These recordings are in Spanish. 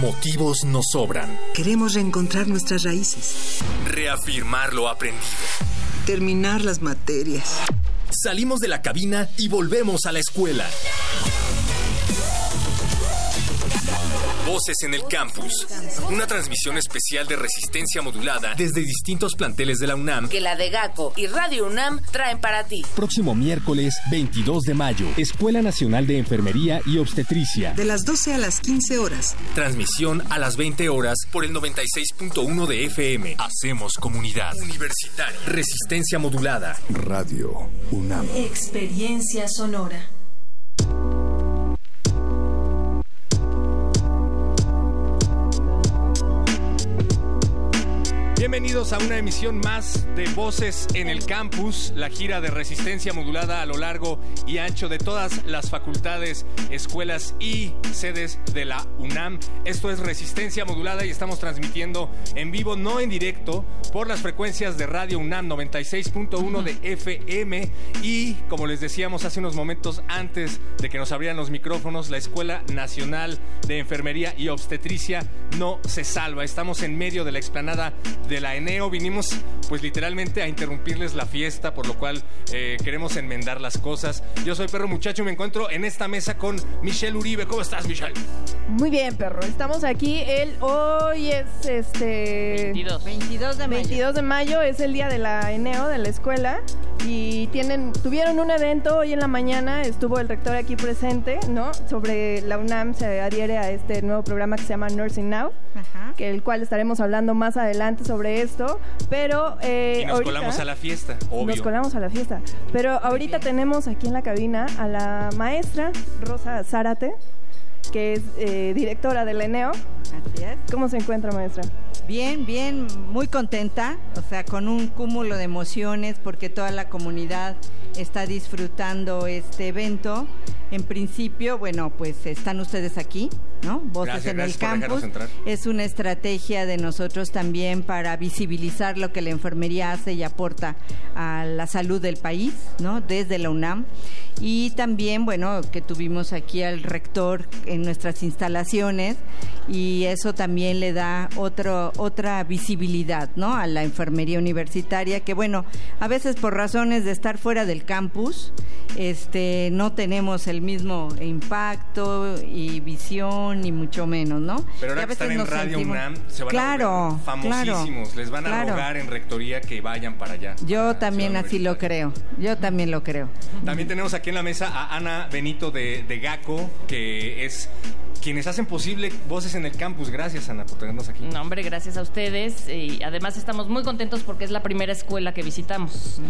Motivos nos sobran. Queremos reencontrar nuestras raíces. Reafirmar lo aprendido. Terminar las materias. Salimos de la cabina y volvemos a la escuela. Voces en el Campus. Una transmisión especial de resistencia modulada desde distintos planteles de la UNAM. Que la de GACO y Radio UNAM traen para ti. Próximo miércoles 22 de mayo, Escuela Nacional de Enfermería y Obstetricia. De las 12 a las 15 horas. Transmisión a las 20 horas por el 96.1 de FM. Hacemos comunidad. Universitaria. Resistencia modulada. Radio UNAM. Experiencia sonora. Bienvenidos a una emisión más de Voces en el Campus, la gira de resistencia modulada a lo largo y ancho de todas las facultades, escuelas y sedes de la UNAM. Esto es Resistencia Modulada y estamos transmitiendo en vivo, no en directo, por las frecuencias de Radio UNAM 96.1 de FM y, como les decíamos hace unos momentos antes de que nos abrieran los micrófonos, la Escuela Nacional de Enfermería y Obstetricia no se salva. Estamos en medio de la explanada de la Eneo. Vinimos pues literalmente a interrumpirles la fiesta, por lo cual eh, queremos enmendar las cosas. Yo soy Perro Muchacho y me encuentro en esta mesa con Michelle Uribe. ¿Cómo estás, Michelle? Muy bien, perro. Estamos aquí. El, hoy es este... 22. 22 de mayo. 22 de mayo es el día de la Eneo, de la escuela. Y tienen, tuvieron un evento hoy en la mañana. Estuvo el rector aquí presente, ¿no? Sobre la UNAM se adhiere a este nuevo programa que se llama Nursing Now. Ajá. Que el cual estaremos hablando más adelante sobre esto. Pero... eh, Y nos ahorita- colamos a la fiesta, obvio. Nos colamos a la fiesta. Pero ahorita tenemos aquí en la cabina a la maestra Rosa Zárate, que es eh, directora del ENEO. Así es. ¿Cómo se encuentra, maestra? Bien, bien, muy contenta, o sea, con un cúmulo de emociones porque toda la comunidad está disfrutando este evento. En principio, bueno, pues están ustedes aquí, ¿no? Voces Gracias, en gracias el campus. Es una estrategia de nosotros también para visibilizar lo que la enfermería hace y aporta a la salud del país, ¿no? Desde la UNAM. Y también, bueno, que tuvimos aquí al rector en nuestras instalaciones y eso también le da otro, otra visibilidad, ¿no? A la enfermería universitaria, que bueno, a veces por razones de estar fuera del campus, este, no tenemos el mismo impacto y visión, ni mucho menos, ¿no? Pero ahora que están en Radio sentimos- UNAM, se van claro, a famosísimos. claro, Les van a claro. rogar en rectoría que vayan para allá. Yo para también así lo creo, yo también lo creo. También tenemos aquí en la mesa a Ana Benito de, de GACO, que es quienes hacen posible Voces en el Campus. Gracias, Ana, por tenernos aquí. No, hombre, gracias a ustedes. Y además estamos muy contentos porque es la primera escuela que visitamos.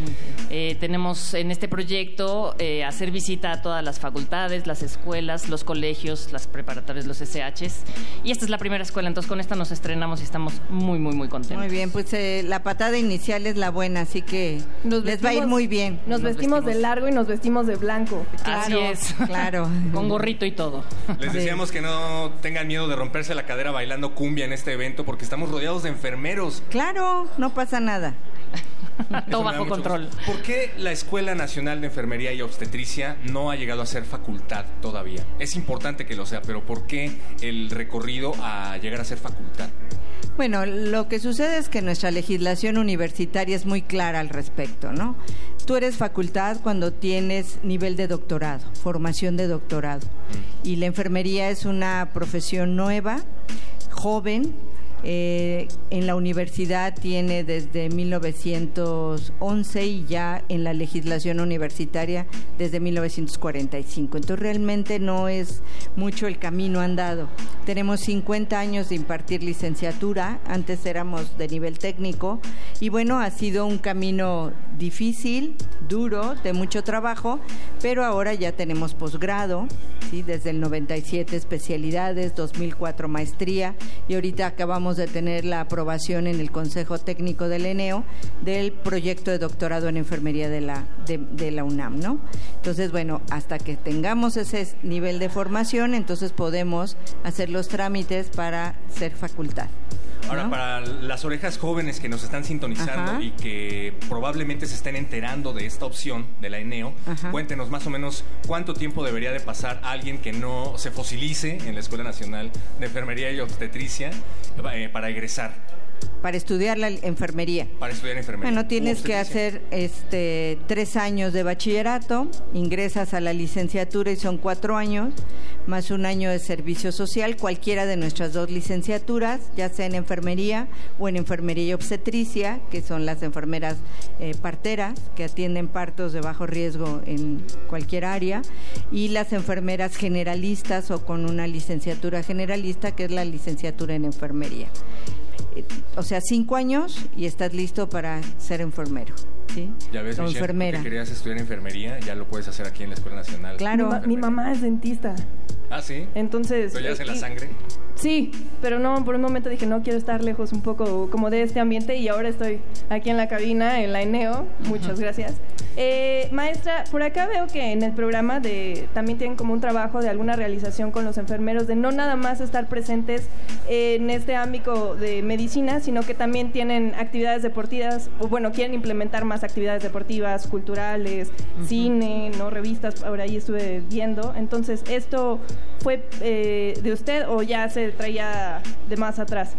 Eh, tenemos en este proyecto eh, hacer visita a todas las facultades, las escuelas, los colegios, las preparatorias, los SHs. Y esta es la primera escuela, entonces con esta nos estrenamos y estamos muy, muy, muy contentos. Muy bien, pues eh, la patada inicial es la buena, así que Nos les va a ir vestimos- muy bien. Nos, vestimos, de largo y nos vestimos de blanco. Así es. claro. Con gorrito y todo. Les decíamos que no tengan miedo de romperse la cadera bailando cumbia en este evento porque estamos rodeados de enfermeros. Claro, no pasa nada. Todo bajo control. ¿Por qué la Escuela Nacional de Enfermería y Obstetricia no ha llegado a ser facultad todavía? Es importante que lo sea, pero ¿por qué el recorrido a llegar a ser facultad? Bueno, lo que sucede es que nuestra legislación universitaria es muy clara al respecto, ¿no? Tú eres facultad cuando tienes nivel de doctorado, formación de doctorado. Mm. Y la enfermería es una profesión nueva, joven, eh, en la universidad tiene desde 1911 y ya en la legislación universitaria desde 1945. Entonces realmente no es mucho el camino andado. Tenemos 50 años de impartir licenciatura, antes éramos de nivel técnico y bueno, ha sido un camino difícil, duro, de mucho trabajo, pero ahora ya tenemos posgrado, ¿sí? desde el 97 especialidades, 2004 maestría y ahorita acabamos de tener la aprobación en el Consejo Técnico del ENEO del proyecto de doctorado en enfermería de la, de, la UNAM, ¿no? Entonces, bueno, hasta que tengamos ese nivel de formación, entonces podemos hacer los trámites para ser facultad. Ahora, para las orejas jóvenes que nos están sintonizando y que probablemente se estén enterando de esta opción de la ENEO, cuéntenos más o menos cuánto tiempo debería de pasar alguien que no se fosilice en la Escuela Nacional de Enfermería y Obstetricia eh, para egresar para estudiar la enfermería. Para estudiar enfermería. Bueno, tienes que hacer este tres años de bachillerato, ingresas a la licenciatura y son cuatro años, más un año de servicio social, cualquiera de nuestras dos licenciaturas, ya sea en enfermería o en enfermería y obstetricia, que son las enfermeras eh, parteras, que atienden partos de bajo riesgo en cualquier área, y las enfermeras generalistas o con una licenciatura generalista, que es la licenciatura en enfermería o sea, cinco años y estás listo para ser enfermero. ¿Sí? Ya ves, Michelle, que querías estudiar enfermería, ya lo puedes hacer aquí en la Escuela Nacional. Claro. Mi, mamá es dentista. Ah, sí. Entonces. ¿Pero ya hace la sangre? Sí, pero no, por un momento dije, no quiero estar lejos un poco como de este ambiente y ahora estoy aquí en la cabina, en la ENEO. Muchas gracias. Eh, maestra, por acá veo que en el programa de también tienen como un trabajo de alguna realización con los enfermeros, de no nada más estar presentes en este ámbito de medicina, sino que también tienen actividades deportivas, o bueno, quieren implementar más actividades deportivas, culturales, cine, no revistas, por ahí estuve viendo. Entonces, ¿esto fue eh, de usted o ya se traía de más atrás?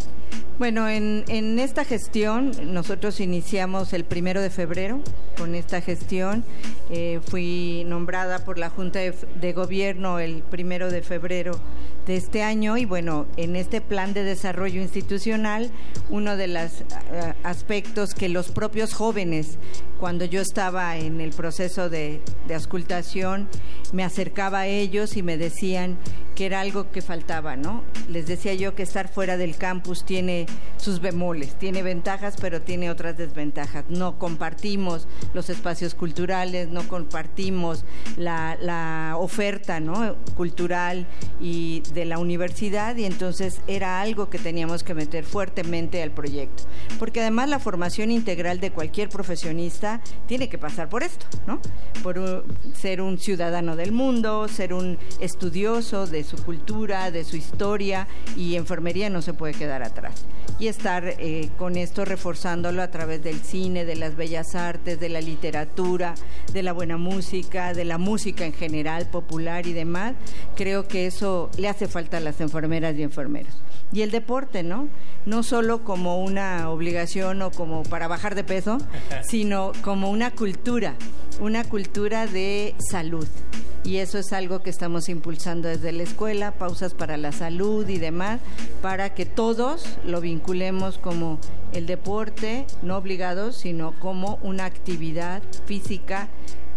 Bueno, en, en, esta gestión nosotros iniciamos el primero de febrero con esta gestión. Eh, fui nombrada por la Junta de, Gobierno el primero de febrero de este año y bueno, en este plan de desarrollo institucional, uno de los eh, aspectos que los propios jóvenes, cuando yo estaba en el proceso de, de auscultación, me acercaba a ellos y me decían que era algo que faltaba, ¿no? Les decía yo que estar fuera del campus tiene sus bemoles, tiene ventajas, pero tiene otras desventajas. No compartimos los espacios culturales, no compartimos la, oferta cultural y de la universidad y entonces era algo que teníamos que meter fuertemente al proyecto. Porque además la formación integral de cualquier profesionista tiene que pasar por esto, ¿no? Por ser un ciudadano del mundo, ser un estudioso de su cultura, de su historia y enfermería no se puede quedar atrás. Y estar eh, con esto reforzándolo a través del cine, de las bellas artes, de la literatura, de la buena música, de la música en general, popular y demás, creo que eso le hace falta a las enfermeras y enfermeros. Y el deporte, ¿no? No solo como una obligación o como para bajar de peso, sino como una cultura, una cultura de salud y eso es algo que estamos impulsando desde la escuela, pausas para la salud y demás, para que todos lo vinculemos como el deporte, no obligado, sino como una actividad física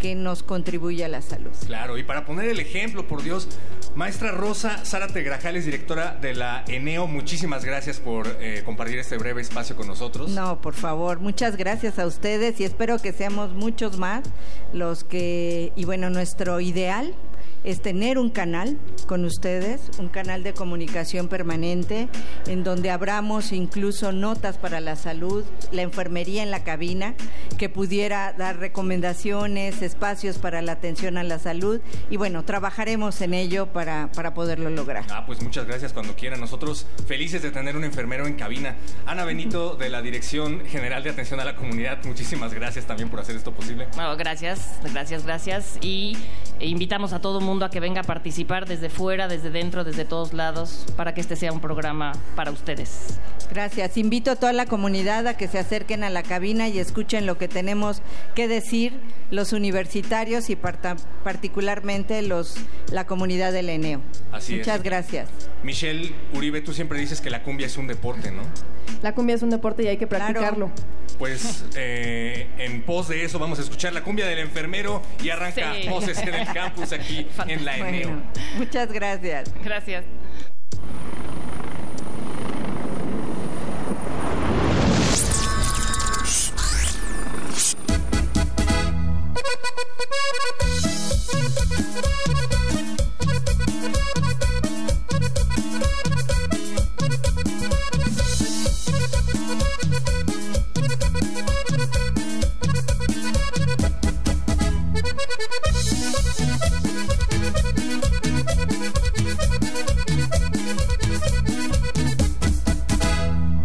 que nos contribuye a la salud. Claro, y para poner el ejemplo, por Dios, maestra Rosa Zárate Grajales, directora de la ENEO, muchísimas gracias por eh, compartir este breve espacio con nosotros. No, por favor, muchas gracias a ustedes y espero que seamos muchos más los que, y bueno, nuestro ideal es tener un canal con ustedes, un canal de comunicación permanente, en donde abramos incluso notas para la salud, la enfermería en la cabina, que pudiera dar recomendaciones, espacios para la atención a la salud y bueno, trabajaremos en ello para, para poderlo lograr. Ah, pues muchas gracias cuando quieran. Nosotros felices de tener un enfermero en cabina. Ana Benito de la Dirección General de Atención a la Comunidad, muchísimas gracias también por hacer esto posible. Bueno, gracias, gracias, gracias. Y invitamos a todo el mundo a que venga a participar desde fuera, desde dentro, desde todos lados, para que este sea un programa para ustedes. Gracias. Invito a toda la comunidad a que se acerquen a la cabina y escuchen lo que tenemos que decir los universitarios y particularmente los la comunidad del ENEO. Así Muchas gracias. Michelle Uribe, tú siempre dices que la cumbia es un deporte, ¿no? La cumbia es un deporte y hay que practicarlo. Pues eh, en pos de eso vamos a escuchar la cumbia del enfermero y arranca voces en el campus aquí en la ENEO. muchas gracias. Gracias.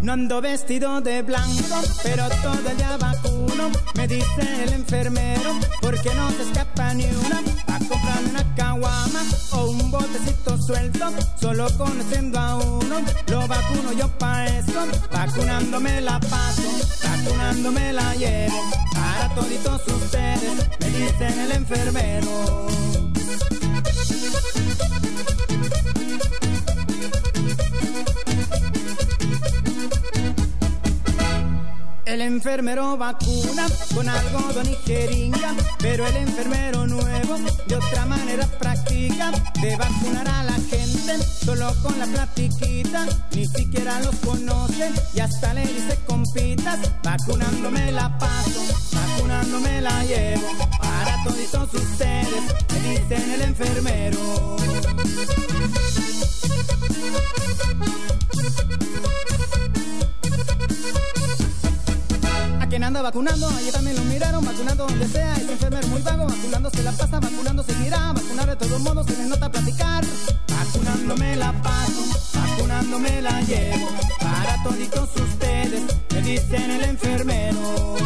No ando vestido de blanco, pero todo el día vacuno. Me dice el enfermero, porque no se escapa ni una. A comprarme una caguama o un botecito suelto. Solo conociendo a uno, lo vacuno yo pa' eso. Vacunándome la paso, vacunándome la llevo. Para toditos ustedes, me dicen el enfermero. El enfermero vacuna con algodón y jeringa, pero el enfermero nuevo de otra manera practica de vacunar a la gente solo con la platiquita, ni siquiera los conoce y hasta le dice compitas, vacunándome la paso, vacunándome la llevo, para todos ustedes, me dicen el enfermero. Anda vacunando, allí también lo miraron, vacunando donde sea, es enfermero muy vago, vacunando se la pasa, vacunando se vacunar de todos modos se le nota platicar, vacunándome la paso, vacunándome la llevo, para toditos ustedes, me dicen el enfermero.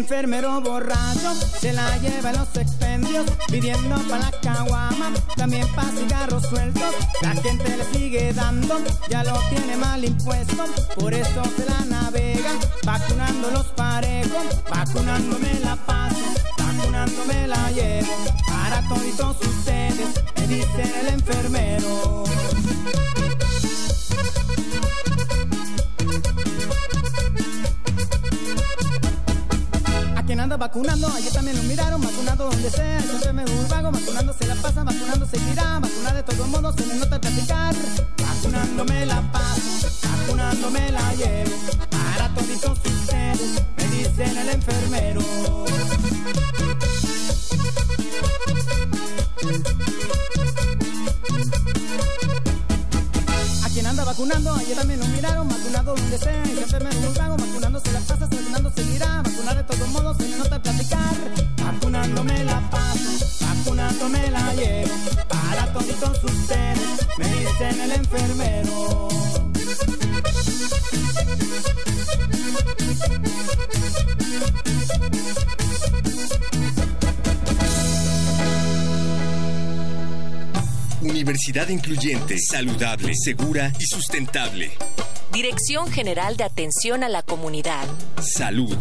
Enfermero borracho se la lleva en los expendios, pidiendo para la caguama, también para cigarros sueltos. La gente le sigue dando, ya lo tiene mal impuesto, por eso se la navega, vacunando los parejos, vacunándome la paso, vacunándome la llevo, para toditos ustedes, me dicen el enfermero. Anda vacunando, ayer también lo miraron, vacunando donde sea, siempre me vago, vacunando se la pasa, vacunando seguirá, vacunar de todos modos, se le nota platicar, vacunándome la paso, vacunándome la llevo, para toditos ustedes, me dicen el enfermero. Vacunando, ayer también lo miraron, vacunado donde sea, y siempre me vago, vacunando se la pasa, vacunando de todos modos, se le nota platicar, vacunándome la paso, vacunándome la llevo, para toditos ustedes, me dicen el enfermero. Universidad incluyente, saludable, segura y sustentable. Dirección General de Atención a la Comunidad. Salud.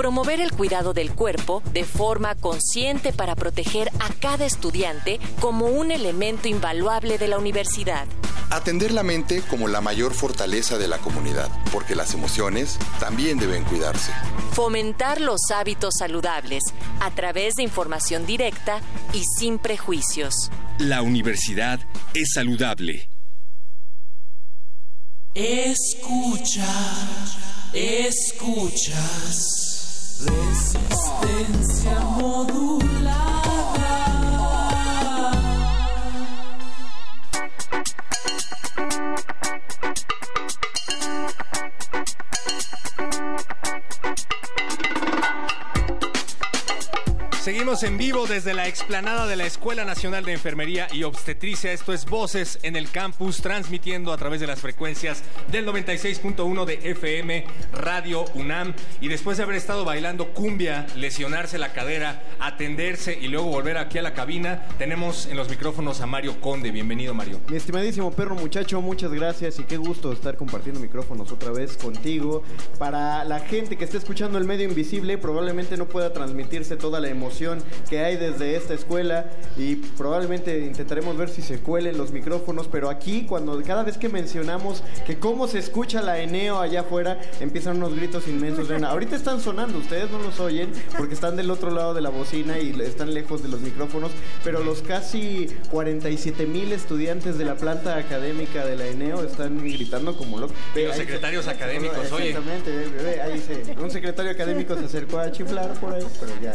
Promover el cuidado del cuerpo de forma consciente para proteger a cada estudiante como un elemento invaluable de la universidad. Atender la mente como la mayor fortaleza de la comunidad, porque las emociones también deben cuidarse. Fomentar los hábitos saludables a través de información directa y sin prejuicios. La universidad es saludable. Escucha, escuchas. Resistencia modulada. Seguimos en vivo desde la explanada de la Escuela Nacional de Enfermería y Obstetricia. Esto es Voces en el Campus, transmitiendo a través de las frecuencias del 96.1 de FM Radio UNAM. Y después de haber estado bailando cumbia, lesionarse la cadera, atenderse y luego volver aquí a la cabina, tenemos en los micrófonos a Mario Conde. Bienvenido, Mario. Mi estimadísimo perro muchacho, muchas gracias y qué gusto estar compartiendo micrófonos otra vez contigo. Para la gente que esté escuchando el medio invisible, probablemente no pueda transmitirse toda la emoción que hay desde esta escuela y probablemente intentaremos ver si se cuelen los micrófonos, pero aquí cuando cada vez que mencionamos que cómo se escucha la Eneo allá afuera, empiezan unos gritos inmensos. Ahorita están sonando, ustedes no los oyen porque están del otro lado de la bocina y están lejos de los micrófonos, pero los casi 47 mil estudiantes de la planta académica de la Eneo están gritando como locos. Los secretarios académicos, oye. Exactamente, ahí se, un secretario académico se acercó a chiflar por ahí, pero ya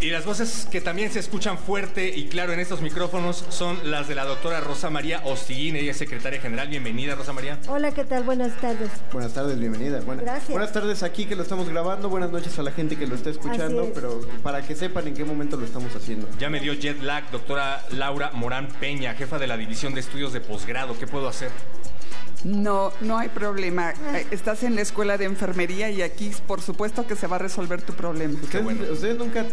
y las voces que también se escuchan fuerte y claro en estos micrófonos son las de la doctora Rosa María Ostiguín, ella es secretaria general. Bienvenida, Rosa María. Hola, ¿qué tal? Buenas tardes. Buenas tardes, bienvenida. Gracias. Buenas tardes aquí que lo estamos grabando, buenas noches a la gente que lo está escuchando, pero para que sepan en qué momento lo estamos haciendo. Ya me dio jet lag, doctora Laura Morán Peña, jefa de la División de Estudios de Posgrado. ¿Qué puedo hacer? No, no hay problema. Eh, estás en la escuela de enfermería y aquí por supuesto que se va a resolver tu problema. Ustedes, nunca,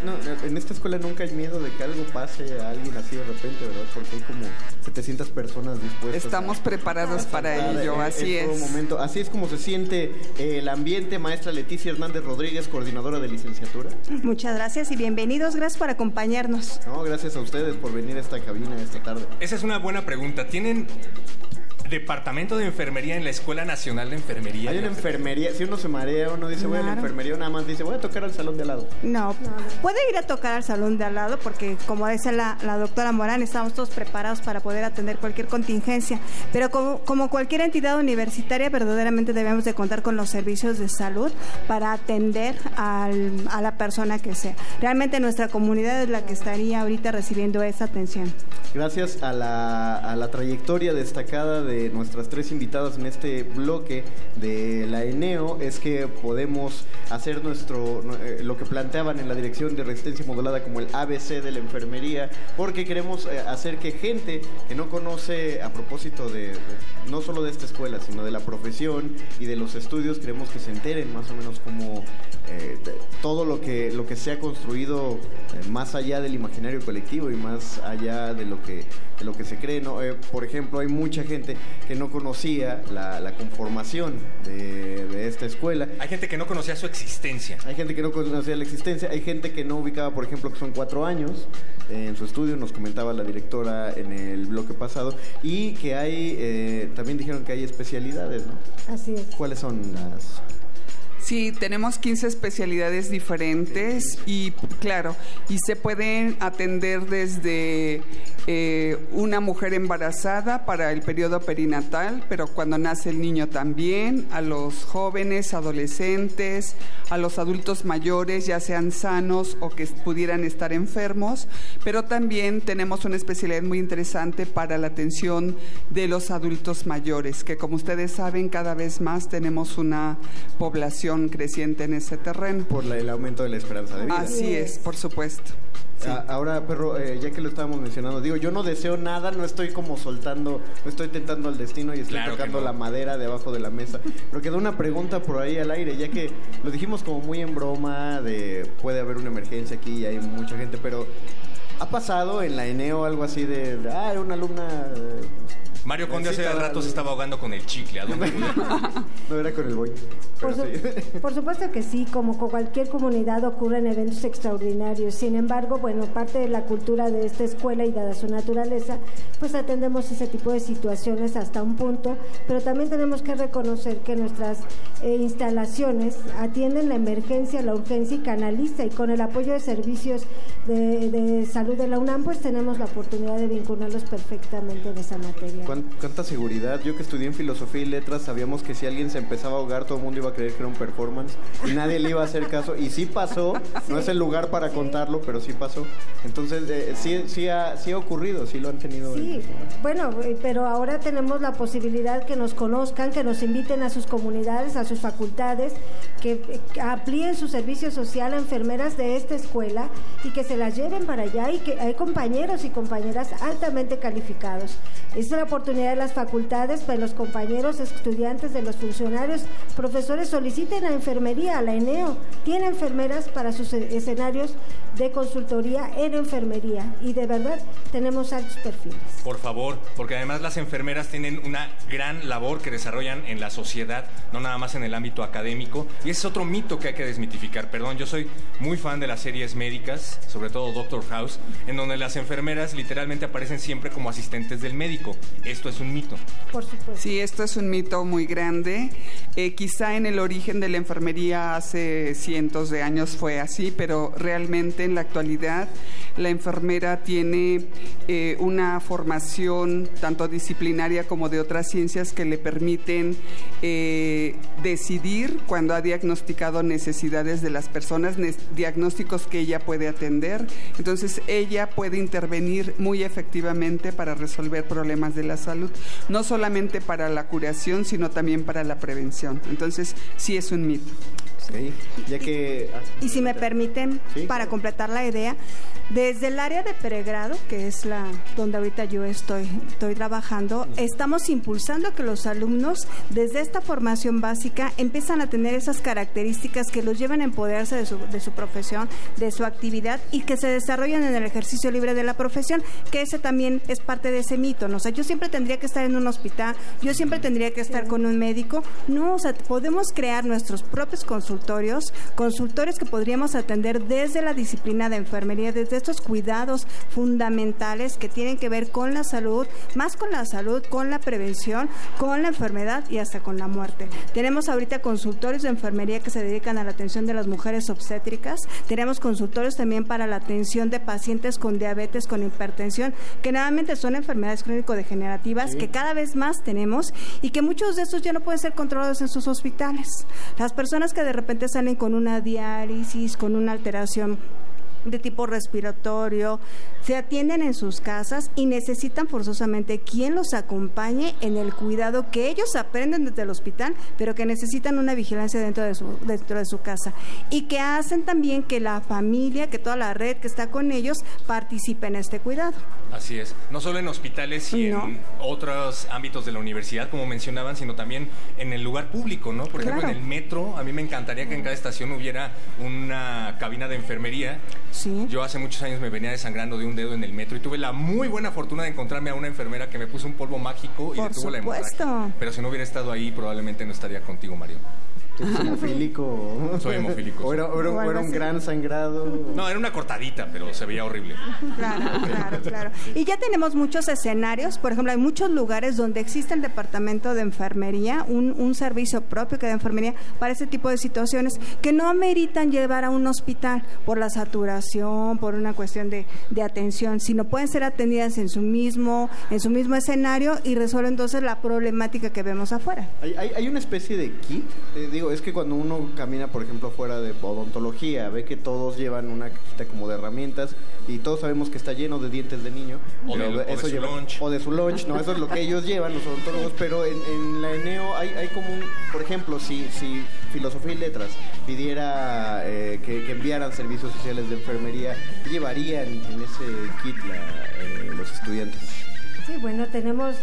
en esta escuela nunca hay miedo de que algo pase a alguien así de repente, ¿verdad? Porque hay como 700 personas dispuestas. Estamos preparados para ello, así es. Momento. Así es como se siente el ambiente, maestra Leticia Hernández Rodríguez, coordinadora de licenciatura. Muchas gracias y bienvenidos, gracias por acompañarnos. No, gracias a ustedes por venir a esta cabina esta tarde. Esa es una buena pregunta. ¿Tienen departamento de enfermería en la Escuela Nacional de Enfermería. Hay una enfermería, si uno se marea, uno dice voy a la enfermería, nada más dice voy a tocar al salón de al lado. No, puede ir a tocar al salón de al lado porque como dice la, doctora Morán, estamos todos preparados para poder atender cualquier contingencia, pero como, como cualquier entidad universitaria verdaderamente debemos de contar con los servicios de salud para atender al, a la persona que sea. Realmente nuestra comunidad es la que estaría ahorita recibiendo esa atención. Gracias a la, a la trayectoria destacada de nuestras tres invitadas en este bloque de la ENEO es que podemos hacer nuestro eh, lo que planteaban en la dirección de resistencia modulada como el ABC de la enfermería, porque queremos eh, hacer que gente que no conoce a propósito de, no solo de esta escuela, sino de la profesión y de los estudios, queremos que se enteren más o menos como eh, todo lo que lo que se ha construido más allá del imaginario colectivo y más allá de lo que lo que se cree. ¿no? por ejemplo, hay mucha gente que no conocía la, conformación de, esta escuela. Hay gente que no conocía su existencia. Hay gente que no conocía la existencia. Hay gente que no ubicaba, por ejemplo, que son cuatro años en su estudio, nos comentaba la directora en el bloque pasado, y que hay, eh, también dijeron que hay especialidades, ¿no? Así es. ¿Cuáles son las...? Sí, tenemos 15 especialidades diferentes y claro, y se pueden atender desde eh, una mujer embarazada para el periodo perinatal, pero cuando nace el niño también, a los jóvenes, adolescentes, a los adultos mayores, ya sean sanos o que pudieran estar enfermos, pero también tenemos una especialidad muy interesante para la atención de los adultos mayores, que como ustedes saben, cada vez más tenemos una población creciente en ese terreno. Por el aumento de la esperanza de vida. Así es, por supuesto. Ahora, perro, eh, ya que lo estábamos mencionando, digo, yo no deseo nada, no estoy como soltando, no estoy tentando al destino y estoy tocando la madera debajo de la mesa. Pero quedó una pregunta por ahí al aire, ya que lo dijimos como muy en broma de puede haber una emergencia aquí y hay mucha gente, pero ¿ha pasado en la ENEO algo así de, ah, una alumna Mario Conde hace rato se estaba ahogando con el chicle. ¿A dónde No era con el boy. Por, su- por supuesto que sí, como con cualquier comunidad ocurren eventos extraordinarios. Sin embargo, bueno, parte de la cultura de esta escuela y dada su naturaleza, pues atendemos ese tipo de situaciones hasta un punto, pero también tenemos que reconocer que nuestras eh, instalaciones atienden la emergencia, la urgencia y canaliza y con el apoyo de servicios de, de salud de la UNAM, pues tenemos la oportunidad de vincularlos perfectamente en esa materia. ¿Cuán- ¿Cuánta seguridad? Yo que estudié en filosofía y letras sabíamos que si alguien se empezaba a ahogar todo el mundo iba a creer que era un performance y nadie le iba a hacer caso. Y sí pasó, no es el lugar para contarlo, pero sí pasó. Entonces eh, sí, sí, ha, sí ha ocurrido, sí lo han tenido. Sí, bueno, eh, pero ahora tenemos la posibilidad que nos conozcan, que nos inviten a sus comunidades, a sus facultades, que eh, que amplíen su servicio social a enfermeras de esta escuela y que se las lleven para allá y que hay compañeros y compañeras altamente calificados. Esa es la oportunidad de las facultades, para los compañeros, estudiantes, de los funcionarios, profesores, soliciten a enfermería, a la ENEO. Tiene enfermeras para sus e- escenarios de consultoría en enfermería y de verdad tenemos altos perfiles. Por favor, porque además las enfermeras tienen una gran labor que desarrollan en la sociedad, no nada más en el ámbito académico. Y ese es otro mito que hay que desmitificar. Perdón, yo soy muy fan de las series médicas, sobre todo Doctor House, en donde las enfermeras literalmente aparecen siempre como asistentes del médico. Esto es un mito. Por supuesto. Sí, esto es un mito muy grande. Eh, quizá en el origen de la enfermería hace cientos de años fue así, pero realmente en la actualidad la enfermera tiene eh, una formación tanto disciplinaria como de otras ciencias que le permiten eh, decidir cuando ha diagnosticado necesidades de las personas, diagnósticos que ella puede atender. Entonces ella puede intervenir muy efectivamente para resolver problemas de salud, no solamente para la curación, sino también para la prevención. Entonces sí es un mito. Ya que... Y si me permiten, para completar la idea, desde el área de pregrado, que es la donde ahorita yo estoy, estoy trabajando, estamos impulsando que los alumnos desde esta formación básica empiezan a tener esas características que los llevan a empoderarse de su, de su profesión, de su actividad y que se desarrollen en el ejercicio libre de la profesión, que ese también es parte de ese mito. ¿no? O sea, yo siempre tendría que estar en un hospital, yo siempre tendría que estar con un médico. No, o sea, podemos crear nuestros propios consultorios, consultorios que podríamos atender desde la disciplina de enfermería, desde estos cuidados fundamentales que tienen que ver con la salud, más con la salud, con la prevención, con la enfermedad y hasta con la muerte. Tenemos ahorita consultorios de enfermería que se dedican a la atención de las mujeres obstétricas, tenemos consultorios también para la atención de pacientes con diabetes, con hipertensión, que nuevamente son enfermedades crónico-degenerativas que cada vez más tenemos y que muchos de estos ya no pueden ser controlados en sus hospitales. Las personas que de repente salen con una diálisis, con una alteración de tipo respiratorio, se atienden en sus casas y necesitan forzosamente quien los acompañe en el cuidado que ellos aprenden desde el hospital, pero que necesitan una vigilancia dentro de su, dentro de su casa y que hacen también que la familia, que toda la red que está con ellos participe en este cuidado. Así es. No solo en hospitales y en otros ámbitos de la universidad, como mencionaban, sino también en el lugar público, ¿no? Por ejemplo, Claro. en el metro, a mí me encantaría que en cada estación hubiera una cabina de enfermería. Yo hace muchos años me venía desangrando de un dedo en el metro y tuve la muy buena fortuna de encontrarme a una enfermera que me puso un polvo mágico y Por detuvo la supuesto. hemorragia. Pero si no hubiera estado ahí, probablemente no estaría contigo, Mario. Soy hemofílico. ¿O era, o era- o era un gran sangrado? No, era una cortadita, pero se veía horrible. Claro, claro, claro. Y ya tenemos muchos escenarios, por ejemplo, hay muchos lugares donde existe el departamento de enfermería, un, un servicio propio que da enfermería para ese tipo de situaciones que no ameritan llevar a un hospital por la saturación, por una cuestión de, de atención, sino pueden ser atendidas en su mismo, en su mismo escenario y resuelven entonces la problemática que vemos afuera. Hay, hay, hay una especie de kit. eh, digo, es que cuando uno camina, por ejemplo, fuera de odontología, ve que todos llevan una cajita como de herramientas y todos sabemos que está lleno de dientes de niño. O pero de- o de su lleva- lunch. O de su lunch, no, eso es lo que ellos llevan, los odontólogos. Pero en, en la ENEO hay, hay como un, por ejemplo, si, si Filosofía y Letras pidiera eh, que, que enviaran servicios sociales de enfermería, ¿qué llevarían en ese kit la- eh, los estudiantes? Sí, bueno, tenemos,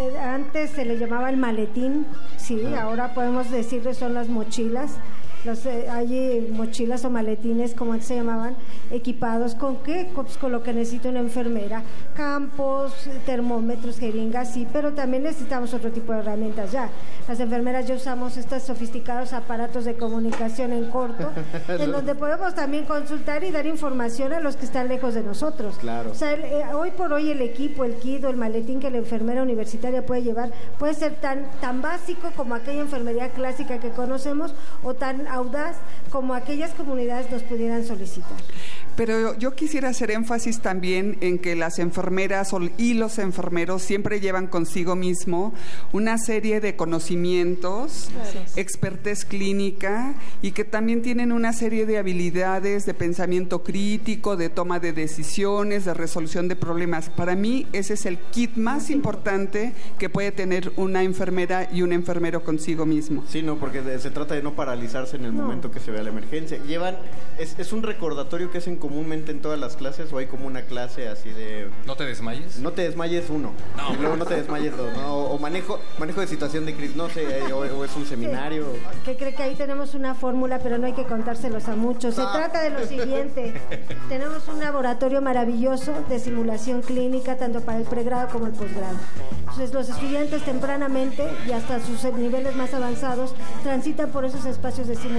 eh, antes se le llamaba el maletín, sí, ahora podemos decirle son las mochilas. Los, eh, hay mochilas o maletines, como antes se llamaban, equipados con qué? Pues con lo que necesita una enfermera. Campos, termómetros, jeringas, sí, pero también necesitamos otro tipo de herramientas ya. Las enfermeras ya usamos estos sofisticados aparatos de comunicación en corto, en donde podemos también consultar y dar información a los que están lejos de nosotros. Claro. O sea, el- eh, hoy por hoy el equipo, el kit o el maletín que la enfermera universitaria puede llevar puede ser tan, tan básico como aquella enfermería clásica que conocemos o tan audaz como aquellas comunidades nos pudieran solicitar. Pero yo quisiera hacer énfasis también en que las enfermeras o- y los enfermeros siempre llevan consigo mismo una serie de conocimientos, expertez clínica y que también tienen una serie de habilidades de pensamiento crítico, de toma de decisiones, de resolución de problemas. Para mí ese es el kit más importante que puede tener una enfermera y un enfermero consigo mismo. Sí, no, porque se trata de no paralizarse en el momento que se vea la emergencia. Llevan, es, es un recordatorio que hacen comúnmente en todas las clases o hay como una clase así de... ¿No te desmayes? No te desmayes uno. Y luego no te desmayes dos, ¿no? O, o manejo, manejo de situación de crisis, no sé, eh, o, o es un seminario. Que cree que ahí tenemos una fórmula, pero no hay que contárselos a muchos. Se No. trata de lo siguiente. tenemos un laboratorio maravilloso de simulación clínica, tanto para el pregrado como el posgrado. Entonces, los estudiantes tempranamente y hasta sus niveles más avanzados transitan por esos espacios de simulación,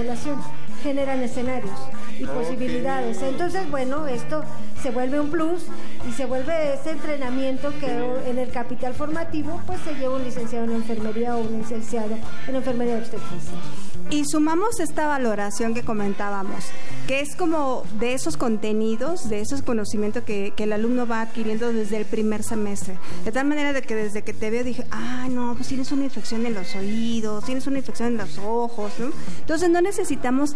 generan escenarios y posibilidades. Entonces, bueno, esto se vuelve un plus y se vuelve ese entrenamiento que en el capital formativo pues se lleva un licenciado en enfermería o un licenciado en enfermería obstetricia. Y sumamos esta valoración que comentábamos, que es como de esos contenidos, de esos conocimientos que, que el alumno va adquiriendo desde el primer semestre. De tal manera de que desde que te veo dije, ah, no, pues tienes una infección en los oídos, tienes una infección en los ojos, ¿no? Entonces no necesitamos,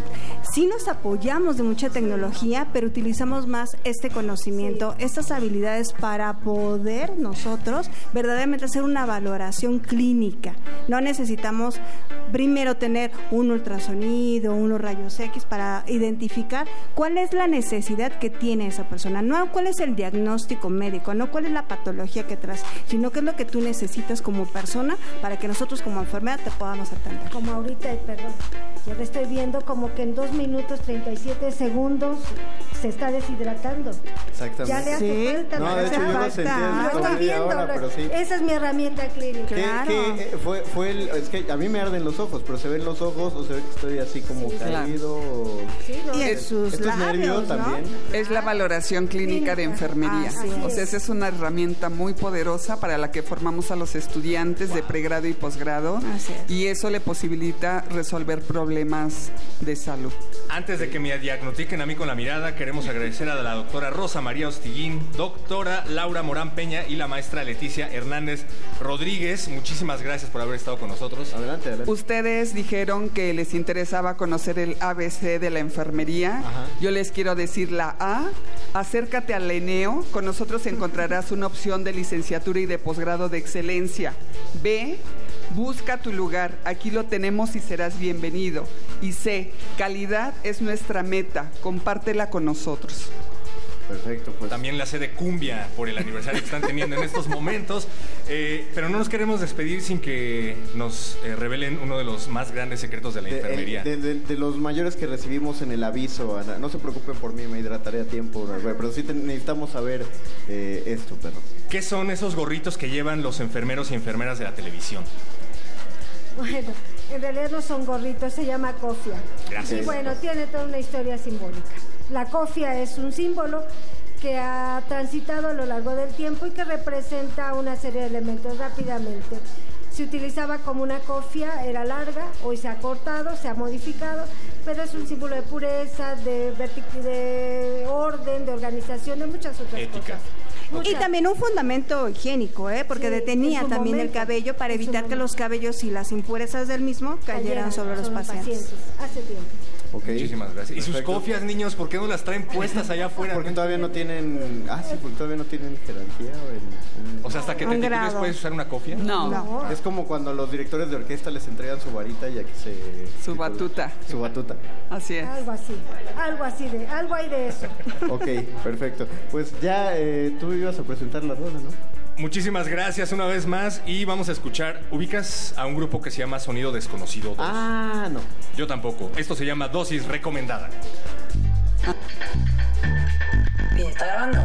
sí nos apoyamos de mucha tecnología, pero utilizamos más este conocimiento, estas habilidades para poder nosotros verdaderamente hacer una valoración clínica. No necesitamos primero tener un ultrasonido, unos rayos X para identificar cuál es la necesidad que tiene esa persona, no cuál es el diagnóstico médico, no cuál es la patología que traes, sino qué es lo que tú necesitas como persona para que nosotros como enfermera te podamos atender. Como ahorita, eh, perdón, yo le estoy viendo como que en 2 minutos 37 segundos se está deshidratando. Exactamente. Ya le hace falta. No, ¿no? de hecho yo lo falta. sentí estoy viendo, hora, pero sí. Esa es mi herramienta clínica. ¿Qué- qué, eh, fue, fue el, es que a mí me arden los ojos, pero se ven los ojos o se ve que estoy así como caído. o- Y Es- estos nervios también. Es la valoración clínica de enfermería. Así O sea, es. esa es una herramienta muy poderosa para la que formamos a los estudiantes de pregrado y posgrado. Y eso le posibilita resolver problemas de salud. Antes de que me diagnostiquen a mí con la mirada, queremos agradecer a la doctora Rosa María Ostiguín, doctora Laura Morán Peña y la maestra Leticia Hernández Rodríguez. Muchísimas gracias por haber estado con nosotros. Adelante, adelante. Ustedes dijeron que les interesaba conocer el ABC de la enfermería. Yo les quiero decir la A. Acércate al ENEO. Con nosotros encontrarás una opción de licenciatura y de posgrado de excelencia. B. Busca tu lugar. Aquí lo tenemos y serás bienvenido. Y C. Calidad es nuestra meta. Compártela con nosotros. Perfecto, pues. También la sede Cumbia por el aniversario que están teniendo en estos momentos. Eh, pero no nos queremos despedir sin que nos eh, revelen uno de los más grandes secretos de la De, enfermería. de- de- de los mayores que recibimos en el aviso, Ana. no se preocupen por mí, me hidrataré a tiempo, pero sí te- necesitamos saber eh, esto, perro. ¿Qué son esos gorritos que llevan los enfermeros y enfermeras de la televisión? Bueno, en realidad no son gorritos, se llama cofia. Gracias. Y bueno, tiene toda una historia simbólica. La cofia es un símbolo que ha transitado a lo largo del tiempo y que representa una serie de elementos rápidamente. Se utilizaba como una cofia, era larga, hoy se ha cortado, se ha modificado, pero es un símbolo de pureza, de, orden, de organización, de muchas otras Ética. cosas. Y también un fundamento higiénico, ¿eh? porque Sí, detenía también el cabello para evitar que los cabellos y las impurezas del mismo cayeran sobre los pacientes. Hace tiempo. Muchísimas gracias. ¿Y sus Perfecto. cofias, niños, por qué no las traen puestas allá afuera? Porque todavía no tienen. Ah, sí, porque todavía no tienen jerarquía. O, en- en- O sea, hasta que te titules puedes usar una cofia. No. Es como cuando los directores de orquesta les entregan su varita y aquí se. Su batuta. Su batuta. Así es. Algo así, algo así de, algo hay de eso. Ok, perfecto. Pues ya eh, tú ibas a presentar la rueda, ¿no? Muchísimas gracias una vez más y vamos a escuchar. ¿Ubicas a un grupo que se llama Sonido Desconocido 2? Ah, no. Yo tampoco. Esto se llama Dosis Recomendada. ¿Y está grabando?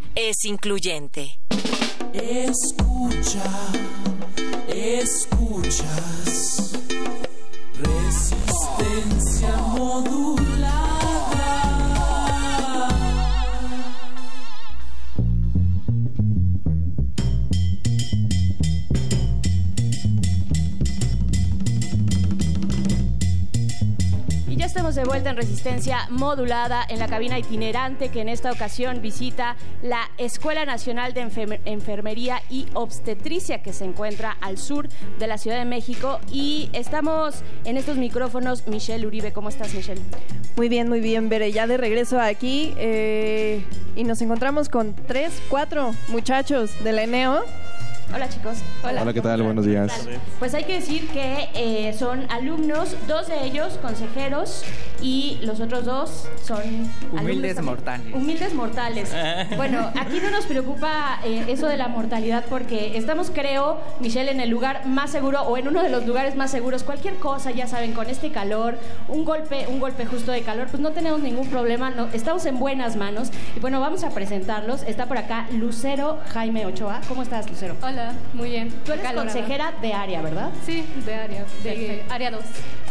es incluyente. Escucha, escuchas. En resistencia modulada en la cabina itinerante que en esta ocasión visita la Escuela Nacional de Enfer- Enfermería y Obstetricia que se encuentra al sur de la Ciudad de México. Y estamos en estos micrófonos, Michelle Uribe. ¿Cómo estás, Michelle? Muy bien, muy bien, Bere. Ya de regreso aquí eh, y nos encontramos con tres, cuatro muchachos de la ENEO. Hola, chicos. Hola, ¿qué tal? Buenos días. Pues hay que decir que eh, son alumnos, dos de ellos consejeros y los otros dos son alumnos Humildes mortales. Humildes mortales. bueno, aquí no nos preocupa eh, eso de la mortalidad porque estamos, creo, Michelle, en el lugar más seguro o en uno de los lugares más seguros. Cualquier cosa, ya saben, con este calor, un golpe, un golpe justo de calor, pues no tenemos ningún problema. no- estamos en buenas manos. Y bueno, vamos a presentarlos. Está por acá Lucero Jaime Ochoa. ¿Cómo estás, Lucero? Hola, muy bien. Tú eres consejera de área, ¿verdad? Sí, de área, de Perfecto. área 2.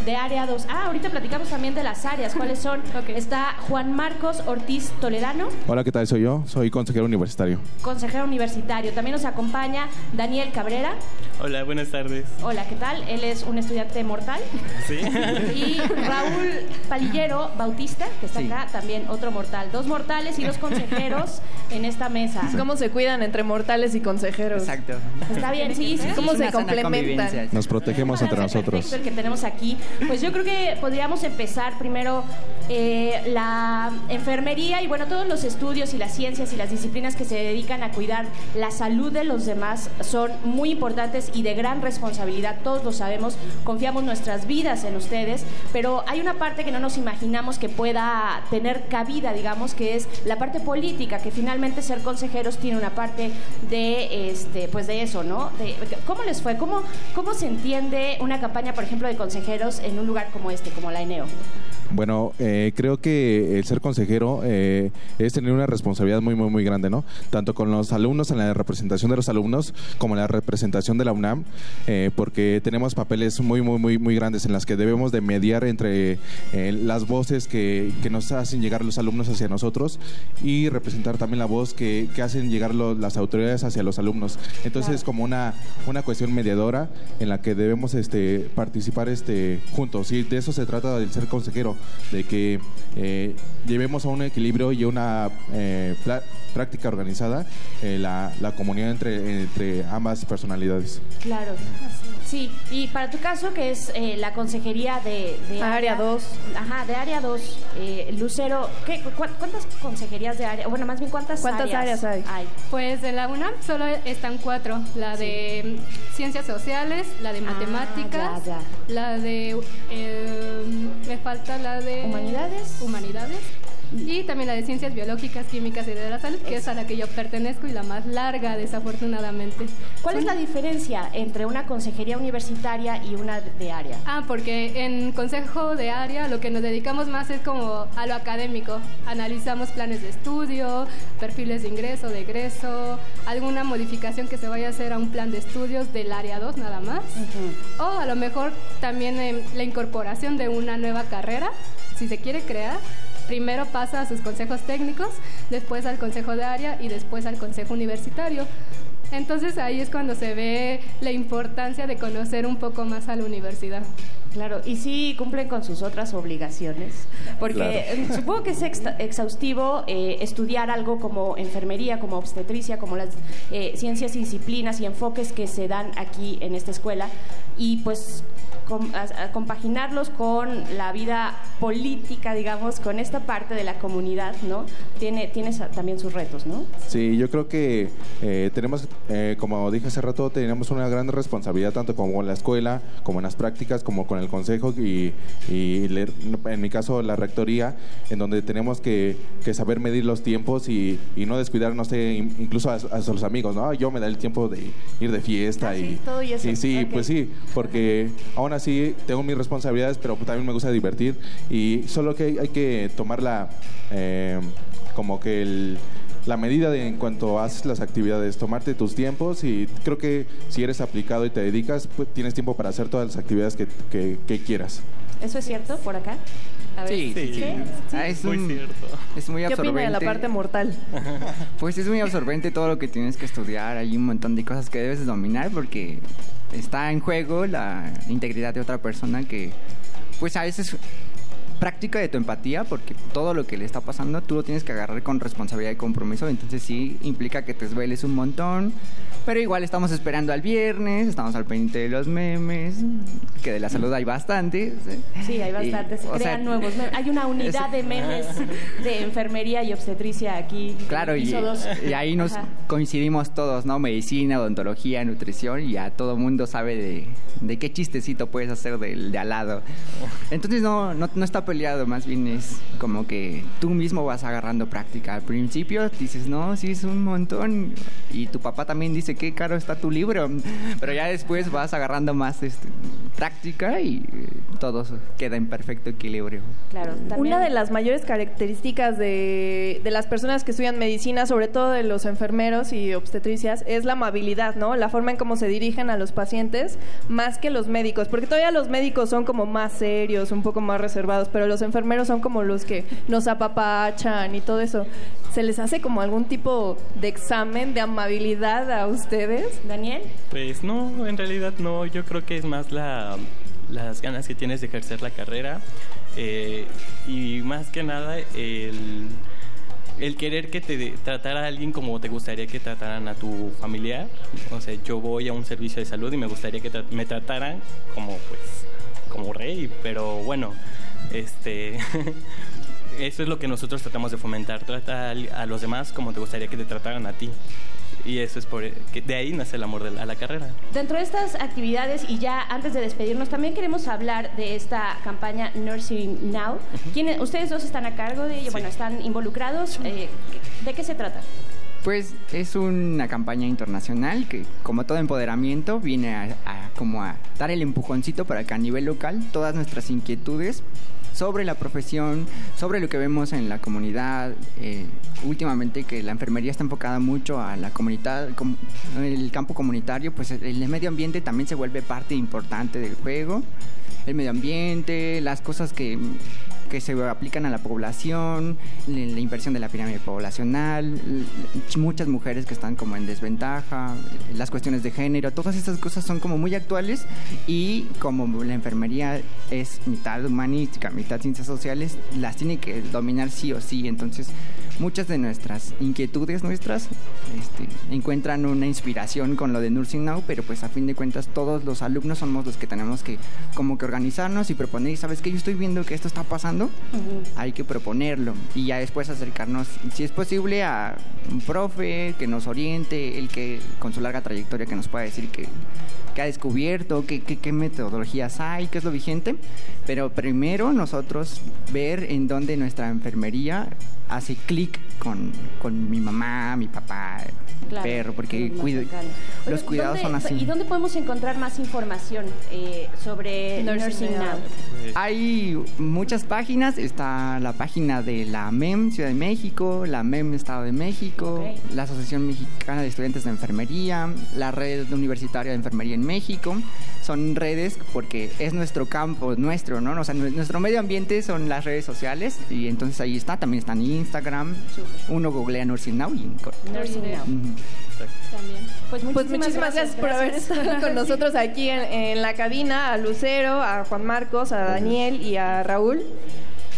de área 2. Ah, ahorita platicamos también de las áreas, cuáles son. Está Juan Marcos Ortiz Toledano, Hola, ¿qué tal? Soy yo, soy consejero universitario. consejero universitario. También nos acompaña Daniel Cabrera. Hola, buenas tardes. Hola, ¿qué tal? Él es un estudiante mortal. Sí. Y Raúl Palillero Bautista, que está acá, también otro mortal. Dos mortales y dos consejeros en esta mesa. ¿Cómo se cuidan entre mortales y consejeros? Exacto. Está bien, sí, sí. ¿Cómo se complementan? Nos protegemos entre nosotros. El que tenemos aquí. Pues yo creo que podríamos empezar primero eh, la enfermería y bueno, todos los estudios y las ciencias y las disciplinas que se dedican a cuidar la salud de los demás son muy importantes y de gran responsabilidad. Todos lo sabemos, confiamos nuestras vidas en ustedes, pero hay una parte que no nos imaginamos que pueda tener cabida, digamos, que es la parte política, que finalmente ser consejeros tiene una parte de este, pues de eso, ¿no? ¿Cómo les fue? ¿Cómo, ¿Cómo se entiende una campaña, por ejemplo, de consejeros en un lugar como este, como la ENEO? Bueno, eh, creo que el ser consejero eh, es tener una responsabilidad muy, muy, muy grande, ¿no? Tanto con los alumnos, en la representación de los alumnos, como en la representación de la UNAM, eh, porque tenemos papeles muy, muy, muy, muy grandes en las que debemos de mediar entre eh, las voces que, que nos hacen llegar los alumnos hacia nosotros y representar también la voz que, que hacen llegar lo- las autoridades hacia los alumnos. Entonces, es como una, una cuestión mediadora en la que debemos este, participar este, juntos. Y de eso se trata del ser consejero, de que eh, llevemos a un equilibrio y una eh, práctica organizada eh, la, la comunidad entre, entre ambas personalidades. Claro. Sí, y para tu caso, que es eh, la consejería de, de Área 2. Ajá, de área 2. Eh, Lucero, ¿qué, cu- ¿cuántas consejerías de área? Bueno, más bien, ¿cuántas, ¿Cuántas áreas hay? Pues en la UNAM solo están cuatro, la de mm, ciencias sociales, la de matemáticas, ya, la de eh, me falta la de humanidades, humanidades y también la de ciencias biológicas, químicas y de la salud, que es a la que yo pertenezco y la más larga, desafortunadamente. ¿Cuál es la diferencia entre una consejería universitaria y una de área? Ah, porque en consejo de área lo que nos dedicamos más es como a lo académico. Analizamos planes de estudio, perfiles de ingreso, de egreso, alguna modificación que se vaya a hacer a un plan de estudios del área 2 nada más. O a lo mejor también em, la incorporación de una nueva carrera, si se quiere crear. Primero pasa a sus consejos técnicos, después al consejo de área y después al consejo universitario. Entonces ahí es cuando se ve la importancia de conocer un poco más a la universidad. Claro, y sí cumplen con sus otras obligaciones, porque Claro. eh, supongo que es exhaustivo eh, estudiar algo como enfermería, como obstetricia, como las eh, ciencias y disciplinas y enfoques que se dan aquí en esta escuela, y pues a- a compaginarlos con la vida política, digamos, con esta parte de la comunidad, ¿no? Tiene, tiene también sus retos, ¿no? Sí, yo creo que eh, tenemos, eh, como dije hace rato, tenemos una gran responsabilidad tanto como en la escuela, como en las prácticas, como con el consejo y, y leer- en mi caso la rectoría, en donde tenemos que, que saber medir los tiempos y, y no descuidar, no sé, in- incluso a, a los amigos, ¿no? Yo me da el tiempo de ir de fiesta y, todo y eso. y sí, Ok. pues sí, porque aún así tengo mis responsabilidades, pero también me gusta divertir y solo que hay, que tomar la, eh, como que el- la medida de en cuanto haces las actividades, tomarte tus tiempos y creo que si eres aplicado y te dedicas, pues tienes tiempo para hacer todas las actividades que quieras. ¿Eso es cierto por acá? A ver. Sí, sí, sí. Ah, es, Muy un- cierto. es muy ¿Qué absorbente. opina de la parte mortal? Pues es muy absorbente todo lo que tienes que estudiar. Hay un montón de cosas que debes de dominar porque está en juego la integridad de otra persona que, pues a veces práctica de tu empatía porque todo lo que le está pasando tú lo tienes que agarrar con responsabilidad y compromiso. Entonces sí implica que te desveles un montón. Pero igual estamos esperando al viernes, estamos al pendiente de los memes, que de la salud hay bastantes. Sí, hay bastantes. Se o crean sea, nuevos memes. Hay una unidad es- de memes de enfermería y obstetricia aquí. Claro, y, y ahí nos Ajá. coincidimos todos, ¿no? Medicina, odontología, nutrición, y ya todo mundo sabe de, de qué chistecito puedes hacer del de al lado. Entonces no, no, no está peleado, más bien es como que tú mismo vas agarrando práctica. Al principio dices, no, sí es un montón. Y tu papá también dice, qué caro está tu libro. Pero ya después vas agarrando más este, práctica y eh, todo queda en perfecto equilibrio. Claro, Una de las mayores características de, de las personas que estudian medicina, sobre todo de los enfermeros y obstetricias, es la amabilidad, ¿no? La forma en cómo se dirigen a los pacientes, más que los médicos, porque todavía los médicos son como más serios, un poco más reservados, pero los enfermeros son como los que nos apapachan y todo eso. ¿Se les hace como algún tipo de examen de amabilidad a ustedes? Daniel. Pues no, en realidad no. Yo creo que es más la, las ganas que tienes de ejercer la carrera eh, y más que nada el, el querer que te tratara a alguien como te gustaría que trataran a tu familiar. O sea, yo voy a un servicio de salud y me gustaría que tra- me trataran como pues como rey, pero bueno, este eso es lo que nosotros tratamos de fomentar, trata a los demás como te gustaría que te trataran a ti. Y eso es por que de ahí nace el amor de la- a la carrera. Dentro de estas actividades y ya antes de despedirnos, también queremos hablar de esta campaña Nursing Now. ¿Quiénes- ustedes dos están a cargo de ello, bueno, están involucrados. Eh, ¿De qué se trata? Pues es una campaña internacional que, como todo empoderamiento, viene a, a como a dar el empujoncito para que a nivel local todas nuestras inquietudes sobre la profesión, sobre lo que vemos en la comunidad, eh, últimamente que la enfermería está enfocada mucho a la comunidad, com- el campo comunitario, pues el medio ambiente también se vuelve parte importante del juego, el medio ambiente, las cosas que que se aplican a la población, la, inversión de la pirámide poblacional, muchas mujeres que están como en desventaja, las cuestiones de género, todas estas cosas son como muy actuales y como la enfermería es mitad humanística, mitad ciencias sociales, las tiene que dominar sí o sí, entonces muchas de nuestras inquietudes nuestras este, encuentran una inspiración con lo de Nursing Now, pero pues a fin de cuentas todos los alumnos somos los que tenemos que como que organizarnos y proponer, ¿sabes qué? Yo estoy viendo que esto está pasando, hay que proponerlo y ya después acercarnos, si es posible, a un profe que nos oriente, el que con su larga trayectoria que nos pueda decir que, que ha descubierto, qué, qué, qué metodologías hay, qué es lo vigente, pero primero nosotros ver en dónde nuestra enfermería hace clic con, con mi mamá, mi papá, Claro, perro, porque. Oye, los cuidados ¿dónde- son así. ¿Y dónde podemos encontrar más información eh, sobre Nursing Nursing, Now? Now? Hay muchas páginas, está la página de la MEM Ciudad de México, la MEM Estado de México, la Asociación Mexicana de Estudiantes de Enfermería, la Red Universitaria de Enfermería en México. Son redes porque es nuestro campo, nuestro, ¿no? O sea, nue- nuestro medio ambiente son las redes sociales y entonces ahí está, también está en Instagram. Uno googlea Nursing Now y... Nursing Now. Ujú. También. Pues Pues muchísimas, muchísimas gracias, por haber estado con nosotros aquí en, en la cabina, a Lucero, a Juan Marcos, a Daniel y a Raúl.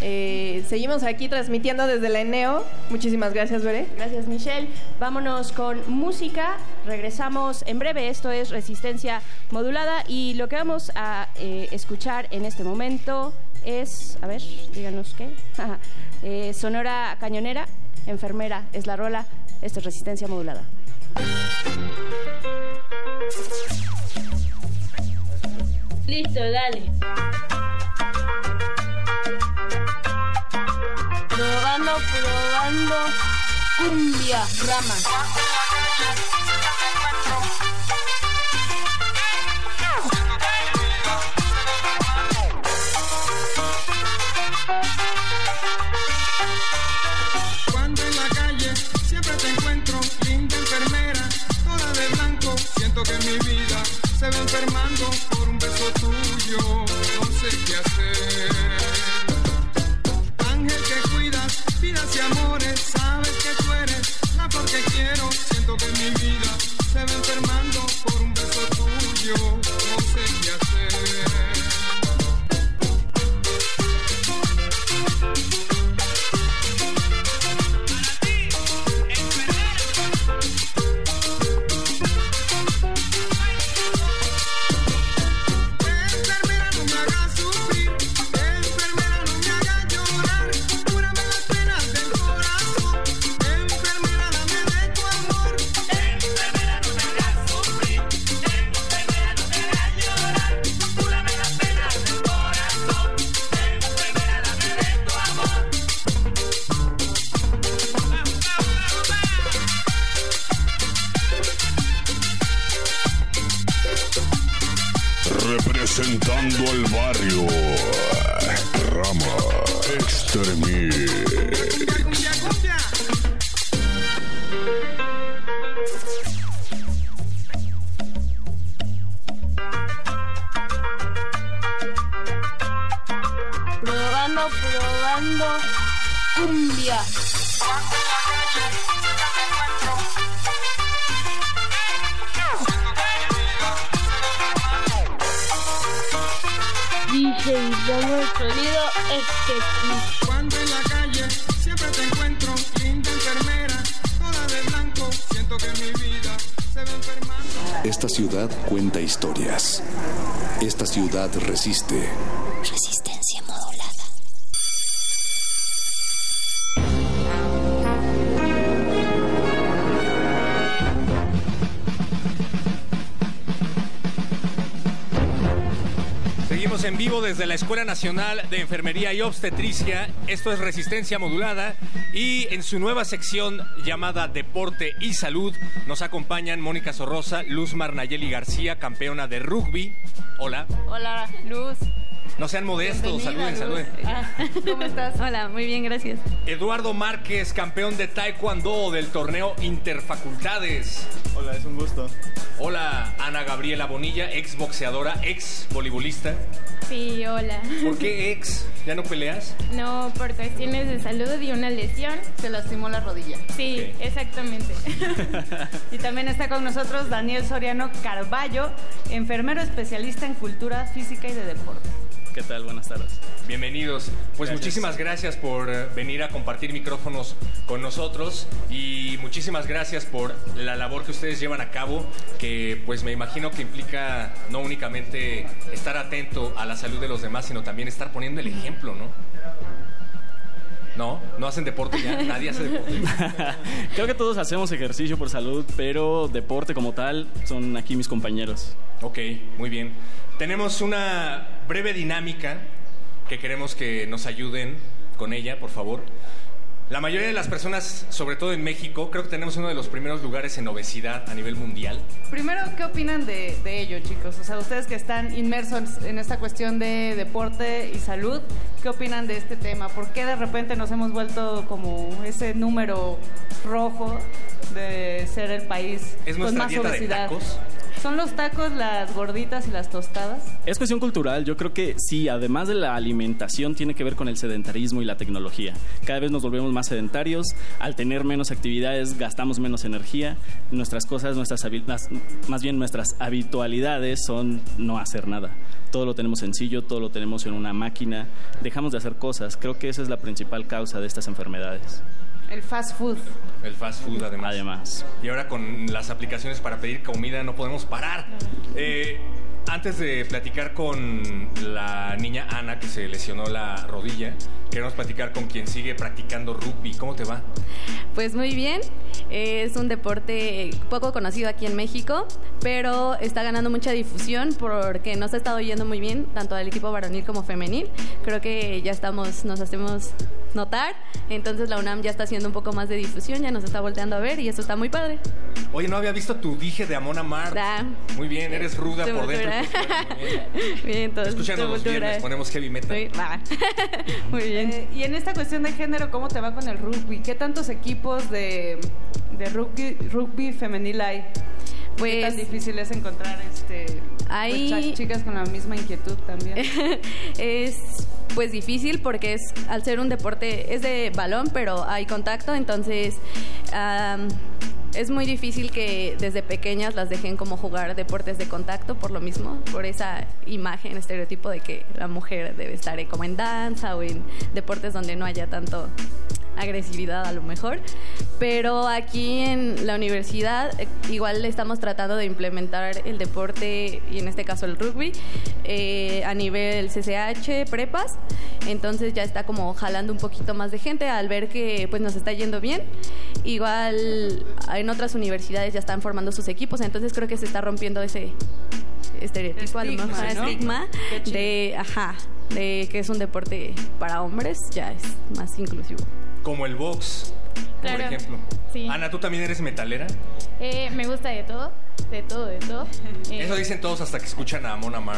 Eh, seguimos aquí transmitiendo desde la ENEO. Muchísimas gracias, Veré. Gracias, Michelle. Vámonos con música. Regresamos en breve. Esto es Resistencia Modulada. Y lo que vamos a eh, escuchar en este momento es. A ver, díganos qué. Eh, Sonora Cañonera, enfermera, es la rola. Esto es Resistencia Modulada. Listo, dale. Probando, probando. Cumbia, rama. Cuando en la calle siempre te encuentro, linda enfermera, toda de blanco, siento que mi vida se va enfermando por un beso tuyo, no sé qué hacer. Vidas y amores, sabes que tú eres la flor que quiero, siento que mi vida se va enfermando por un beso tuyo, no sé qué hacer. Resiste. Desde la Escuela Nacional de Enfermería y Obstetricia. Esto es Resistencia Modulada. Y en su nueva sección llamada Deporte y Salud nos acompañan Mónica Sorrosa, Luz Marnayeli García, campeona de rugby. Hola. Hola, Luz. No sean modestos, saluden, saluden. Ah, ¿Cómo estás? Hola, muy bien, gracias. Eduardo Márquez, campeón de Taekwondo del torneo Interfacultades. Hola, es un gusto. Hola, Ana Gabriela Bonilla, ex boxeadora, ex voleibolista. Sí, hola. ¿Por qué ex? ¿Ya no peleas? No, por cuestiones de salud y una lesión. Se lastimó la rodilla. Sí, exactamente. Y también está con nosotros Daniel Soriano Carballo, enfermero especialista en cultura física y de deporte. ¿Qué tal? Buenas tardes. Bienvenidos. Pues Gracias. muchísimas gracias por eh, venir a compartir micrófonos con nosotros y muchísimas gracias por la labor que ustedes llevan a cabo, que pues me imagino que implica no únicamente estar atento a la salud de los demás, sino también estar poniendo el ejemplo, ¿no? No, no hacen deporte ya, nadie hace deporte. Creo que todos hacemos ejercicio por salud, pero deporte como tal son aquí mis compañeros. Ok, muy bien. Tenemos una breve dinámica que queremos que nos ayuden con ella, por favor. La mayoría de las personas, sobre todo en México, creo que tenemos uno de los primeros lugares en obesidad a nivel mundial. Primero, ¿qué opinan de, de ello, chicos? O sea, ustedes que están inmersos en esta cuestión de deporte y salud, ¿qué opinan de este tema? ¿Por qué de repente nos hemos vuelto como ese número rojo de ser el país ¿Es con más dieta de obesidad? tacos? ¿Son los tacos, las gorditas y las tostadas? Es cuestión cultural, yo creo que sí, además de la alimentación, tiene que ver con el sedentarismo y la tecnología. Cada vez nos volvemos más sedentarios, al tener menos actividades gastamos menos energía, nuestras cosas, nuestras más bien nuestras habitualidades son no hacer nada. Todo lo tenemos sencillo, todo lo tenemos en una máquina, dejamos de hacer cosas. Creo que esa es la principal causa de estas enfermedades. El fast food. El fast food, además. Además. Y ahora con las aplicaciones para pedir comida no podemos parar. Eh, antes de platicar con la niña Ana que se lesionó la rodilla, queremos platicar con quien sigue practicando rugby. ¿Cómo te va? Pues muy bien, es un deporte poco conocido aquí en México, pero está ganando mucha difusión porque nos ha estado yendo muy bien, tanto al equipo varonil como femenil. Creo que ya estamos, nos hacemos notar, entonces la UNAM ya está haciendo un poco más de difusión, ya nos está volteando a ver y eso está muy padre. Oye, no había visto tu dije de Amona Mar. Da. Muy bien, eres ruda por dentro. bien. Entonces. Escúchanos los viernes, ponemos heavy metal. Sí, va. Muy bien. Eh, y en esta cuestión de género, ¿cómo te va con el rugby? ¿Qué tantos equipos de, de rugby, rugby femenil hay? ¿Qué tan difícil es encontrar este, pues, Hay- chicas con la misma inquietud también? es pues difícil porque es al ser un deporte es de balón pero hay contacto entonces es muy difícil que desde pequeñas las dejen como jugar deportes de contacto por lo mismo por esa imagen estereotipo de que la mujer debe estar como en danza o en deportes donde no haya tanto agresividad a lo mejor pero aquí en la universidad eh, igual estamos tratando de implementar el deporte y en este caso el rugby eh, a nivel CCH, prepas, entonces ya está como jalando un poquito más de gente al ver que pues nos está yendo bien. Igual en otras universidades ya están formando sus equipos, entonces creo que se está rompiendo ese estereotipo, a lo Estigma, mejor estigma de, ajá, de que es un deporte para hombres, ya es más inclusivo. Como el box. por ejemplo. Sí. Ana, ¿tú también eres metalera? Eh, me gusta de todo, de todo, de todo. Eh, Eso dicen todos hasta que escuchan a Mona Mar.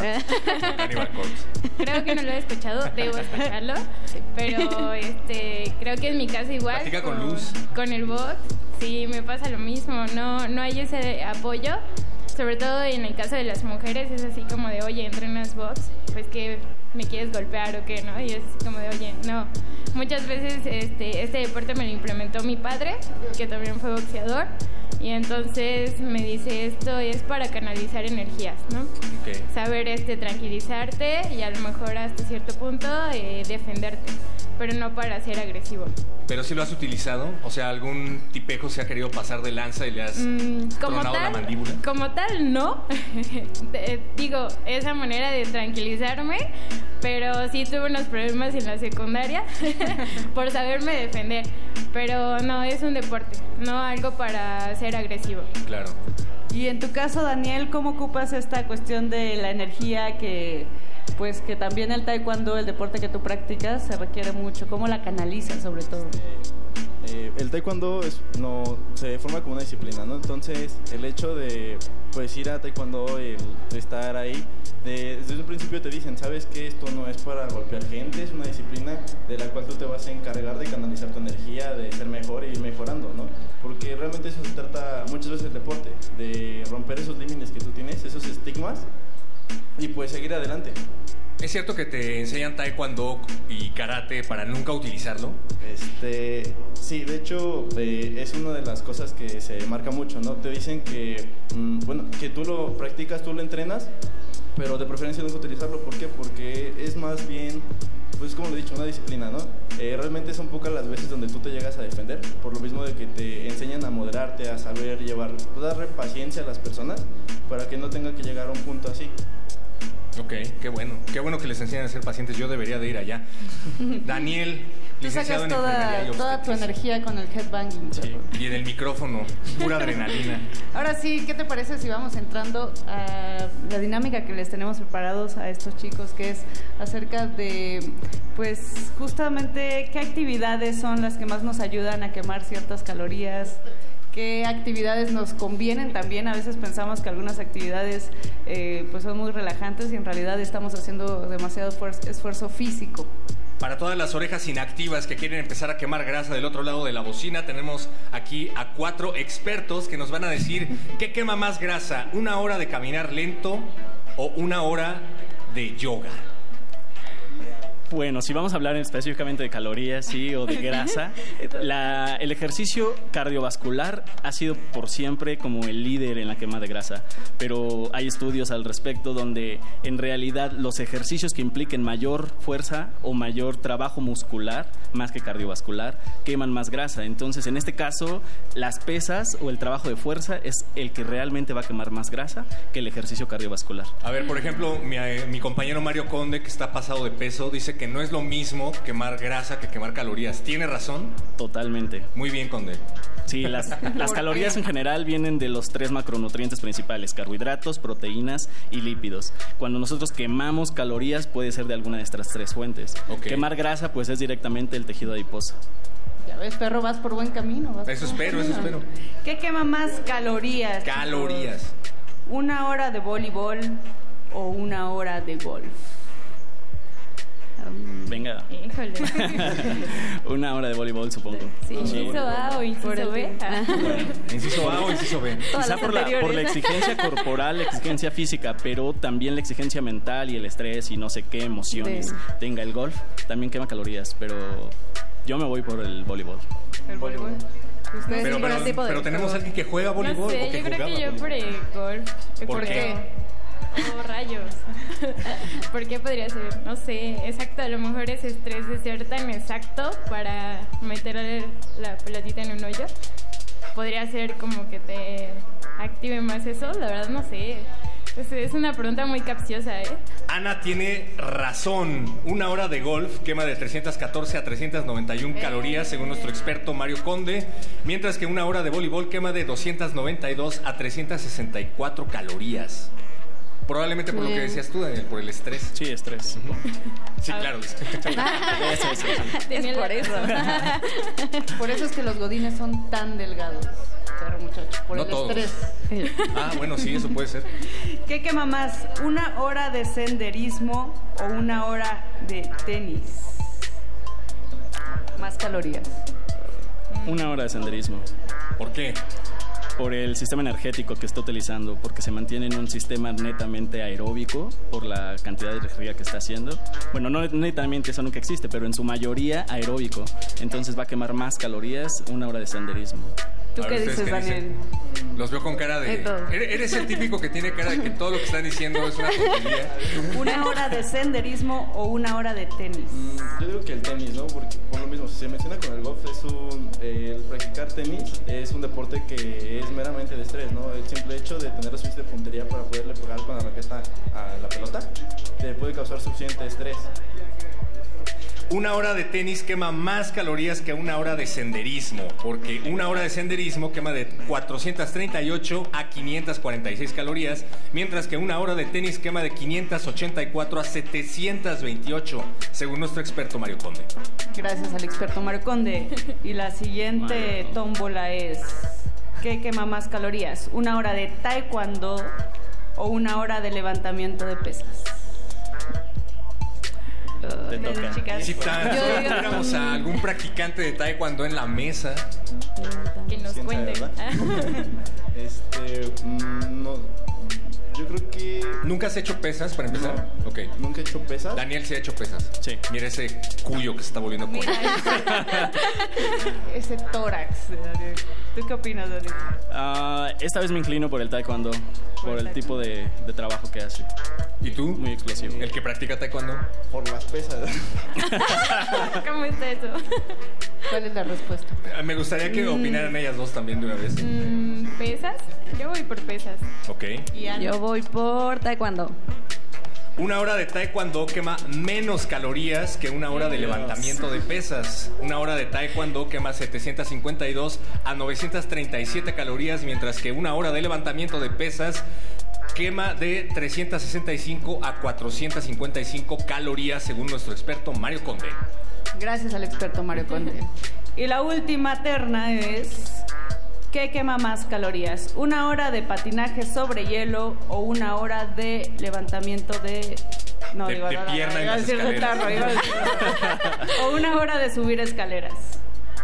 Cannibal Corpse. Creo que no lo he escuchado, debo escucharlo, pero este, creo que en mi caso igual. Platica con Luz. Con el bot, sí, me pasa lo mismo, no, no hay ese apoyo, sobre todo en el caso de las mujeres, es así como de, oye, entrenas box, pues que me quieres golpear o qué, ¿no? Y es como de, oye, no. Muchas veces este, este deporte me lo implementó mi padre, que también fue boxeador, y entonces me dice, esto es para canalizar energías, ¿no? Saber este tranquilizarte y a lo mejor hasta cierto punto eh, defenderte, pero no para ser agresivo. Pero si lo has utilizado, o sea, algún tipejo se ha querido pasar de lanza y le has Mm, como tronado la tal, mandíbula. como tal no. Digo, esa manera de tranquilizarme, pero sí tuve unos problemas en la secundaria por saberme defender. Pero no, es un deporte, no algo para ser agresivo. Claro. Y en tu caso, Daniel, ¿cómo ocupas esta cuestión de la energía que, pues, que también el taekwondo, el deporte que tú practicas, se requiere mucho? ¿Cómo la canalizas, sobre todo? Eh, el taekwondo no, se forma como una disciplina, ¿no? Entonces, el hecho de pues ir a taekwondo, el estar ahí, de- desde un principio te dicen, sabes que esto no es para golpear gente, es una disciplina de la cual tú te vas a encargar de canalizar tu energía, de ser mejor e ir mejorando, ¿no? Porque realmente eso se trata muchas veces el deporte, de romper esos límites que tú tienes, esos estigmas, y pues seguir adelante. ¿Es cierto que te enseñan taekwondo y karate para nunca utilizarlo? Este, sí, de hecho eh, es una de las cosas que se marca mucho, ¿no? Te dicen que, mm, bueno, que tú lo practicas, tú lo entrenas, pero de preferencia nunca utilizarlo. ¿Por qué? Porque es más bien, pues como lo he dicho, una disciplina, ¿no? Eh, realmente son pocas las veces donde tú te llegas a defender, por lo mismo de que te enseñan a moderarte, a saber llevar, pues, darle paciencia a las personas para que no tenga que llegar a un punto así. Ok, qué bueno. Qué bueno que les enseñan a ser pacientes. Yo debería de ir allá. Daniel, Tú sacas toda, toda tu energía con el headbanging. Y en el micrófono, pura adrenalina. Ahora sí, ¿qué te parece si vamos entrando a la dinámica que les tenemos preparados a estos chicos, que es acerca de, pues, justamente qué actividades son las que más nos ayudan a quemar ciertas calorías? ¿Qué actividades nos convienen también? A veces pensamos que algunas actividades eh, pues son muy relajantes y en realidad estamos haciendo demasiado esfuerzo, físico. Para todas las orejas inactivas que quieren empezar a quemar grasa del otro lado de la bocina, tenemos aquí a cuatro expertos que nos van a decir qué quema más grasa, una hora de caminar lento o una hora de yoga. Bueno, si vamos a hablar específicamente de calorías, sí, o de grasa, la- el ejercicio cardiovascular ha sido por siempre como el líder en la quema de grasa, pero hay estudios al respecto donde en realidad los ejercicios que impliquen mayor fuerza o mayor trabajo muscular, más que cardiovascular, queman más grasa. Entonces, en este caso, las pesas o el trabajo de fuerza es el que realmente va a quemar más grasa que el ejercicio cardiovascular. A ver, por ejemplo, mi, eh, mi compañero Mario Conde, que está pasado de peso, dice que no es lo mismo quemar grasa que quemar calorías. ¿Tiene razón? Totalmente. Muy bien, Conde. Sí, las, las calorías en general vienen de los tres macronutrientes principales, carbohidratos, proteínas y lípidos. Cuando nosotros quemamos calorías puede ser de alguna de estas tres fuentes. Quemar grasa pues es directamente el tejido adiposo. Ya ves, perro, vas por buen camino. vas Eso espero, eso espero. ¿Qué quema más calorías? chicos? Calorías. ¿Una hora de voleibol o una hora de golf? Venga. Híjole. Una hora de voleibol, supongo. Sí, Sí. inciso A o inciso B. Inciso A o inciso B. Quizá por la, por la exigencia corporal, la exigencia física, pero también la exigencia mental y el estrés y no sé qué emociones De- tenga el golf, también quema calorías, pero yo me voy por el voleibol. ¿El voleibol? ¿Ustedes Pero, sí por pero- pero tenemos alguien que juega voleibol No sé, o que yo creo que yo por el golf. ¿Por qué? Oh, rayos. ¿Por qué podría ser? No sé, exacto, a lo mejor ese estrés de ser tan exacto para meter la pelotita en un hoyo. Podría ser como que te active más eso, la verdad no sé. Es, una pregunta muy capciosa, ¿eh? Ana tiene razón. Una hora de golf quema de 314 a 391 calorías, según nuestro experto Mario Conde, mientras que una hora de voleibol quema de 292 a 364 calorías. Probablemente por lo que decías tú, Daniel, por el estrés. Sí, estrés. Sí, Ah. claro. Eso, eso, eso. Es por eso. por eso es que los godines son tan delgados, perro muchacho, por No el todos. estrés. Ah, bueno, sí, eso puede ser. ¿Qué quema más? ¿Una hora de senderismo o una hora de tenis? Más calorías. Una hora de senderismo. ¿Por qué? Por el sistema energético que está utilizando, porque se mantiene en un sistema netamente aeróbico por la cantidad de energía que está haciendo. Bueno, no netamente eso nunca existe, pero en su mayoría aeróbico. Entonces va a quemar más calorías una hora de senderismo. ¿Tú qué ver, ¿ustedes dices, qué Daniel? Los veo con cara de... Eres el típico que tiene cara de que todo lo que están diciendo es una tontería. ¿Una hora de senderismo o una hora de tenis? Mm, Yo digo que el tenis, ¿no? Porque por lo mismo, si se menciona con el golf, es un, eh, el practicar tenis es un deporte que es meramente de estrés, ¿no? El simple hecho de tener la suficiente puntería para poderle pegar con la raqueta a la pelota te puede causar suficiente estrés. Una hora de tenis quema más calorías que una hora de senderismo, porque una hora de senderismo quema de 438 a 546 calorías, mientras que una hora de tenis quema de 584 a 728, según nuestro experto Mario Conde. Gracias al experto Mario Conde. Y la siguiente tómbola es: ¿qué quema más calorías? ¿Una hora de taekwondo o una hora de levantamiento de pesas? Te toca. chicas. Si tan Yo solo digo- tuviéramos a algún practicante de taekwondo en la mesa, Que nos. ¿verdad? este, mm, no, yo creo que ¿nunca has hecho pesas para empezar? Ok. nunca he hecho pesas. Daniel se ha hecho pesas. Sí. Mira ese cuyo que se está volviendo cuyo. Ese tórax. de Daniel. ¿Tú qué opinas, Daniel? Ah, esta vez me inclino por el taekwondo, por el tipo de, de trabajo que hace. ¿Y tú? Muy explosivo. El que practica taekwondo. Por las pesas. ¿Cómo está eso? ¿Cuál es la respuesta? Eh, Me gustaría que opinaran ellas dos también de una vez. Mm, ¿Pesas? Yo voy por pesas. Ok. Yo voy por taekwondo. Una hora de taekwondo quema menos calorías que una hora de levantamiento de pesas. Una hora de taekwondo quema 752 a 937 calorías, mientras que una hora de levantamiento de pesas quema de 365 a 455 calorías, según nuestro experto Mario Conde. Gracias al experto Mario Conde. Y la última terna es: ¿qué quema más calorías? ¿Una hora de patinaje sobre hielo o una hora de levantamiento de. No, De- digo, de no, pierna no, en las tarro. O una hora de subir escaleras.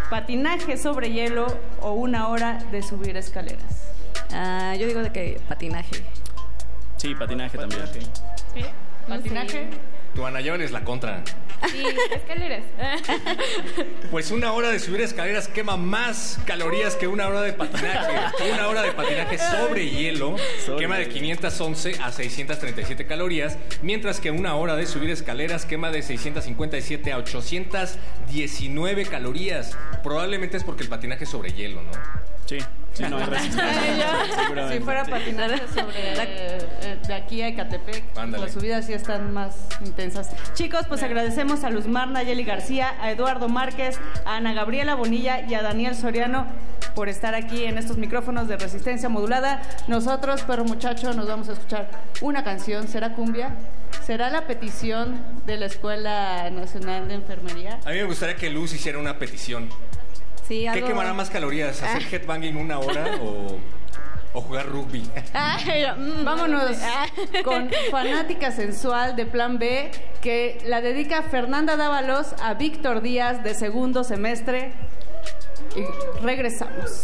¿Patinaje sobre hielo o una hora de subir escaleras? Ah, yo digo de que patinaje. Sí, patinaje también. ¿Qué? No ¿Patinaje? Tu Ana Yol es la contra. Sí, escaleras. Pues una hora de subir escaleras quema más calorías que una hora de patinaje. Una hora de patinaje sobre hielo Sobre quema de hielo. 511 a 637 calorías, mientras que una hora de subir escaleras quema de 657 a 819 calorías. Probablemente es porque el patinaje es sobre hielo, ¿no? Sí, sí, no hay resistencia. seguramente. Si fuera patinaje sobre eh, de aquí a Ecatepec, Ándale. las subidas sí están más intensas. Chicos, pues agradecemos a Luzmar Nayeli García, a Eduardo Márquez, a Ana Gabriela Bonilla y a Daniel Soriano por estar aquí en estos micrófonos de resistencia modulada. Nosotros, perro muchacho, nos vamos a escuchar una canción. ¿Será cumbia? ¿Será la petición de la Escuela Nacional de Enfermería? A mí me gustaría que Luz hiciera una petición. Sí, ¿Qué algo... quemará más calorías? ¿Hacer headbanging una hora o, o jugar rugby? Ay, mm, Vámonos Ah. con Fanática Sensual de Plan B, que la dedica Fernanda Dávalos a Víctor Díaz de segundo semestre. Y regresamos.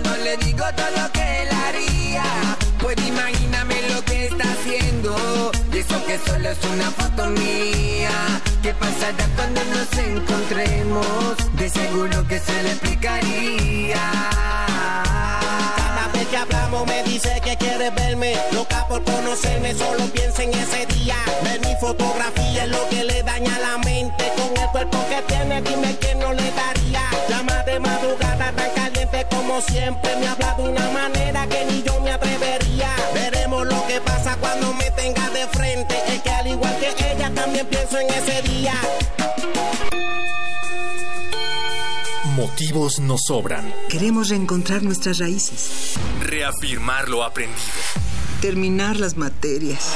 Cuando le digo todo lo que él haría, pues imagíname lo que está haciendo. Y eso que solo es una foto mía. ¿Qué pasará cuando nos encontremos? De seguro que se le explicaría. Cada vez que hablamos me dice que quiere verme. Loca por conocerme, solo piensa en ese día. Ver mi fotografía es lo que le daña la mente. Con el cuerpo que tiene, dime que no le daría. Llama de como siempre. Me habla de una manera que ni yo me atrevería. Veremos lo que pasa cuando me tenga de frente. Es que al igual que ella, también pienso en ese día. Motivos nos sobran. Queremos reencontrar nuestras raíces, Reafirmar lo aprendido. terminar las materias.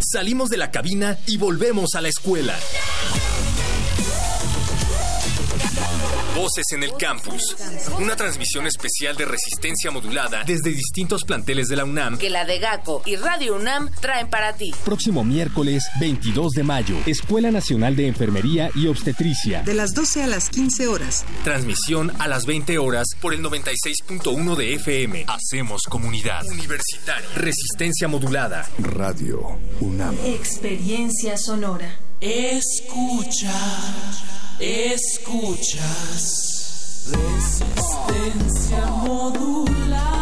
Salimos de la cabina y volvemos a la escuela. Voces en el campus. Una transmisión especial de resistencia modulada desde distintos planteles de la UNAM. Que la de GACO y Radio UNAM traen para ti. Próximo miércoles 22 de mayo, Escuela Nacional de Enfermería y Obstetricia. De las 12 a las 15 horas. Transmisión a las 20 horas por el 96.1 de FM. Hacemos comunidad. Universitaria. Resistencia modulada. Radio UNAM. Experiencia sonora. Escucha, escuchas. Resistencia modulada.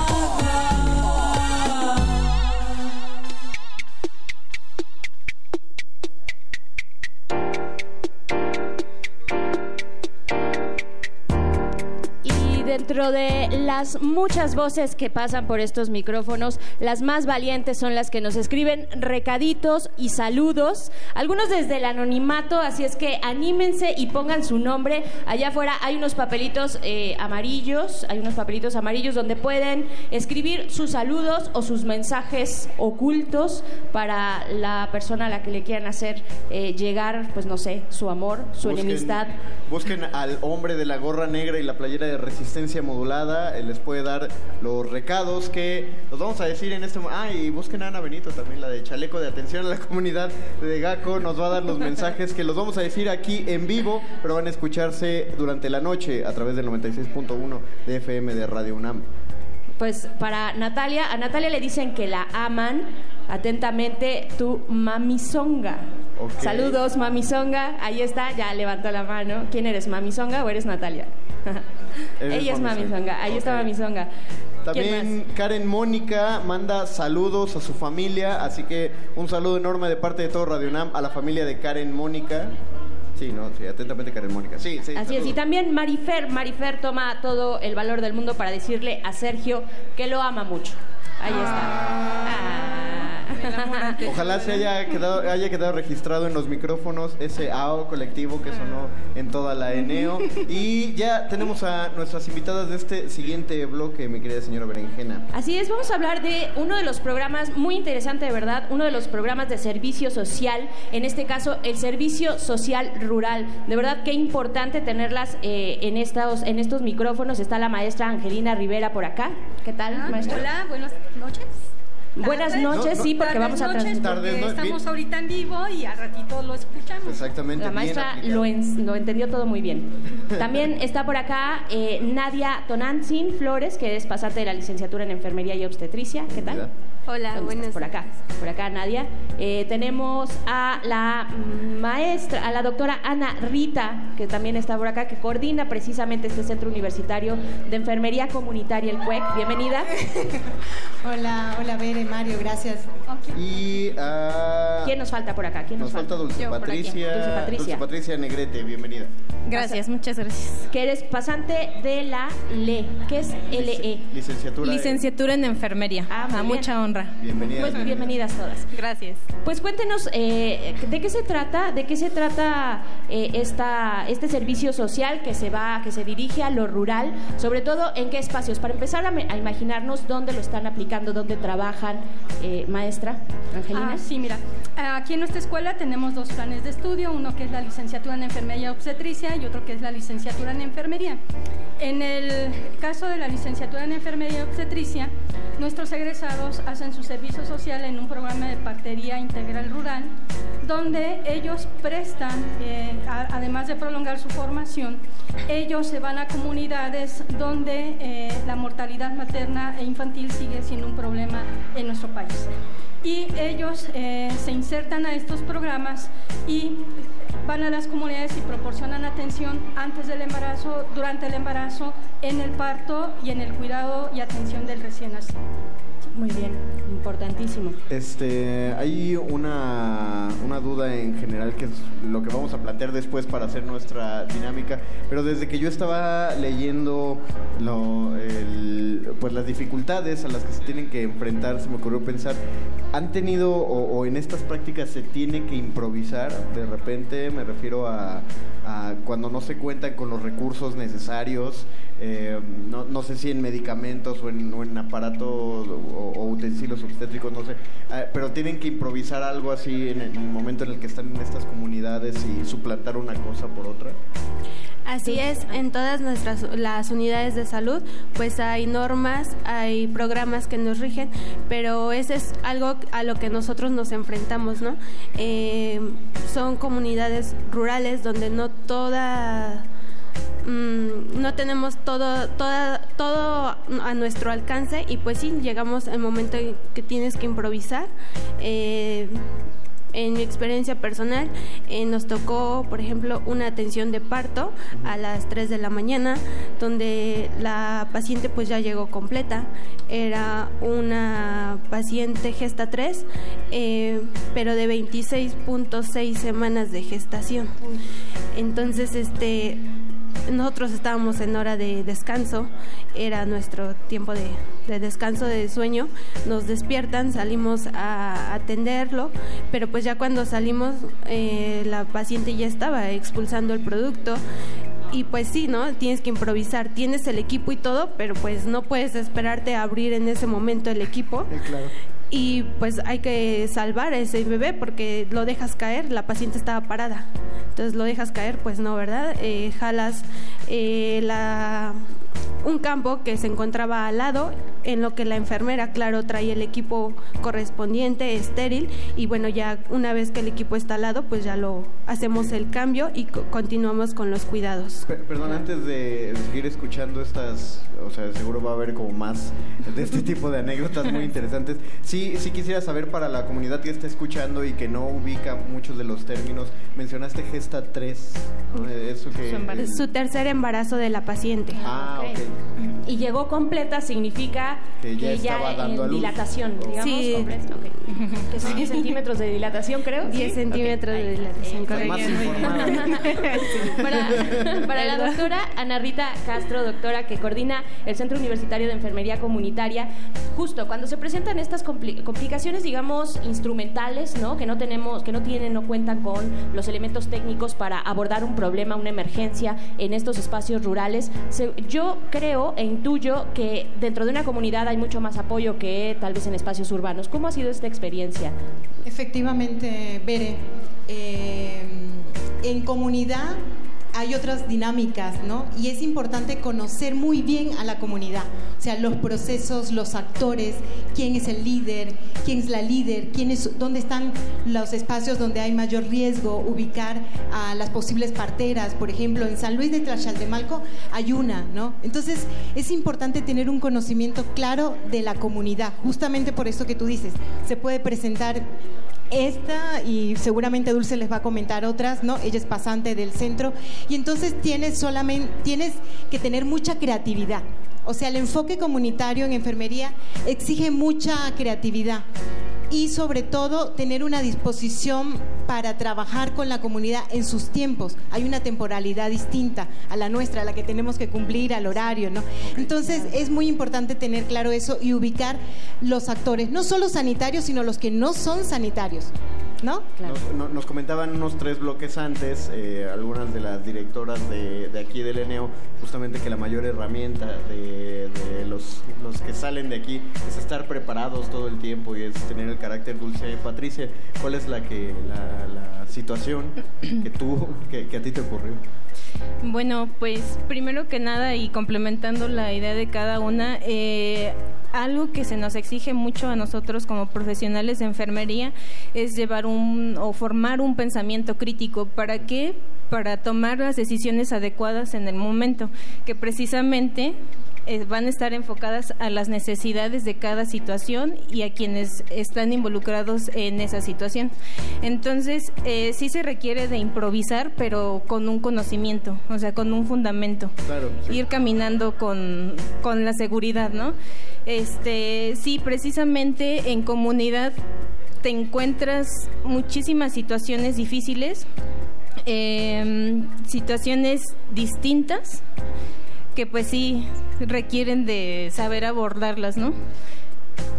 Dentro de las muchas voces que pasan por estos micrófonos, las más valientes son las que nos escriben recaditos y saludos, algunos desde el anonimato, así es que anímense y pongan su nombre. Allá afuera hay unos papelitos eh, amarillos, hay unos papelitos amarillos donde pueden escribir sus saludos o sus mensajes ocultos para la persona a la que le quieran hacer eh, llegar, pues no sé, su amor, su Busquen- enemistad. Busquen al hombre de la gorra negra y la playera de resistencia modulada. Él les puede dar los recados que los vamos a decir en este momento. Ah, y busquen a Ana Benito también, la de chaleco de atención a la comunidad de GACO. Nos va a dar los mensajes que los vamos a decir aquí en vivo, pero van a escucharse durante la noche a través del 96.1 de FM de Radio UNAM. Pues para Natalia, a Natalia le dicen que la aman. Atentamente, tu mamizonga. Ok. Saludos, mamizonga. Ahí está, ya levantó la mano. ¿Quién eres, mamizonga o eres Natalia? Eres Ella es mamizonga. Ahí está mamizonga. ¿Quién También Karen Mónica manda saludos a su familia, así que un saludo enorme de parte de todo Radio UNAM a la familia de Karen Mónica. Sí, no, sí, atentamente Karen Mónica. Sí, sí. Así es, y también Marifer, Marifer toma todo el valor del mundo para decirle a Sergio que lo ama mucho. Ahí está. Ojalá se haya quedado, haya quedado registrado en los micrófonos ese AO colectivo que sonó en toda la Eneo. Y ya tenemos a nuestras invitadas de este siguiente bloque, mi querida señora Berenjena. Así es, vamos a hablar de uno de los programas muy interesante de verdad, uno de los programas de servicio social, en este caso el servicio social rural. De verdad qué importante tenerlas eh, en estos en estos micrófonos. Está la maestra Angelina Rivera por acá. ¿Qué tal, maestra? Hola, buenas noches. Buenas noches, sí, porque vamos a noches, no- estamos ahorita en vivo y al ratito lo escuchamos. Exactamente. La maestra lo, en- lo entendió todo muy bien. También está por acá eh, Nadia Tonantzin Flores, que es pasante de la licenciatura en Enfermería y Obstetricia. ¿Qué tal? Hola, ¿Dónde buenas? Por acá, por acá Nadia. Eh, tenemos a la maestra, a la doctora Ana Rita, que también está por acá, que coordina precisamente este centro universitario de enfermería comunitaria, el CUEC. Bienvenida. Hola, hola Mario, gracias. Y ah, ¿Quién nos falta por acá? ¿Quién nos nos, falta Dulce Yo por aquí. Patricia, Dulce Patricia. Dulce Patricia Negrete, bienvenida. Gracias, muchas gracias. Que eres pasante de la LE. ¿Qué es LE? Licenciatura. en- Licenciatura en enfermería. Ah, muy a bien. mucha honra. Bienvenida. Pues bienvenidas todas. Gracias. Pues cuéntenos eh, de qué se trata, de qué se trata eh, esta, este servicio social que se va, que se dirige a lo rural, sobre todo en qué espacios, para empezar a, a imaginarnos dónde lo están aplicando, dónde trabajan, eh, maestra Angelina. Ah, sí, mira, aquí en nuestra escuela tenemos dos planes de estudio, uno que es la licenciatura en enfermería y obstetricia y otro que es la licenciatura en enfermería. En el caso de la licenciatura en enfermería y obstetricia, nuestros egresados hacen su servicio social en un programa de partería integral rural, donde ellos prestan, eh, a- además de prolongar su formación, ellos se van a comunidades donde eh, la mortalidad materna e infantil sigue siendo un problema en nuestro país. y ellos eh, se insertan a estos programas y van a las comunidades y proporcionan atención antes del embarazo, durante el embarazo, en el parto y en el cuidado y atención del recién nacido. Muy bien, importantísimo. Este, hay una, una duda en general que es lo que vamos a plantear después para hacer nuestra dinámica, pero desde que yo estaba leyendo lo, el- pues las dificultades a las que se tienen que enfrentar, se me ocurrió pensar, ¿han tenido o, o en estas prácticas se tiene que improvisar? De repente me refiero a, a cuando no se cuentan con los recursos necesarios, eh, no, no sé si en medicamentos o en, o en aparatos o, o utensilios obstétricos, no sé, eh, pero tienen que improvisar algo así en el momento en el que están en estas comunidades y suplantar una cosa por otra. Así es, en todas nuestras las unidades de salud, pues hay normas, hay programas que nos rigen, pero ese es algo a lo que nosotros nos enfrentamos, ¿no? Eh, son comunidades rurales donde no toda mm, no tenemos todo, toda, todo a nuestro alcance y pues sí, llegamos al momento en que tienes que improvisar. Eh, en mi experiencia personal, eh, nos tocó, por ejemplo, una atención de parto a las 3 de la mañana, donde la paciente pues ya llegó completa. Era una paciente gesta 3, eh, pero de 26.6 semanas de gestación. Entonces, este, nosotros estábamos en hora de descanso, era nuestro tiempo de, de descanso de sueño, nos despiertan, salimos a atenderlo, pero pues ya cuando salimos eh, la paciente ya estaba expulsando el producto y pues sí, ¿no? Tienes que improvisar, tienes el equipo y todo, pero pues no puedes esperarte a abrir en ese momento el equipo. Y pues hay que salvar a ese bebé porque lo dejas caer, la paciente estaba parada. Entonces lo dejas caer, pues no, ¿verdad? Eh, jalas eh, la, un campo que se encontraba al lado, en lo que la enfermera, claro, trae el equipo correspondiente, estéril, y bueno, ya una vez que el equipo está al lado, pues ya lo hacemos el cambio y co- continuamos con los cuidados. Per- perdón, antes de seguir escuchando estas, o sea, seguro va a haber como más de este tipo de anécdotas muy interesantes. Sí, sí quisiera saber para la comunidad que está escuchando y que no ubica muchos de los términos, mencionaste gesta 3, ¿no? Eso que... Es su tercer embarazo de la paciente. Ah, ok. Y llegó completa significa Que que ya ya, estaba dando a en luz. dilatación, digamos, Sí. completa, ok. Que son 10 centímetros de dilatación, creo. 10 ¿sí? centímetros de dilatación, correcto. más para, para la doctora Ana Rita Castro, doctora que coordina el Centro Universitario de Enfermería Comunitaria, justo cuando se presentan estas compli- complicaciones, digamos, instrumentales, ¿no? Que no tenemos, que no tienen, no cuentan con los elementos técnicos para abordar un problema, una emergencia en estos espacios rurales. se- yo creo e intuyo que dentro de una comunidad hay mucho más apoyo que tal vez en espacios urbanos. ¿Cómo ha sido esta experiencia? Efectivamente, Bere, eh, en comunidad hay otras dinámicas, ¿no? Y es importante conocer muy bien a la comunidad, o sea, los procesos, los actores, quién es el líder, quién es la líder, quién es, dónde están los espacios donde hay mayor riesgo, ubicar a las posibles parteras, por ejemplo, en San Luis de Tlaxaltemalco hay una, ¿no? Entonces, es importante tener un conocimiento claro de la comunidad, justamente por eso que tú dices, se puede presentar esta y seguramente Dulce les va a comentar otras, ¿no? Ella es pasante del centro y entonces tienes solamente tienes que tener mucha creatividad. O sea, el enfoque comunitario en enfermería exige mucha creatividad y sobre todo tener una disposición para trabajar con la comunidad en sus tiempos. Hay una temporalidad distinta a la nuestra, a la que tenemos que cumplir al horario, ¿no? Entonces es muy importante tener claro eso y ubicar los actores, no solo sanitarios, sino los que no son sanitarios, ¿no? Nos, no- nos comentaban unos tres bloques antes, eh, algunas de las directoras de, de aquí del ENEO, justamente que la mayor herramienta de, de los, los que salen de aquí es estar preparados todo el tiempo y es tener el carácter dulce. Patricia, ¿cuál es la que la, la situación que tú, que, que a ti te ocurrió? Bueno, pues primero que nada y complementando la idea de cada una, eh, algo que se nos exige mucho a nosotros como profesionales de enfermería es llevar un o formar un pensamiento crítico. ¿Para qué? Para tomar las decisiones adecuadas en el momento, que precisamente eh, van a estar enfocadas a las necesidades de cada situación y a quienes están involucrados en esa situación. Entonces, eh, sí se requiere de improvisar, pero con un conocimiento, o sea, con un fundamento. Claro. Ir caminando con, con la seguridad, ¿no? Este, sí, precisamente en comunidad te encuentras muchísimas situaciones difíciles, em, situaciones distintas que pues sí requieren de saber abordarlas, ¿no?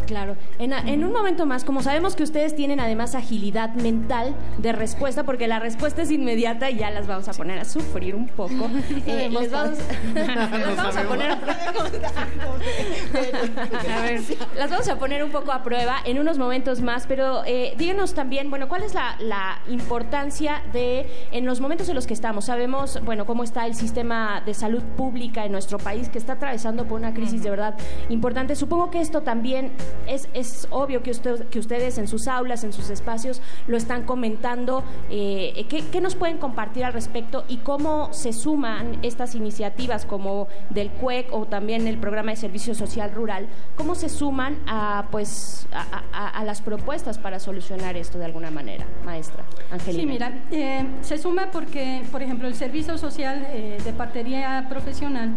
Claro. En, en, un momento más, como sabemos que ustedes tienen además agilidad mental de respuesta, porque la respuesta es inmediata y ya las vamos a poner a sufrir un poco. Eh, les vamos, las vamos a poner a A ver, las vamos a poner un poco a prueba en unos momentos más, pero eh, díganos también, bueno, ¿cuál es la, la importancia de, en los momentos en los que estamos, sabemos, bueno, cómo está el sistema de salud pública en nuestro país, que está atravesando por una crisis de verdad importante. Supongo que esto también es, es obvio que, usted, que ustedes en sus aulas, en sus espacios, lo están comentando. Eh, ¿qué, ¿qué, nos pueden compartir al respecto y cómo se suman estas iniciativas como del CUEC o también el programa de servicio social rural? ¿Cómo se suman a, pues, a, las propuestas para solucionar esto de alguna manera, maestra Angelina? Sí, mira, eh, se suma porque, por ejemplo, el servicio social eh, de partería profesional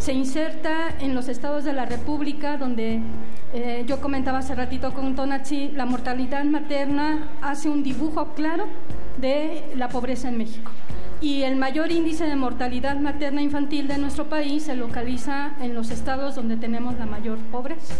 se inserta en los estados de la República donde eh, yo comentaba hace ratito con Tonachi, la mortalidad materna hace un dibujo claro de la pobreza en México. Y el mayor índice de mortalidad materna infantil de nuestro país se localiza en los estados donde tenemos la mayor pobreza.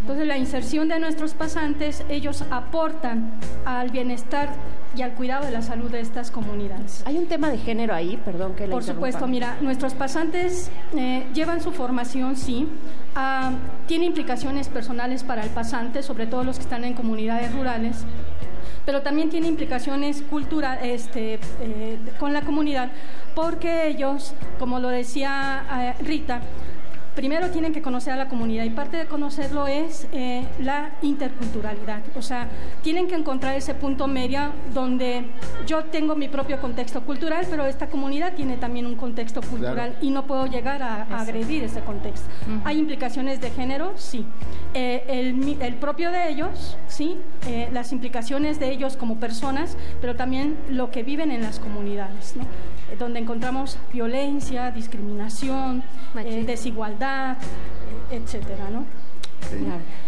Entonces, la inserción de nuestros pasantes, ellos aportan al bienestar y al cuidado de la salud de estas comunidades. Hay un tema de género ahí, perdón que la Por supuesto, mira, nuestros pasantes eh, llevan su formación, sí, uh, tiene implicaciones personales para el pasante, sobre todo los que están en comunidades rurales, pero también tiene implicaciones culturales este, eh, con la comunidad, porque ellos, como lo decía eh, Rita, primero tienen que conocer a la comunidad y parte de conocerlo es eh, la interculturalidad. O sea, tienen que encontrar ese punto medio donde yo tengo mi propio contexto cultural, pero esta comunidad tiene también un contexto cultural Claro. y no puedo llegar a, a agredir ese contexto. ¿Hay implicaciones de género? Sí. Eh, el, propio de ellos, sí. Eh, las implicaciones de ellos como personas, pero también lo que viven en las comunidades, ¿no? Eh, donde encontramos violencia, discriminación, eh, desigualdad, eh, etcétera, ¿no? Sí.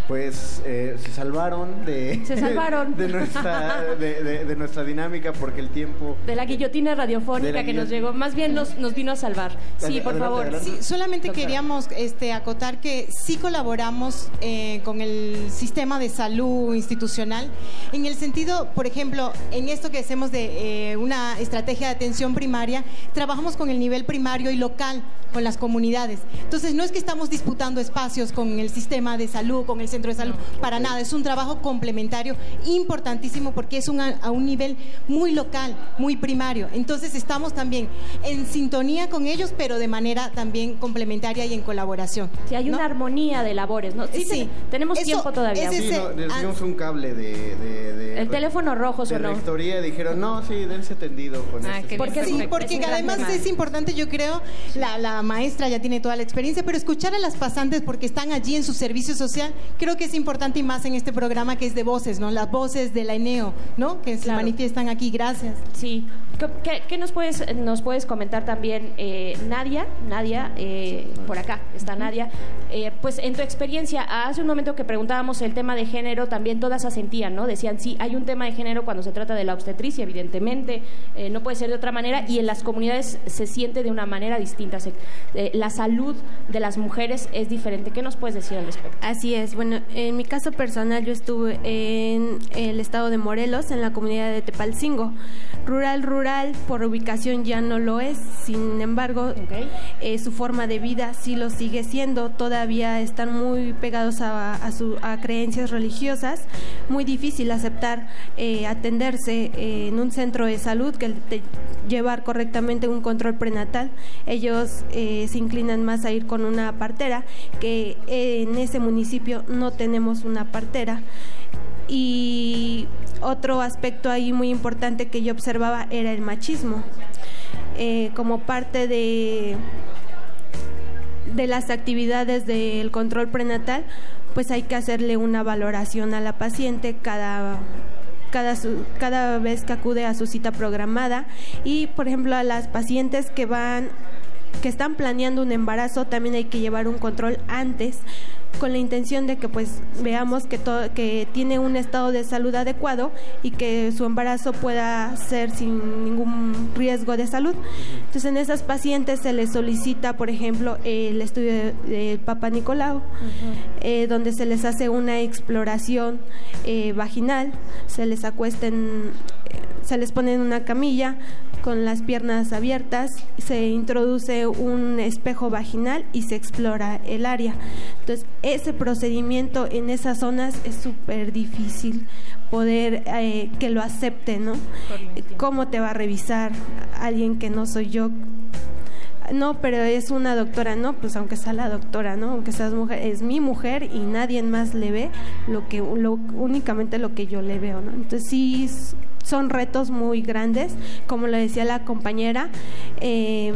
Pues eh, se salvaron de, Se salvaron. de, nuestra, de, de- de nuestra dinámica porque el tiempo... De la guillotina radiofónica la que nos llegó, más bien nos, nos vino a salvar. Sí, por Adelante, favor. adelante. Sí, solamente queríamos este, acotar que sí colaboramos eh, con el sistema de salud institucional, en el sentido, por ejemplo, en esto que hacemos de eh, una estrategia de atención primaria, trabajamos con el nivel primario y local, con las comunidades. Entonces, no es que estamos disputando espacios con el sistema de salud, con el centro de salud, para nada, es un trabajo complementario importantísimo porque es un, a un nivel muy local, muy primario. Entonces, estamos también en sintonía con ellos, pero de manera también complementaria y en colaboración. Sí, hay una armonía de labores, ¿no? Sí, Sí. te- tenemos Eso- tiempo todavía. ese Sí, no, les dimos un cable de... de- de- El teléfono rojo de sonó. rectoría dijeron, no, sí, dense tendido con Ah, qué Porque, sí, porque además es importante, yo creo, la, la maestra ya tiene toda la experiencia, pero escuchar a las pasantes porque están allí en su servicio social, creo que es importante y más en este programa que es de voces, ¿no? Las voces de la ENEO, ¿no? Que se manifiestan aquí. Gracias. Sí. ¿Qué- ¿Qué, qué nos puedes nos puedes comentar también, eh, Nadia? Nadia, eh, por acá está Nadia. Eh, pues en tu experiencia, hace un momento que preguntábamos el tema de género, también todas asentían, ¿no? Decían, sí, hay un tema de género cuando se trata de la obstetricia, evidentemente, eh, no puede ser de otra manera, y en las comunidades se siente de una manera distinta. Se- la salud de las mujeres es diferente. ¿Qué nos puedes decir al respecto? Así es. Bueno, en mi caso personal yo estuve en el estado de Morelos, en la comunidad de Tepalcingo. Rural, rural, por ubicación ya no lo es. Sin embargo, eh, su forma de vida sí lo sigue siendo. Todavía están muy pegados a, a su, a creencias religiosas. Muy difícil aceptar eh, atenderse eh, en un centro de salud que te- llevar correctamente un control prenatal. Ellos eh, se inclinan más a ir con una partera, que en ese municipio no tenemos una partera. Y otro aspecto ahí muy importante que yo observaba era el machismo. Eh, como parte de de las actividades del control prenatal, pues hay que hacerle una valoración a la paciente cada cada, cada vez que acude a su cita programada y por ejemplo a las pacientes que van que están planeando un embarazo también hay que llevar un control antes con la intención de que pues veamos que todo, que tiene un estado de salud adecuado y que su embarazo pueda ser sin ningún riesgo de salud. Entonces en esas pacientes se les solicita, por ejemplo, el estudio del Papa Nicolau, eh, donde se les hace una exploración eh, vaginal, se les acuesten, eh, se les pone en una camilla, con las piernas abiertas, se introduce un espejo vaginal y se explora el área. Entonces, ese procedimiento en esas zonas es súper difícil poder eh, que lo acepte, ¿no? ¿Cómo te va a revisar alguien que no soy yo? no, pero es una doctora, no, pues aunque sea la doctora, ¿no? Aunque seas mujer, es mi mujer y nadie más le ve lo que, lo, únicamente lo que yo le veo, ¿no? Entonces sí son retos muy grandes, como lo decía la compañera. Eh,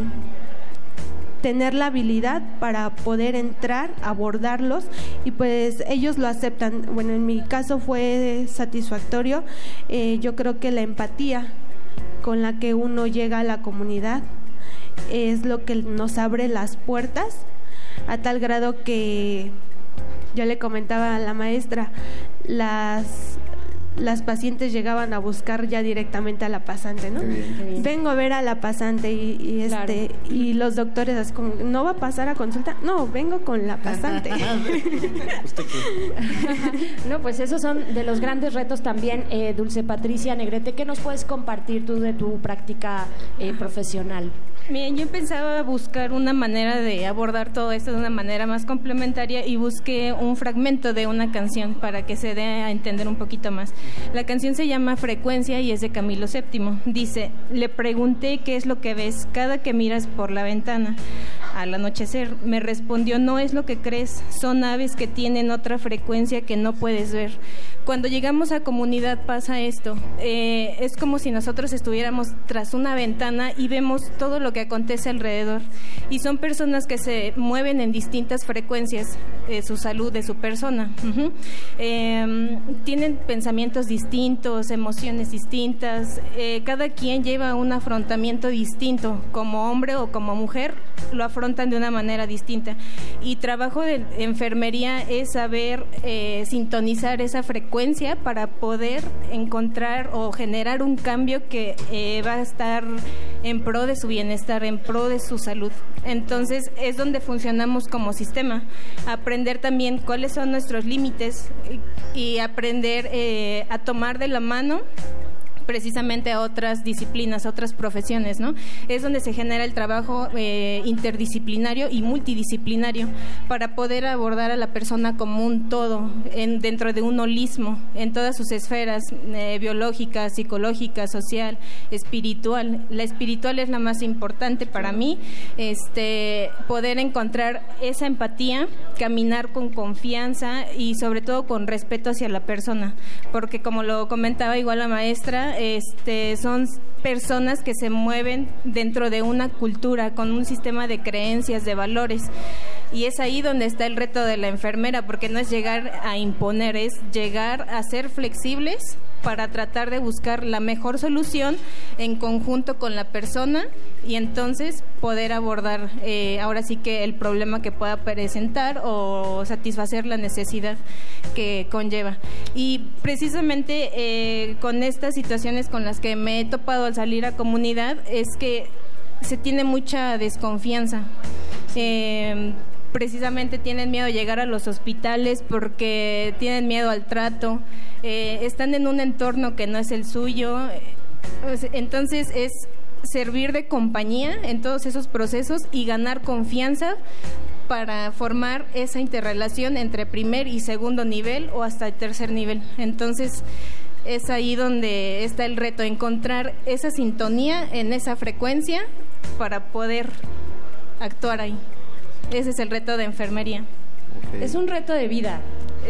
tener la habilidad para poder entrar, abordarlos y pues ellos lo aceptan. Bueno, en mi caso fue satisfactorio. Eh, yo creo que la empatía con la que uno llega a la comunidad es lo que nos abre las puertas a tal grado que yo le comentaba a la maestra, las las pacientes llegaban a buscar ya directamente a la pasante, ¿no? Vengo a ver a la pasante y, este y los doctores así como no va a pasar a consulta, no, vengo con la pasante. no, pues esos son de los grandes retos también, eh, Dulce Patricia Negrete, ¿qué nos puedes compartir tú de tu práctica eh, profesional? Bien, yo empezaba a buscar una manera de abordar todo esto de una manera más complementaria y busqué un fragmento de una canción para que se dé a entender un poquito más. La canción se llama Frecuencia y es de Camilo VII. Dice, le pregunté qué es lo que ves cada que miras por la ventana. Al anochecer me respondió, no es lo que crees, son aves que tienen otra frecuencia que no puedes ver cuando llegamos a comunidad pasa esto. Eh, es como si nosotros estuviéramos tras una ventana y vemos todo lo que acontece alrededor. Y son personas que se mueven en distintas frecuencias de su salud, de su persona. Em, tienen pensamientos distintos, emociones distintas. Eh, cada quien lleva un afrontamiento distinto. Como hombre o como mujer, lo afrontan de una manera distinta. Y trabajo de enfermería es saber eh, sintonizar esa frecuencia para poder encontrar o generar un cambio que eh, va a estar en pro de su bienestar, en pro de su salud. Entonces es donde funcionamos como sistema, aprender también cuáles son nuestros límites y, aprender eh, a tomar de la mano precisamente a otras disciplinas, a otras profesiones, ¿no? Es donde se genera el trabajo eh, interdisciplinario y multidisciplinario para poder abordar a la persona como un todo, en, dentro de un holismo, en todas sus esferas, eh, biológica, psicológica, social, espiritual. La espiritual es la más importante para mí, este, poder encontrar esa empatía, caminar con confianza y sobre todo con respeto hacia la persona, porque como lo comentaba igual la maestra, este, son personas que se mueven dentro de una cultura con un sistema de creencias, de valores. Y es ahí donde está el reto de la enfermera, porque no es llegar a imponer, es llegar a ser flexibles para tratar de buscar la mejor solución en conjunto con la persona y entonces poder abordar eh, ahora sí que el problema que pueda presentar o satisfacer la necesidad que conlleva. Y precisamente eh, con estas situaciones con las que me he topado al salir a comunidad es que se tiene mucha desconfianza. Eh, precisamente tienen miedo de llegar a los hospitales porque tienen miedo al trato, eh, están en un entorno que no es el suyo. Entonces es servir de compañía en todos esos procesos y ganar confianza para formar esa interrelación entre primer y segundo nivel o hasta el tercer nivel. Entonces es ahí donde está el reto, encontrar esa sintonía en esa frecuencia para poder actuar ahí. Ese es el reto de enfermería. Es un reto de vida.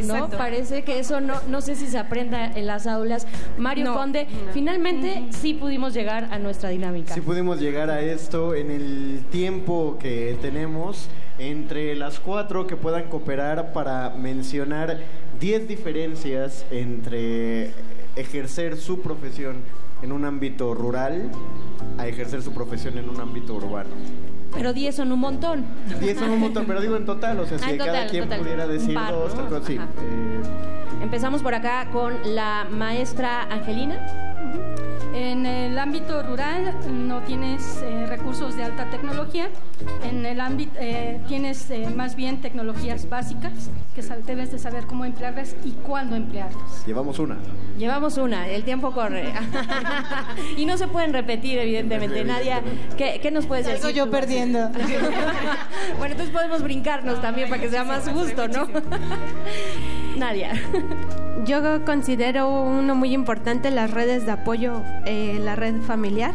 ¿no? Parece que eso no, no sé si se aprenda en las aulas. Mario No. Conde, finalmente sí pudimos llegar a nuestra dinámica. Si pudimos llegar a esto en el tiempo que tenemos entre las cuatro que puedan cooperar para mencionar 10 diferencias entre ejercer su profesión en un ámbito rural a ejercer su profesión en un ámbito urbano. Pero 10 son un montón. 10 son un montón, pero digo en total, o sea, Ah, si en cada quien total. pudiera decir par, dos, ¿no? tres cosas, sí. Eh, Empezamos por acá con la maestra Angelina. En el ámbito rural no tienes eh, recursos de alta tecnología, en el ámbito eh, tienes eh, más bien tecnologías básicas que debes de saber cómo emplearlas y cuándo emplearlas. llevamos una. Llevamos una, el tiempo corre. y no se pueden repetir, evidentemente. Nadia, ¿qué, qué nos puedes Salgo decir? yo tú? perdiendo. bueno, entonces podemos brincarnos también para que sea más justo, ¿no? Nadia. Yo considero uno muy importante las redes de apoyo, eh, la red familiar.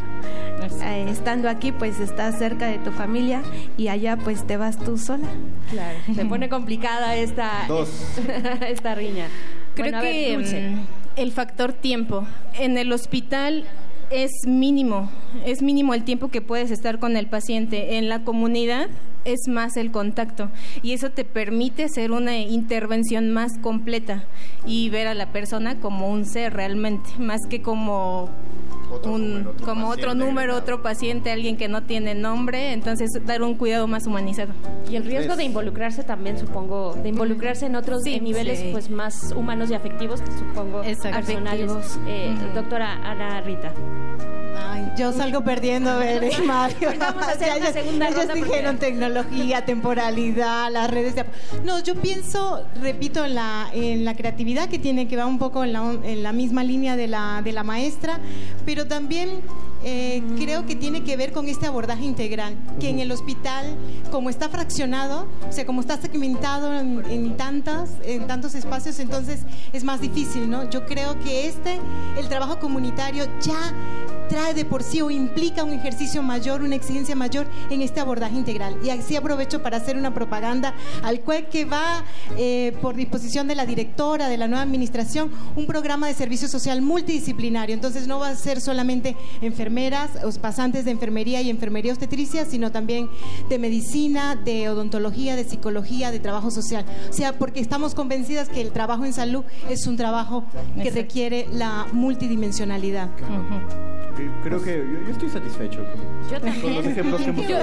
Eh, estando aquí, pues estás cerca de tu familia y allá, pues te vas tú sola. Claro, se pone complicada esta, Dos. esta riña. Creo Bueno, a ver, que mm, el factor tiempo. En el hospital es mínimo, es mínimo el tiempo que puedes estar con el paciente. En la comunidad es más el contacto y eso te permite hacer una intervención más completa y ver a la persona como un ser realmente, más que como Otro un número, otro como otro paciente número, agregado. otro paciente, alguien que no tiene nombre, entonces dar un cuidado más humanizado. Y el riesgo Es- de involucrarse también, supongo, de involucrarse en otros Sí, en niveles sí. pues más humanos y afectivos, supongo, Exacto. personales. Eh, Ujú. Doctora Ana Rita. Ay, yo salgo perdiendo, a ver, eh, Mario. Ellos- ellos ronda porque- dijeron tecnología, temporalidad, las redes de. No, yo pienso, repito, en la, en la creatividad que tiene que va un poco en la, en la misma línea de la, de la maestra, pero también eh, creo que tiene que ver con este abordaje integral, que en el hospital, como está fraccionado, o sea, como está segmentado en, en tantas, en tantos espacios, entonces es más difícil, ¿no? Yo creo que este, el trabajo comunitario ya trae de por sí o implica un ejercicio mayor, una exigencia mayor en este abordaje integral. Y así aprovecho para hacer una propaganda al cual que va eh, por disposición de la directora de la nueva administración un programa de servicio social multidisciplinario. Entonces no va a ser solamente enfermeras pasantes de enfermería y enfermería obstetricia, sino también de medicina, de odontología, de psicología, de trabajo social. O sea, porque estamos convencidas que el trabajo en salud es un trabajo que requiere la multidimensionalidad. Creo que yo, yo estoy satisfecho con, Yo con también. los ejemplos que hemos Yo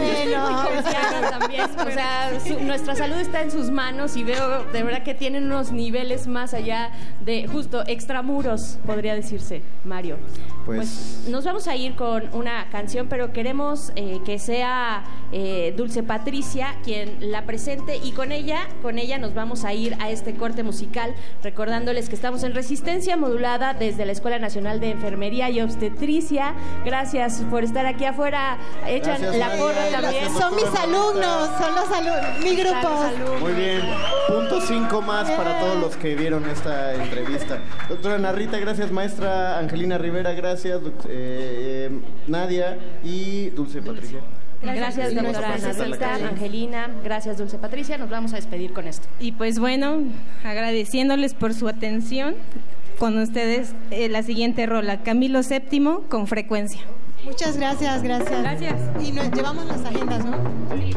también. O sea, su- nuestra salud está en sus manos y veo de verdad que tienen unos niveles más allá de justo extramuros, podría decirse, Mario. Pues- nos vamos a ir con una canción, pero queremos eh, que sea eh, Dulce Patricia quien la presente y con ella, con ella nos vamos a ir a este corte musical, recordándoles que estamos en resistencia modulada desde la Escuela Nacional de Enfermería y Obstetricia. Gracias por estar aquí afuera. Echan Gracias, la porra también. Son mis alumnos, son los alumnos, mi grupo. Salud. Muy bien, punto cinco más para todos los que vieron esta entrevista. Doctora Narrita, gracias. Maestra Angelina Rivera, gracias. Eh, eh, Nadia y Dulce Patricia. Gracias, Gracias, doctora canción. Angelina. Gracias, Dulce Patricia. Nos vamos a despedir con esto. Y pues bueno, agradeciéndoles por su atención, con ustedes eh, la siguiente rola, Camilo VII con frecuencia. Muchas gracias, gracias. Gracias. Y nos llevamos las agendas, ¿no? Sí,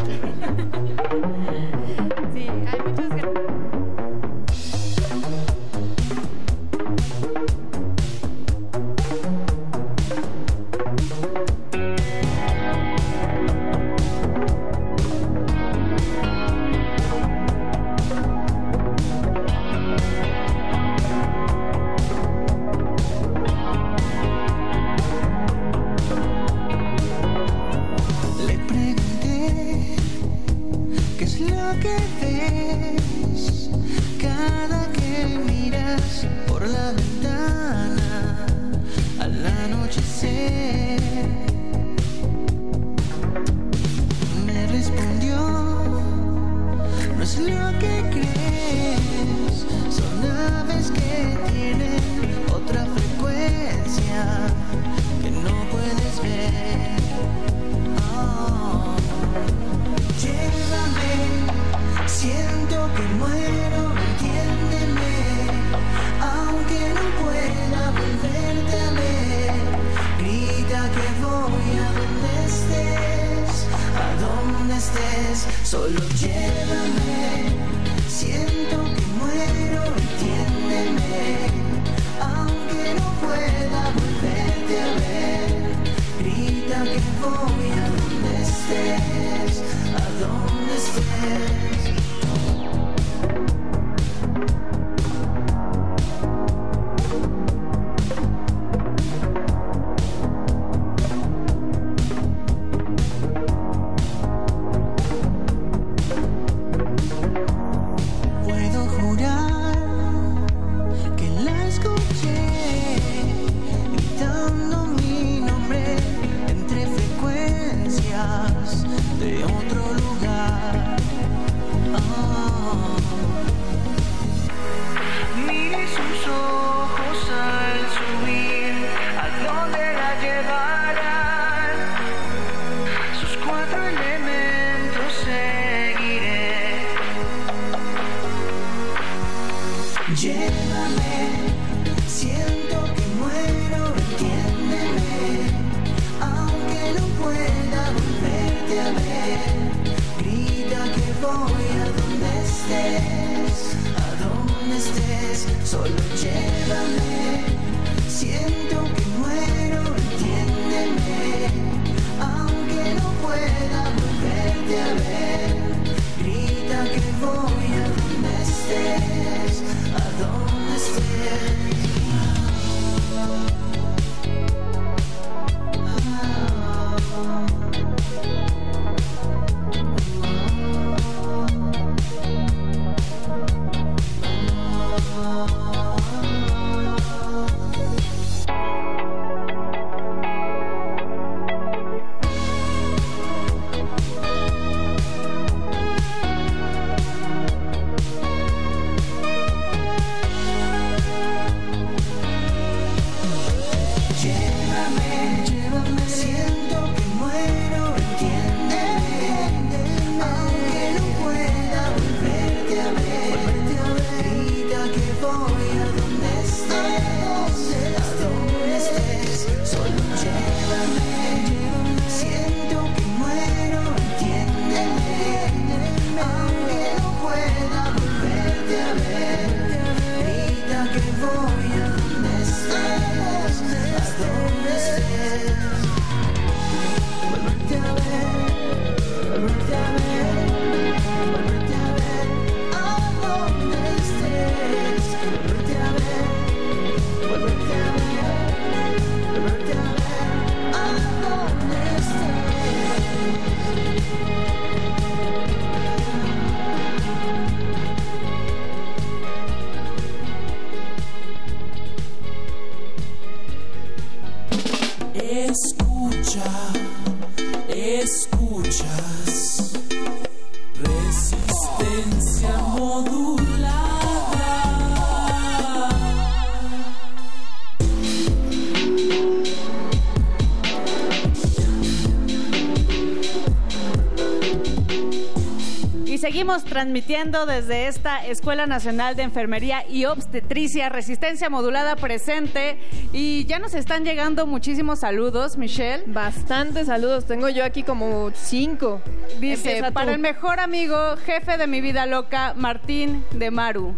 seguimos transmitiendo desde esta Escuela Nacional de Enfermería y Obstetricia, Resistencia Modulada presente. Y ya nos están llegando muchísimos saludos, Michelle. Bastantes saludos, tengo yo aquí como cinco. Dice, para el mejor amigo, jefe de mi vida loca, Martín de Maru.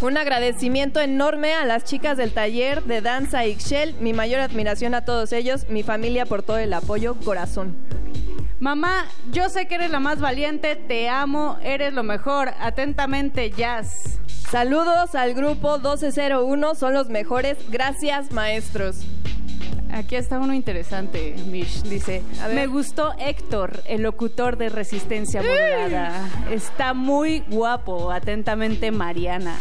Un agradecimiento enorme a las chicas del taller de danza Ixchel, mi mayor admiración a todos ellos, mi familia por todo el apoyo, corazón. Mamá, yo sé que eres la más valiente, te amo, eres lo mejor. Atentamente, Jazz. Saludos al grupo 1201, son los mejores, gracias maestros. Aquí está uno interesante, Mish. Dice, me gustó Héctor, el locutor de Resistencia Modulada. Está muy guapo. Atentamente, Mariana.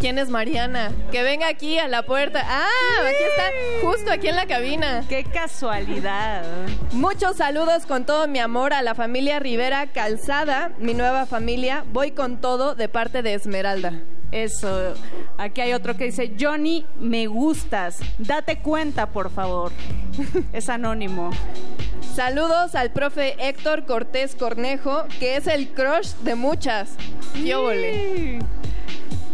¿Quién es Mariana? Que venga aquí a la puerta. Ah, aquí está, justo aquí en la cabina. ¡Qué casualidad! Muchos saludos con todo mi amor a la familia Rivera Calzada, mi nueva familia. Voy con todo de parte de Esmeralda. Eso. Aquí hay otro que dice, Johnny, me gustas. Date cuenta, por favor. Es anónimo. Saludos al profe Héctor Cortés Cornejo, que es el crush de muchas.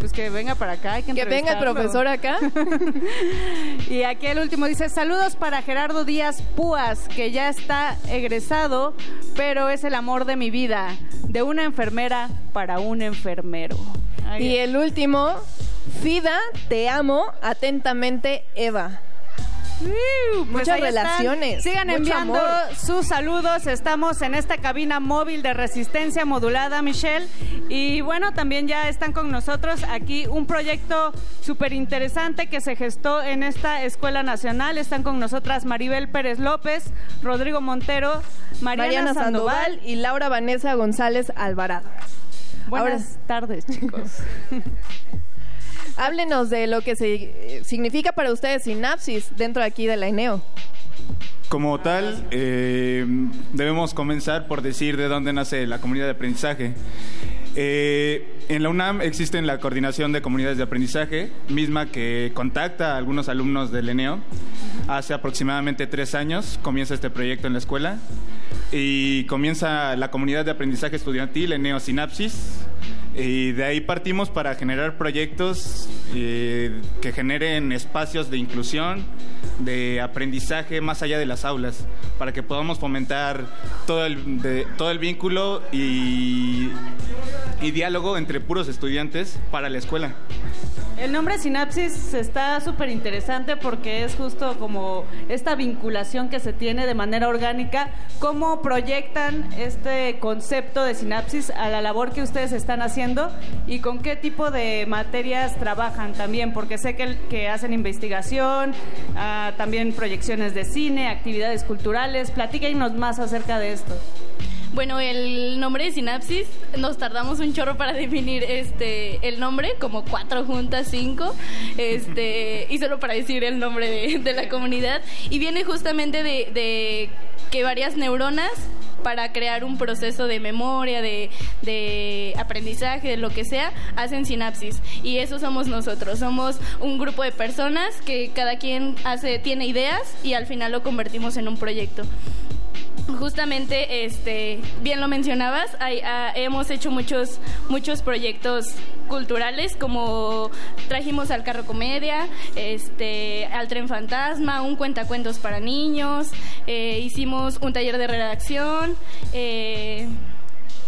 Pues que venga para acá, hay que Que venga el profesor acá. y aquí el último dice, saludos para Gerardo Díaz Púas, que ya está egresado, pero es el amor de mi vida, de una enfermera para un enfermero. Y el último, Fida, te amo, atentamente, Eva. Pues Muchas están. relaciones. Sigan mucho enviando amor. sus saludos. Estamos en esta cabina móvil de resistencia modulada, Michelle. Y bueno, también ya están con nosotros aquí un proyecto súper interesante que se gestó en esta Escuela Nacional. Están con nosotras Maribel Pérez López, Rodrigo Montero, Mariana, Mariana Sandoval. Sandoval y Laura Vanessa González Alvarado. Buenas tardes, chicos. Háblenos de lo que eh, significa para ustedes sinapsis dentro de aquí de la INEO. Como tal, eh, debemos comenzar por decir de dónde nace la comunidad de aprendizaje. Eh, en la UNAM existe la coordinación de comunidades de aprendizaje, misma que contacta a algunos alumnos del ENEO. Hace aproximadamente tres años comienza este proyecto en la escuela y comienza la comunidad de aprendizaje estudiantil ENEO Sinapsis. Y de ahí partimos para generar proyectos eh, que generen espacios de inclusión, de aprendizaje más allá de las aulas, para que podamos fomentar todo el, de- todo el vínculo y, y diálogo entre puros estudiantes para la escuela. El nombre Sinapsis está súper interesante porque es justo como esta vinculación que se tiene de manera orgánica. ¿Cómo proyectan este concepto de sinapsis a la labor que ustedes están haciendo y con qué tipo de materias trabajan también? Porque sé que, que hacen investigación, ah, también proyecciones de cine, actividades culturales. Platíquenos más acerca de esto. Bueno, el nombre de Sinapsis, nos tardamos un chorro para definir este el nombre, como cuatro juntas, cinco, este, y solo para decir el nombre de, la comunidad. Y viene justamente de, de que varias neuronas para crear un proceso de memoria, de, de aprendizaje, de lo que sea, hacen sinapsis. Y eso somos nosotros. Somos un grupo de personas que cada quien hace, tiene ideas y al final lo convertimos en un proyecto. Justamente, este, bien lo mencionabas, ah, hemos hecho muchos, muchos proyectos culturales, como trajimos al carro comedia, este, al tren fantasma, un cuentacuentos para niños, eh, hicimos un taller de redacción, eh,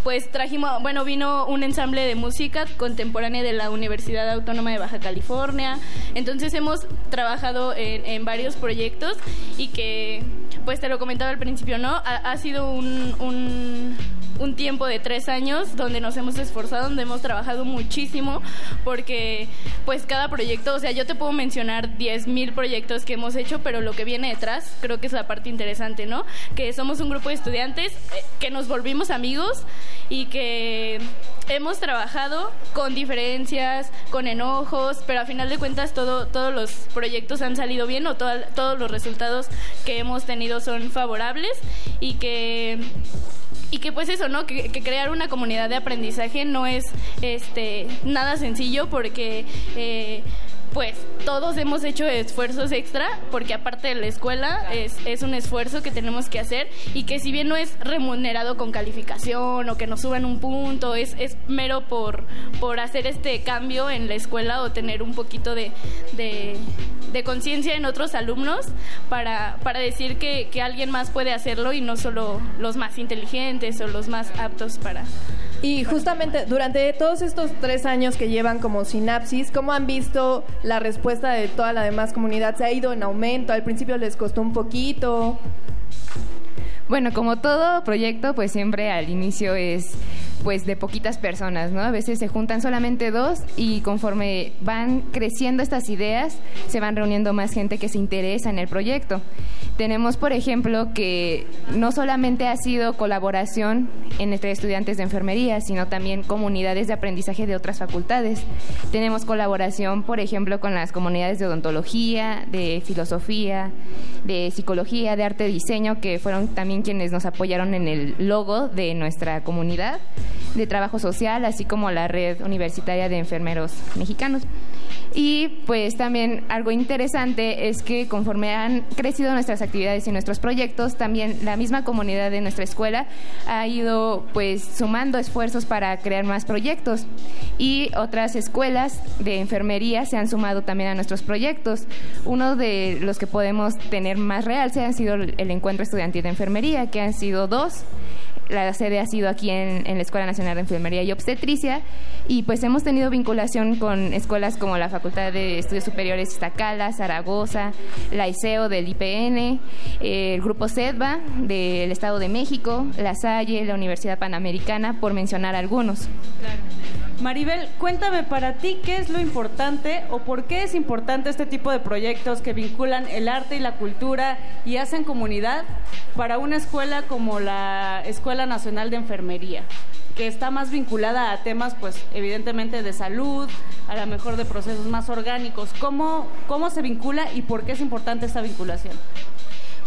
pues trajimos, bueno, vino un ensamble de música contemporánea de la Universidad Autónoma de Baja California. Entonces hemos trabajado en, en varios proyectos y que, pues te lo comentaba al principio, ¿no? Ha, ha sido un, un, un tiempo de tres años donde nos hemos esforzado, donde hemos trabajado muchísimo, porque pues cada proyecto, o sea, yo te puedo mencionar 10 mil proyectos que hemos hecho, pero lo que viene detrás creo que es la parte interesante, ¿no? Que somos un grupo de estudiantes eh, que nos volvimos amigos y que hemos trabajado con diferencias, con enojos, pero a final de cuentas todo, todos los proyectos han salido bien o todos los resultados que hemos tenido son favorables y que y que pues eso, ¿no? Que, que crear una comunidad de aprendizaje no es este nada sencillo porque eh, pues todos hemos hecho esfuerzos extra porque aparte de la escuela es, es un esfuerzo que tenemos que hacer y que si bien no es remunerado con calificación o que nos suban un punto, es, es mero por, por hacer este cambio en la escuela o tener un poquito de, de, de conciencia en otros alumnos para, para decir que, que alguien más puede hacerlo y no solo los más inteligentes o los más aptos para... Y justamente durante todos estos tres años que llevan como sinapsis, ¿cómo han visto la respuesta de toda la demás comunidad? ¿Se ha ido en aumento? ¿Al principio les costó un poquito? Bueno, como todo proyecto, pues siempre al inicio es pues de poquitas personas, ¿no? A veces se juntan solamente dos y conforme van creciendo estas ideas, se van reuniendo más gente que se interesa en el proyecto. Tenemos, por ejemplo, que no solamente ha sido colaboración entre estudiantes de enfermería, sino también comunidades de aprendizaje de otras facultades. Tenemos colaboración, por ejemplo, con las comunidades de odontología, de filosofía, de psicología, de arte y diseño, que fueron también quienes nos apoyaron en el logo de nuestra comunidad. De Trabajo Social, así como la Red Universitaria de Enfermeros Mexicanos. Y pues también algo interesante es que conforme han crecido nuestras actividades y nuestros proyectos, también la misma comunidad de nuestra escuela ha ido pues sumando esfuerzos para crear más proyectos y otras escuelas de enfermería se han sumado también a nuestros proyectos. Uno de los que podemos tener más real se ha sido el encuentro estudiantil de enfermería, que han sido dos la sede ha sido aquí en, la Escuela Nacional de Enfermería y Obstetricia y pues hemos tenido vinculación con escuelas como la Facultad de Estudios Superiores Iztacala, Zaragoza, la ICEO del IPN, el Grupo SEDVA del Estado de México, la Salle, la Universidad Panamericana, por mencionar algunos. Maribel, cuéntame para ti qué es lo importante o por qué es importante este tipo de proyectos que vinculan el arte y la cultura y hacen comunidad para una escuela como la Escuela Nacional de Enfermería, que está más vinculada a temas, pues, evidentemente de salud, a lo mejor de procesos más orgánicos. ¿Cómo, cómo se vincula y por qué es importante esta vinculación?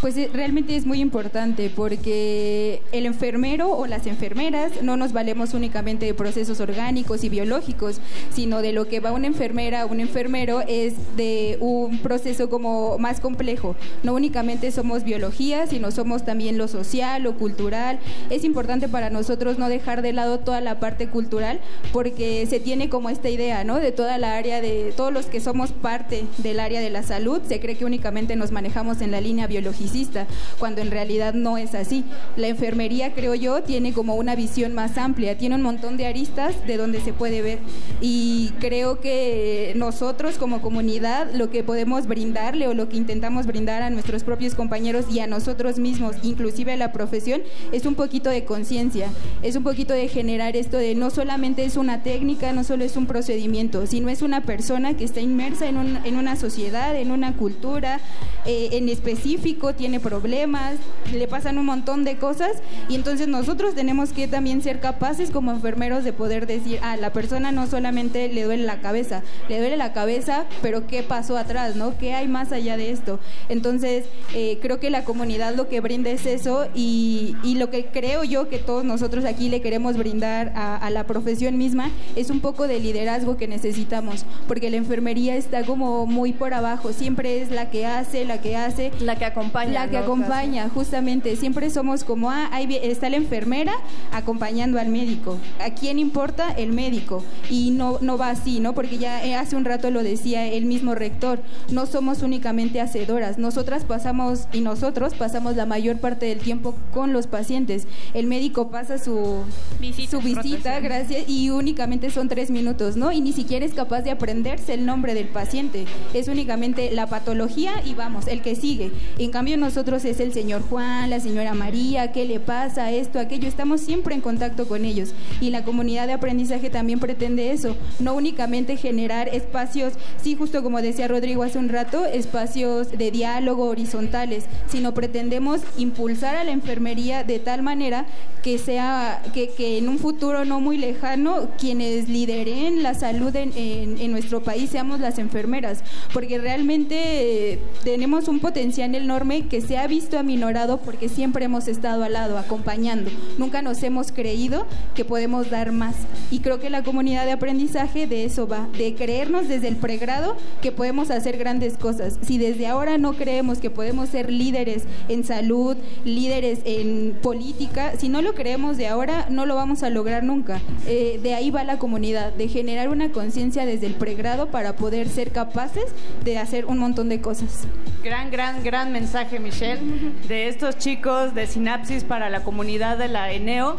Pues eh, realmente es muy importante porque el enfermero o las enfermeras no nos valemos únicamente de procesos orgánicos y biológicos, sino de lo que va una enfermera o un enfermero es de un proceso como más complejo. No únicamente somos biología, sino somos también lo social, lo cultural. Es importante para nosotros no dejar de lado toda la parte cultural porque se tiene como esta idea, ¿no? De toda la área de todos los que somos parte del área de la salud, se cree que únicamente nos manejamos en la línea biológica cuando en realidad no es así. La enfermería, creo yo, tiene como una visión más amplia, tiene un montón de aristas de donde se puede ver y creo que nosotros como comunidad lo que podemos brindarle o lo que intentamos brindar a nuestros propios compañeros y a nosotros mismos, inclusive a la profesión, es un poquito de conciencia, es un poquito de generar esto de no solamente es una técnica, no solo es un procedimiento, sino es una persona que está inmersa en, un, en una sociedad, en una cultura, eh, en específico, tiene problemas, le pasan un montón de cosas y entonces nosotros tenemos que también ser capaces como enfermeros de poder decir, ah, la persona no solamente le duele la cabeza, le duele la cabeza, pero ¿qué pasó atrás, no? ¿Qué hay más allá de esto? Entonces, eh, creo que la comunidad lo que brinda es eso y, y, lo que creo yo que todos nosotros aquí le queremos brindar a, a la profesión misma es un poco de liderazgo que necesitamos, porque la enfermería está como muy por abajo, siempre es la que hace, la que hace, la que acompaña, la que ¿no? acompaña, justamente, siempre somos como, ah, ahí está la enfermera acompañando al médico. ¿A quién importa? El médico. Y no, no va así, ¿no? Porque ya eh, hace un rato lo decía el mismo rector, no somos únicamente hacedoras, nosotras pasamos y nosotros pasamos la mayor parte del tiempo con los pacientes. El médico pasa su visita, su visita gracias, y únicamente son tres minutos, ¿no? Y ni siquiera es capaz de aprenderse el nombre del paciente, es únicamente la patología y vamos, el que sigue. En cambio nosotros es el señor Juan, la señora María, qué le pasa, esto, aquello, estamos siempre en contacto con ellos. Y la comunidad de aprendizaje también pretende eso, no únicamente generar espacios, sí, justo como decía Rodrigo hace un rato, espacios de diálogo horizontales, sino pretendemos impulsar a la enfermería de tal manera que sea, que, que en un futuro no muy lejano, quienes lideren la salud en, en, nuestro país seamos las enfermeras, porque realmente eh, tenemos un potencial enorme que se ha visto aminorado porque siempre hemos estado al lado, acompañando. Nunca nos hemos creído que podemos dar más. Y creo que la comunidad de aprendizaje de eso va, de creernos desde el pregrado que podemos hacer grandes cosas. Si desde ahora no creemos que podemos ser líderes en salud, líderes en política, si no lo creemos de ahora, no lo vamos a lograr nunca. Eh, de ahí va la comunidad, de generar una conciencia desde el pregrado para poder ser capaces de hacer un montón de cosas. Gran, gran, gran mensaje, Michelle, de estos chicos de Sinapsis para la comunidad de la ENEO.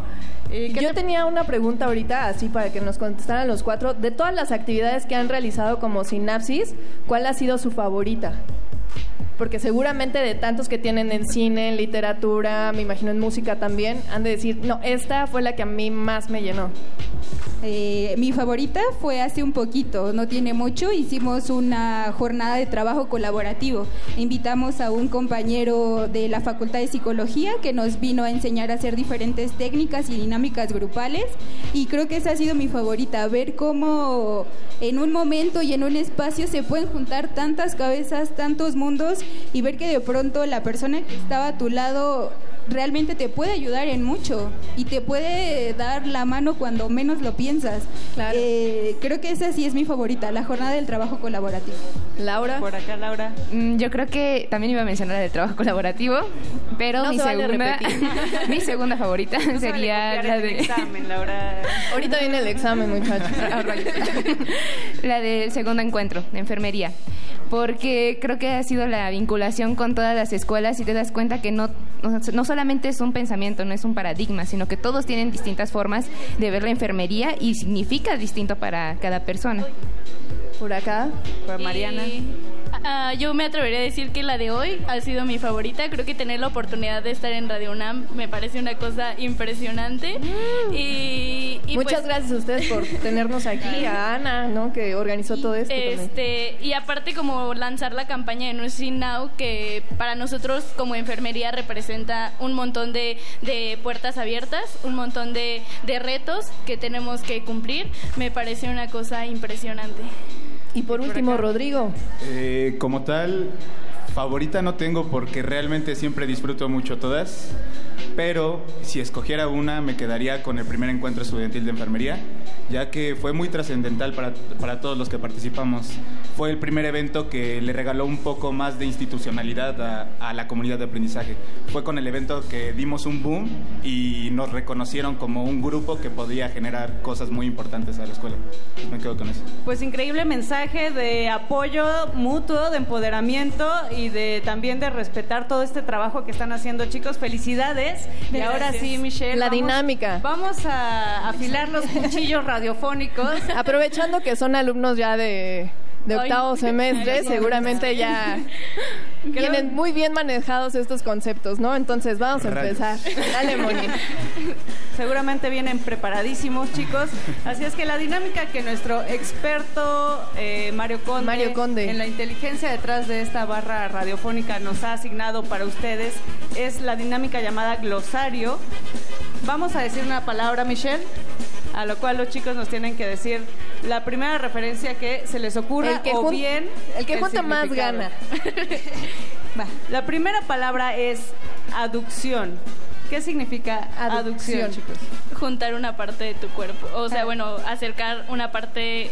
Eh, Yo tenía una pregunta ahorita, así para que nos contestaran los cuatro. De todas las actividades que han realizado como Sinapsis, ¿cuál ha sido su favorita? Porque seguramente de tantos que tienen en cine, en literatura, me imagino en música también, han de decir, no, esta fue la que a mí más me llenó. Eh, mi favorita fue hace un poquito, no tiene mucho, hicimos una jornada de trabajo colaborativo. Invitamos a un compañero de la Facultad de Psicología que nos vino a enseñar a hacer diferentes técnicas y dinámicas grupales y creo que esa ha sido mi favorita, ver cómo en un momento y en un espacio se pueden juntar tantas cabezas, tantos mundos y ver que de pronto la persona que estaba a tu lado realmente te puede ayudar en mucho y te puede dar la mano cuando menos lo piensas. Eh, creo que esa sí es mi favorita, la jornada del trabajo colaborativo. Laura. Por acá, Laura. Mm, Yo creo que también iba a mencionar la del trabajo colaborativo, pero No mi se vale segunda repetir. mi segunda favorita No se sería vale copiar la en el de examen, Laura. Ahorita viene el examen, muchachos. la del segundo encuentro de enfermería. Porque creo que ha sido la vinculación con todas las escuelas y te das cuenta que no, no solamente es un pensamiento, no es un paradigma, sino que todos tienen distintas formas de ver la enfermería y significa distinto para cada persona. Por acá, por Mariana. Ah, yo me atrevería a decir que la de hoy ha sido mi favorita. Creo que tener la oportunidad de estar en Radio UNAM me parece una cosa impresionante. Y, y Muchas pues, gracias a ustedes por tenernos aquí, a Ana, ¿no? Que organizó todo esto. también. Este, y aparte como lanzar la campaña de Nursing Now, que para nosotros como enfermería representa un montón de, de puertas abiertas, un montón de, de retos que tenemos que cumplir, me parece una cosa impresionante. Y por último, Rodrigo. Eh, como tal, favorita no tengo porque realmente siempre disfruto mucho todas. Pero si escogiera una, me quedaría con el primer encuentro estudiantil de enfermería, ya que fue muy trascendental para, para todos los que participamos. Fue el primer evento que le regaló un poco más de institucionalidad a, a la comunidad de aprendizaje. Fue con el evento que dimos un boom y nos reconocieron como un grupo que podía generar cosas muy importantes a la escuela. Me quedo con eso. Pues increíble mensaje de apoyo mutuo, de empoderamiento y de también de respetar todo este trabajo que están haciendo chicos. Felicidades. Y ahora sí, Michelle. La vamos- dinámica. Vamos a afilar los cuchillos radiofónicos. Aprovechando que son alumnos ya de, de Ay. octavo semestre, seguramente ya tienen muy bien manejados estos conceptos, ¿no? Entonces vamos a Rayos. empezar. Dale, Moni. Seguramente vienen preparadísimos, chicos. Así es que la dinámica que nuestro experto eh, Mario, Conde, Mario Conde. en la inteligencia detrás de esta barra radiofónica nos ha asignado para ustedes es la dinámica llamada glosario. Vamos a decir una palabra, Michelle, a lo cual los chicos nos tienen que decir la primera referencia que se les ocurra El que o bien el que junta más gana. La primera palabra es aducción. ¿Qué significa aducción, chicos? Juntar una parte de tu cuerpo, o sea, bueno, acercar una parte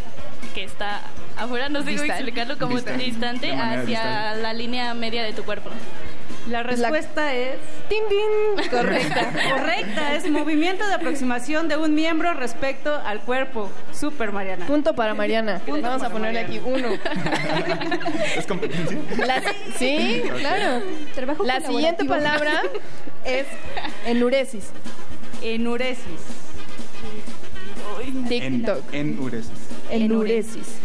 que está afuera, no sé cómo explicarlo, como distante manera hacia la línea media de tu cuerpo. La respuesta es... ¡Tin, tin! Correcta. Correcta, es movimiento de aproximación de un miembro respecto al cuerpo. Súper, Mariana. Punto para Mariana. Punto Vamos a ponerle aquí uno. ¿Es competencia? La- sí, claro. Trabajo La siguiente palabra es enuresis. Enuresis. TikTok. En, en uresis. Enuresis.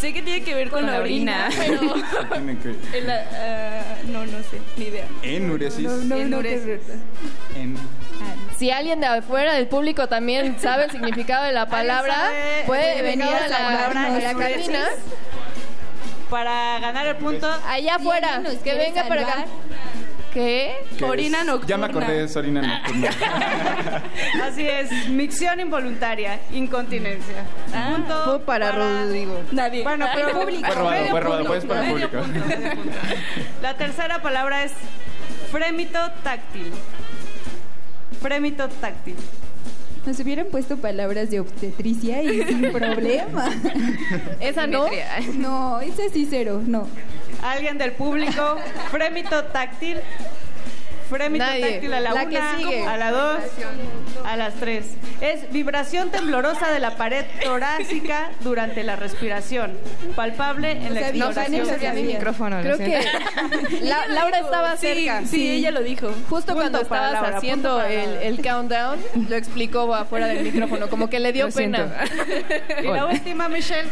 Sé que tiene que ver con, Con la la orina, orina. pero Tiene que- la- ah, no, no sé, ni idea. Enuresis. Enuresis. En Si alguien de afuera del público también sabe el significado de la palabra, puede venir a la la, palabra a la cabina. Para ganar el punto. Allá afuera, que venga para acá. ¿Qué? ¿Qué Orina es? nocturna. Ya me acordé, es orina nocturna. Así es, micción involuntaria, incontinencia. punto Fue para Rodrigo. Nadie. Bueno, pero Público. Fue robado, fue robado, pues para medio público. punto, medio punto. La tercera palabra es frémito táctil. Frémito táctil. Nos hubieran puesto palabras de obstetricia y sin problema. ¿Esa no? No, esa sí cero, no. Alguien del público, frémito táctil. Frémito Nadie. táctil a la, La una, a la dos, a las tres. Es vibración temblorosa de la pared torácica durante la respiración. Palpable en la sabía, No, exploración. no sabía mi micrófono. Creo que. La- Laura estaba Sí, cerca. sí, ella lo dijo. Justo Punto cuando estabas Laura, haciendo el, el countdown, lo explicó afuera del micrófono, como que le dio Lo pena. Y la última, Michelle.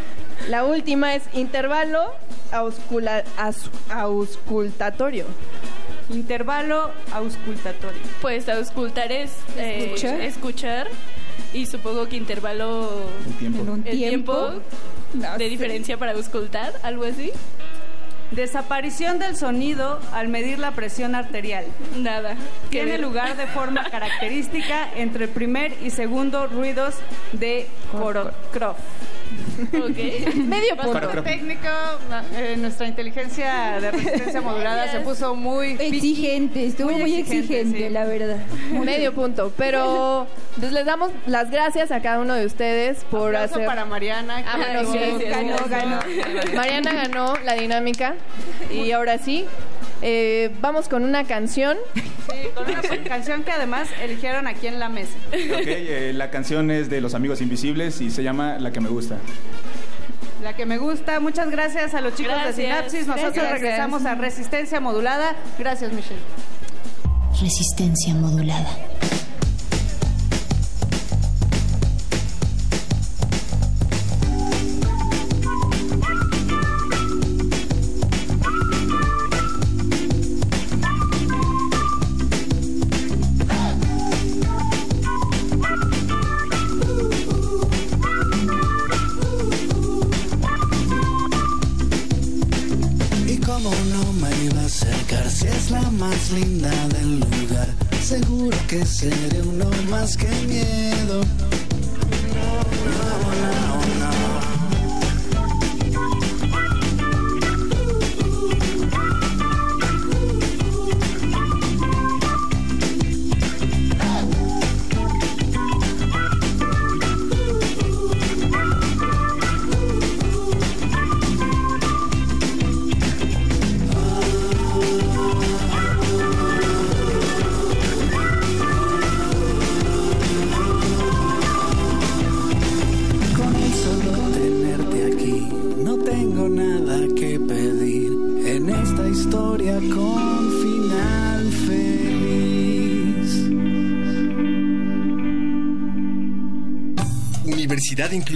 La última es intervalo auscula- auscultatorio. Intervalo auscultatorio. Pues auscultar es eh, ¿Escuchar? escuchar y supongo que intervalo El tiempo. En un el tiempo. de diferencia para auscultar, algo así. Desaparición del sonido al medir la presión arterial. Nada. Tiene ver. lugar de forma característica entre el primer y segundo ruidos de Korokov. Medio punto. técnico, eh, nuestra inteligencia de resistencia modulada se puso muy Exigente, estuvo muy exigente, la verdad. Medio punto. Pero pues, les damos las gracias a cada uno de ustedes por Aplauso hacer. para Mariana. que Ah, bueno, sí, ganó, ganó. Mariana ganó la dinámica. Y ahora sí, eh, vamos con una canción. Sí, con una canción que además eligieron aquí en la mesa. Ok, eh, la canción es de Los Amigos Invisibles y se llama La que me gusta. La que me gusta. Muchas gracias a los chicos Gracias. de Sinapsis. Nosotros Gracias. regresamos a Resistencia Modulada. Gracias, Michelle. Resistencia modulada. Seré uno más que miedo.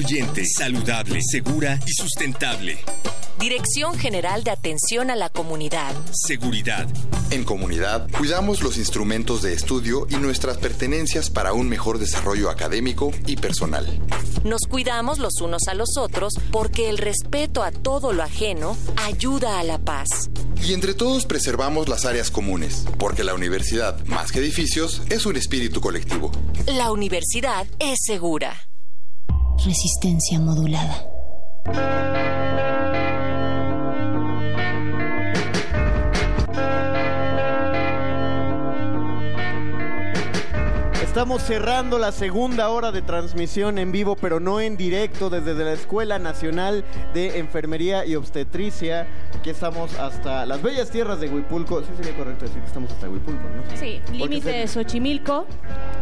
Incluyente, saludable, segura y sustentable. Dirección General de Atención a la Comunidad. Seguridad. En comunidad, cuidamos los instrumentos de estudio y nuestras pertenencias para un mejor desarrollo académico y personal. Nos cuidamos los unos a los otros porque el respeto a todo lo ajeno ayuda a la paz. Y entre todos preservamos las áreas comunes, porque la universidad, más que edificios, es un espíritu colectivo. La universidad es segura. Resistencia modulada. Estamos cerrando la segunda hora de transmisión en vivo, pero no en directo, desde la Escuela Nacional de Enfermería y Obstetricia. Aquí estamos hasta las bellas tierras de Huipulco. Sí sería correcto decir que estamos hasta Huipulco, ¿no? Sí, límite de Xochimilco.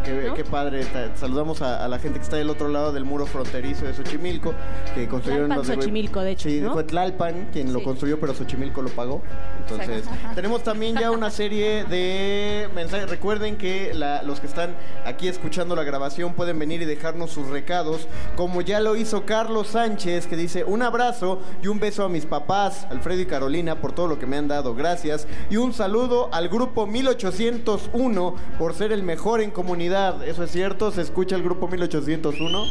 Qué, ¿no? qué padre. Saludamos a, a la gente que está del otro lado del muro fronterizo de Xochimilco, que construyeron Tlalpan, los de Xochimilco, de hecho, Sí, ¿no? fue Tlalpan quien lo construyó, pero Xochimilco lo pagó. Entonces, Exacto. tenemos también ya una serie de mensajes. Recuerden que la- los que están aquí escuchando la grabación pueden venir y dejarnos sus recados, como ya lo hizo Carlos Sánchez, que dice un abrazo y un beso a mis papás, Alfredo y Carolina, por todo lo que me han dado, gracias. Y un saludo al grupo 1801 por ser el mejor en comunidad. ¿Eso es cierto? ¿Se escucha el grupo 1801?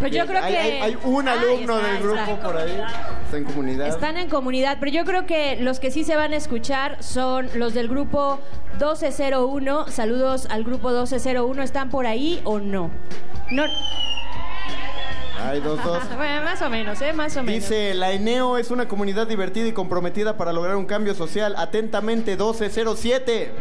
Pues yo creo hay, que... hay- hay un alumno está, del grupo está. por ahí. Está en comunidad. Están en comunidad, pero yo creo que los que sí se van a escuchar son los del grupo 1201. Saludos al grupo 1201. ¿Están por ahí o no? No. Hay dos, dos. Bueno, más o menos, ¿eh? Más o menos. Dice, la ENEO es una comunidad divertida y comprometida para lograr un cambio social. Atentamente, 1207.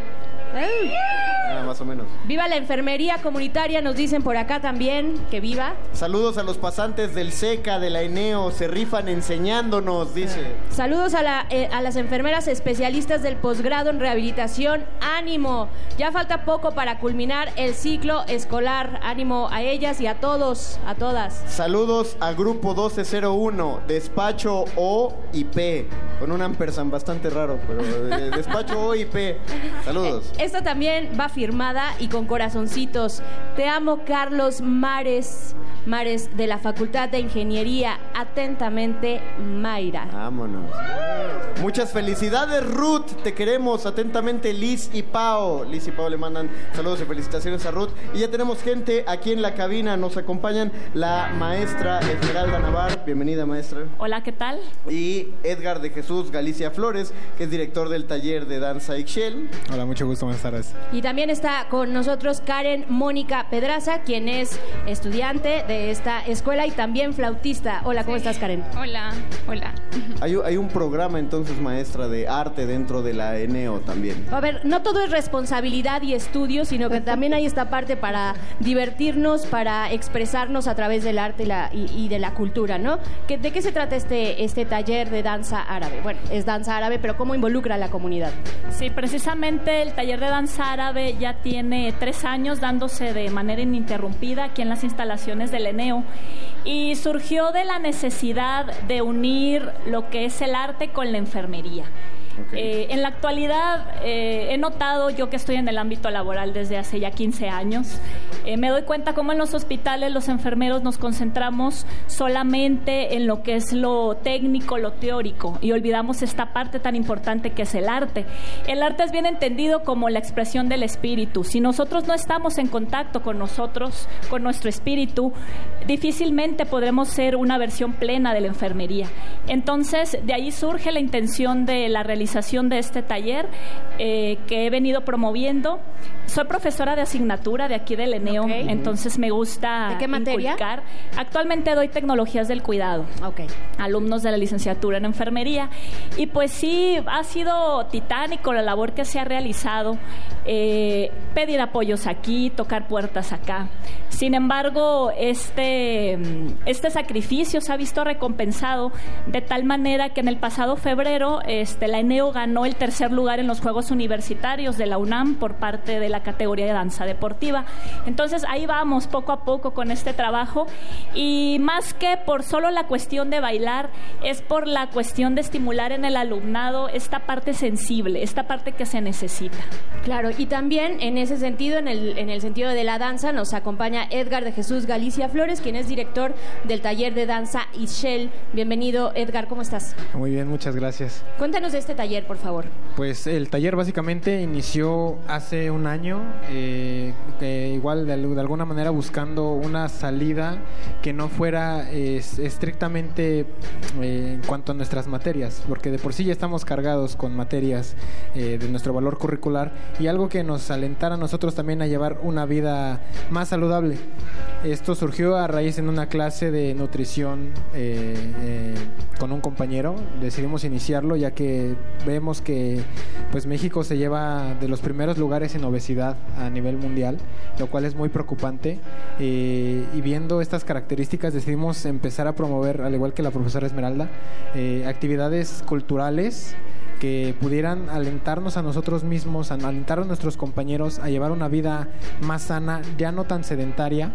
Ah, más o menos. Viva la enfermería comunitaria, nos dicen por acá también que viva. Saludos a los pasantes del SECA, de la ENEO. Se rifan enseñándonos, dice. Saludos a, la- eh, a las enfermeras especialistas del posgrado en rehabilitación. Ánimo, ya falta poco para culminar el ciclo escolar. Ánimo a ellas y a todos, a todas. Saludos a Grupo 1201, Despacho O y P. Con un ampersand bastante raro, pero eh, Despacho O y P. Saludos. Esta también va firmada y con corazoncitos. Te amo, Carlos Mares. Mares de la Facultad de Ingeniería. Atentamente, Mayra. Vámonos. Muchas felicidades, Ruth. Te queremos atentamente, Liz y Pao. Liz y Pao le mandan saludos y felicitaciones a Ruth. Y ya tenemos gente aquí en la cabina. Nos acompañan la maestra Esmeralda Navar. Bienvenida, maestra. Hola, ¿qué tal? Y Edgar de Jesús Galicia Flores, que es director del taller de danza Ixchel. Hola, mucho gusto, buenas tardes. Y también está con nosotros Karen Mónica Pedraza, quien es estudiante de esta escuela y también flautista. Hola, ¿cómo estás, Karen? Hola, hola. Hay, hay un programa entonces, maestra, de arte dentro de la ENEO también. A ver, no todo es responsabilidad y estudio, sino que también hay esta parte para divertirnos, para expresarnos a través del arte y, la- y- y de la cultura, ¿no? ¿Qué- ¿De qué se trata este, este taller de danza árabe? Bueno, es danza árabe, pero ¿cómo involucra a la comunidad? Sí, precisamente el taller de danza árabe ya tiene tres años dándose de manera ininterrumpida aquí en las instalaciones del ENEO y surgió de la necesidad de unir lo que es el arte con la enfermería. Eh, en la actualidad eh, he notado, yo que estoy en el ámbito laboral desde hace ya 15 años, eh, me doy cuenta cómo en los hospitales los enfermeros nos concentramos solamente en lo que es lo técnico, lo teórico, y olvidamos esta parte tan importante que es el arte. El arte es bien entendido como la expresión del espíritu. Si nosotros no estamos en contacto con nosotros, con nuestro espíritu, difícilmente podremos ser una versión plena de la enfermería. Entonces, de ahí surge la intención de la realización de este taller eh, que he venido promoviendo. Soy profesora de asignatura de aquí del ENEO, entonces me gusta ¿De qué materia? inculcar. Actualmente doy tecnologías del cuidado. Alumnos de la licenciatura en enfermería. Y pues sí, ha sido titánico la labor que se ha realizado. eh, pedir apoyos aquí, tocar puertas acá. Sin embargo, este, este sacrificio se ha visto recompensado de tal manera que en el pasado febrero este, la ENEO ganó el tercer lugar en los Juegos Universitarios de la UNAM por parte de la categoría de danza deportiva. Entonces ahí vamos poco a poco con este trabajo y más que por solo la cuestión de bailar, es por la cuestión de estimular en el alumnado esta parte sensible, esta parte que se necesita. Claro, y también en ese sentido, en el, en el sentido de la danza, nos acompaña Edgar de Jesús Galicia Flores, quien es director del taller de danza Ishel. Bienvenido, Edgar, ¿cómo estás? Muy bien, muchas gracias. Cuéntanos de este taller, por favor. Pues el taller básicamente inició hace un año, eh, que igual de, de alguna manera buscando una salida que no fuera es- estrictamente eh, en cuanto a nuestras materias, porque de por sí ya estamos cargados con materias eh, de nuestro valor curricular y algo que nos alentara a nosotros también a llevar una vida más saludable. Esto surgió a raíz en una clase de nutrición eh, eh, con un compañero. Decidimos iniciarlo ya que vemos que pues México se lleva de los primeros lugares en obesidad a nivel mundial, lo cual es muy preocupante. Eh, y viendo estas características decidimos empezar a promover, al igual que la profesora Esmeralda, eh, actividades culturales que pudieran alentarnos a nosotros mismos, a alentar a nuestros compañeros a llevar una vida más sana, ya no tan sedentaria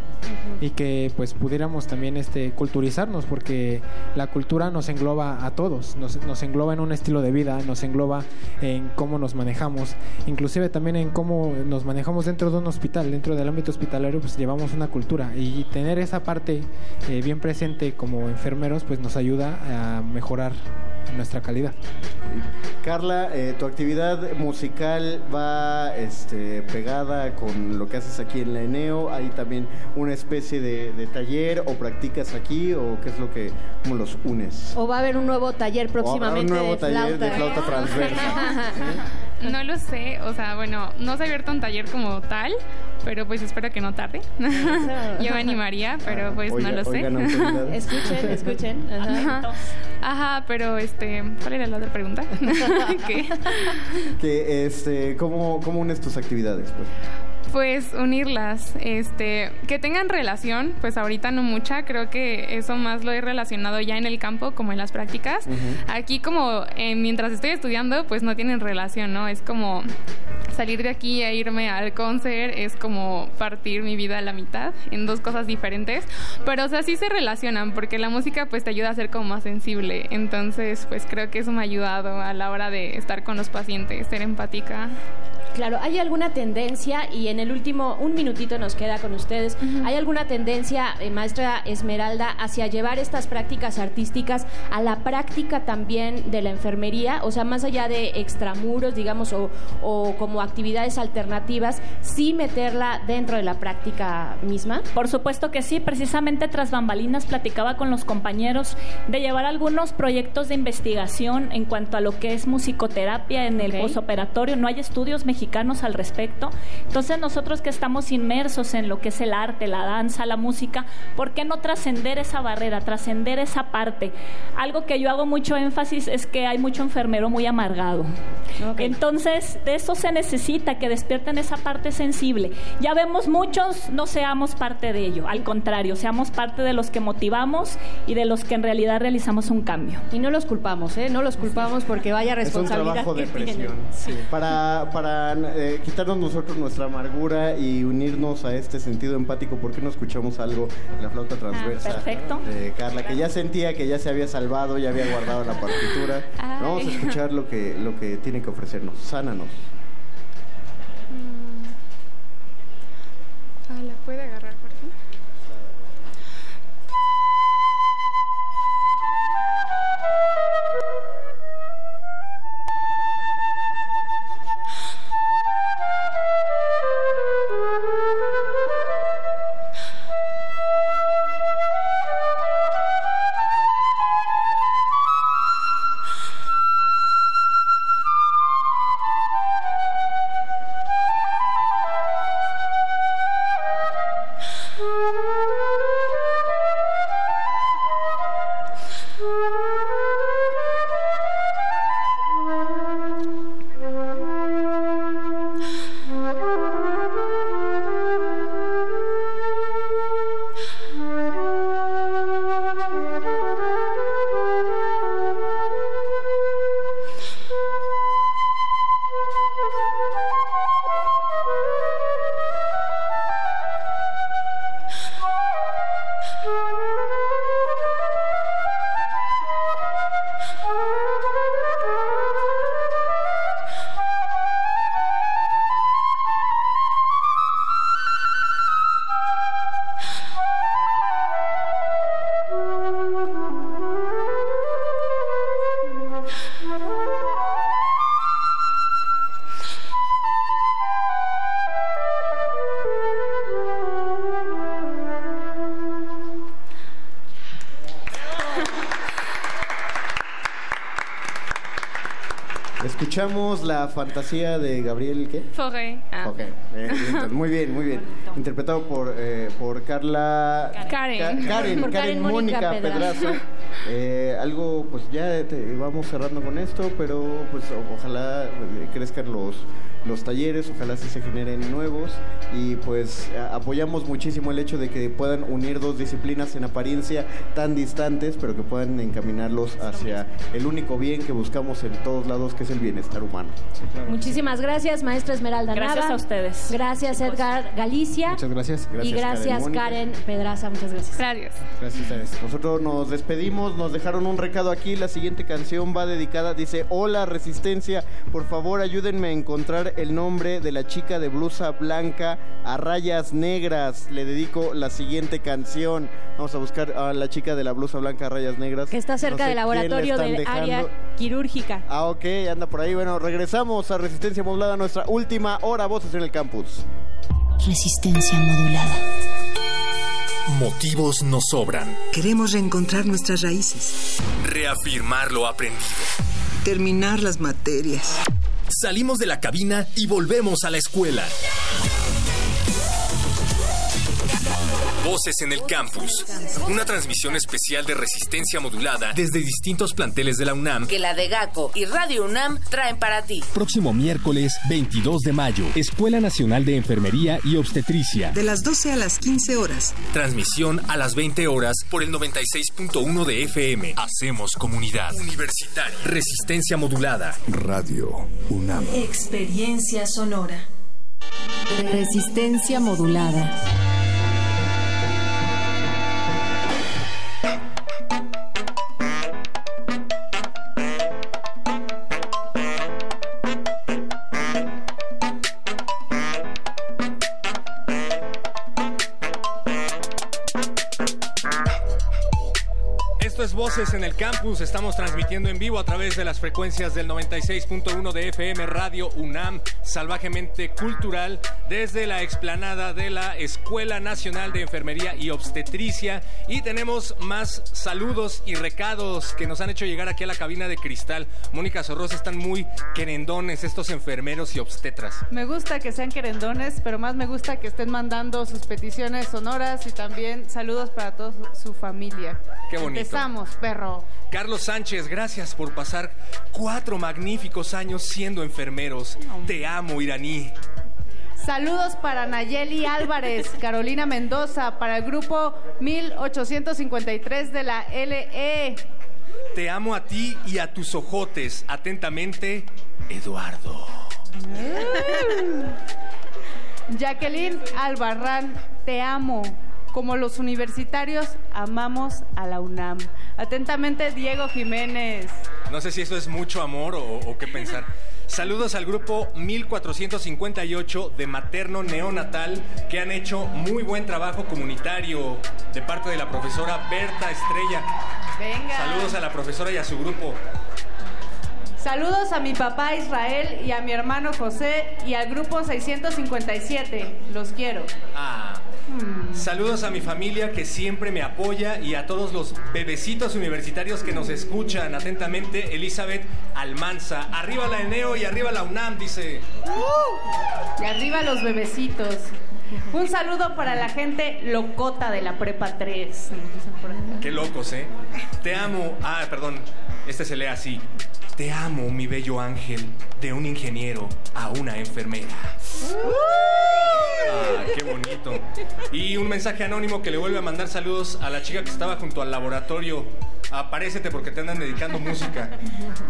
y que pues pudiéramos también este culturizarnos porque la cultura nos engloba a todos, nos, nos engloba en un estilo de vida, nos engloba en cómo nos manejamos, inclusive también en cómo nos manejamos dentro de un hospital, dentro del ámbito hospitalario pues llevamos una cultura y tener esa parte eh, bien presente como enfermeros pues nos ayuda a mejorar nuestra calidad. Carla, eh, tu actividad musical va este, pegada con lo que haces aquí en la ENEO. ¿Hay también una especie de, de taller o practicas aquí o qué es lo que, cómo los unes? ¿O va a haber un nuevo taller próximamente nuevo de taller flauta? de flauta transversa. No lo sé, o sea, bueno, no se ha abierto un taller como tal, pero pues espero que no tarde. Yo me animaría, pero pues Oiga- no lo sé. oigan. Escuchen, escuchen. Ajá. Ajá, pero este, ¿cuál era la otra pregunta? ¿Qué? que, este, ¿cómo, ¿Cómo unes tus actividades? Pues? Pues unirlas, este, que tengan relación, pues ahorita no mucha, creo que eso más lo he relacionado ya en el campo como en las prácticas. Aquí como eh, mientras estoy estudiando, pues no tienen relación, ¿no? Es como salir de aquí e irme al concert, es como partir mi vida a la mitad en dos cosas diferentes, pero o sea, sí se relacionan porque la música pues te ayuda a ser como más sensible, entonces pues creo que eso me ha ayudado a la hora de estar con los pacientes, ser empática. Claro, ¿hay alguna tendencia, y en el último, un minutito nos queda con ustedes, ¿hay alguna tendencia, eh, maestra Esmeralda, hacia llevar estas prácticas artísticas a la práctica también de la enfermería? O sea, más allá de extramuros, digamos, o, o como actividades alternativas, sí meterla dentro de la práctica misma? Por supuesto que sí, precisamente tras bambalinas platicaba con los compañeros de llevar algunos proyectos de investigación en cuanto a lo que es musicoterapia en el posoperatorio. No hay estudios mexicanos mexicanos al respecto. Entonces nosotros que estamos inmersos en lo que es el arte, la danza, la música, ¿por qué no trascender esa barrera, trascender esa parte? Algo que yo hago mucho énfasis es que hay mucho enfermero muy amargado. Entonces, de eso se necesita, que despierten esa parte sensible. Ya vemos muchos, no seamos parte de ello, al contrario, seamos parte de los que motivamos y de los que en realidad realizamos un cambio. Y no los culpamos, ¿eh? No los culpamos porque vaya Es un responsabilidad. trabajo de que tienen. presión. Para, eh, quitarnos nosotros nuestra amargura y unirnos a este sentido empático, ¿por qué no escuchamos algo de la flauta transversa? perfecto. De Carla, que ya sentía que ya se había salvado, ya había guardado la partitura. Ay. Vamos a escuchar lo que, lo que tiene que ofrecernos. Sánanos. Ah, ¿La puede agarrar Escuchamos la fantasía de Gabriel, ¿qué? Foré. Ah. Ok, eh, entonces, muy bien, muy bien. Interpretado por, eh, por Carla... Karen. Ka- Karen, Karen Karen Mónica. Pedraza. Eh, algo, pues ya te- vamos cerrando con esto, pero pues ojalá eh, crezcan los, los talleres, ojalá sí se generen nuevos y pues apoyamos muchísimo el hecho de que puedan unir dos disciplinas en apariencia tan distantes, pero que puedan encaminarlos hacia el único bien que buscamos en todos lados, que es el bienestar humano. Muchísimas gracias, maestra Esmeralda Gracias Nava. a ustedes. Gracias, Edgar Galicia. Muchas gracias. y Gracias, gracias, Karen. Pedraza. Muchas gracias. Gracias. Gracias a ustedes. Nosotros nos despedimos, nos dejaron un recado aquí. La siguiente canción va dedicada, dice, hola Resistencia, por favor ayúdenme a encontrar el nombre de la chica de blusa blanca a rayas negras. Le dedico la siguiente canción. Vamos a buscar a la chica de la blusa blanca a rayas negras. Que está No cerca sé del laboratorio están del dejando. área quirúrgica. Ah, ok, anda por ahí. Bueno, regresamos a Resistencia Modulada, nuestra última hora, voces en el campus. Resistencia modulada. Motivos nos sobran. Queremos reencontrar nuestras raíces, Reafirmar lo aprendido. Terminar las materias. Salimos de la cabina y volvemos a la escuela. Voces en el campus. Una transmisión especial de resistencia modulada desde distintos planteles de la UNAM. Que la de GACO y Radio UNAM traen para ti. Próximo miércoles 22 de mayo, Escuela Nacional de Enfermería y Obstetricia. De las 12 a las 15 horas. Transmisión a las 20 horas por el 96.1 de FM. Hacemos comunidad. Universitaria. Resistencia modulada. Radio UNAM. Experiencia sonora. Resistencia modulada. Voces en el Campus. Estamos transmitiendo en vivo a través de las frecuencias del 96.1 de FM Radio UNAM, salvajemente cultural, desde la explanada de la Escuela Nacional de Enfermería y Obstetricia. Y tenemos más saludos y recados que nos han hecho llegar aquí a la cabina de cristal. Mónica Sorrosa, están muy querendones estos enfermeros y obstetras. Me gusta que sean querendones, pero más me gusta que estén mandando sus peticiones sonoras y también saludos para toda su familia. Qué bonito. Empezamos, perro. Carlos Sánchez, gracias por pasar cuatro magníficos años siendo enfermeros. Te amo, iraní. Saludos para Nayeli Álvarez, Carolina Mendoza, para el grupo 1853 de la. LE. Te amo a ti y a tus ojotes. Atentamente, Eduardo. Jacqueline Albarrán, te amo. Como los universitarios, amamos a la UNAM. Atentamente, Diego Jiménez. No sé si eso es mucho amor o, o qué pensar. Saludos al grupo 1458 de Materno Neonatal que han hecho muy buen trabajo comunitario de parte de la profesora Berta Estrella. Venga. Saludos a la profesora y a su grupo. Saludos a mi papá Israel y a mi hermano José y al grupo 657. Los quiero. Ah. Saludos a mi familia que siempre me apoya y a todos los bebecitos universitarios que nos escuchan atentamente. Elizabeth Almanza. Arriba la Eneo y arriba la UNAM, dice. Y arriba los bebecitos. Un saludo para la gente locota de la Prepa 3. Qué locos, ¿eh? Te amo. Ah, perdón. Este se lee así. Te amo, mi bello ángel, de un ingeniero a una enfermera. Ah, qué bonito. Y un mensaje anónimo que le vuelve a mandar saludos a la chica que estaba junto al laboratorio. Aparécete porque te andan dedicando música.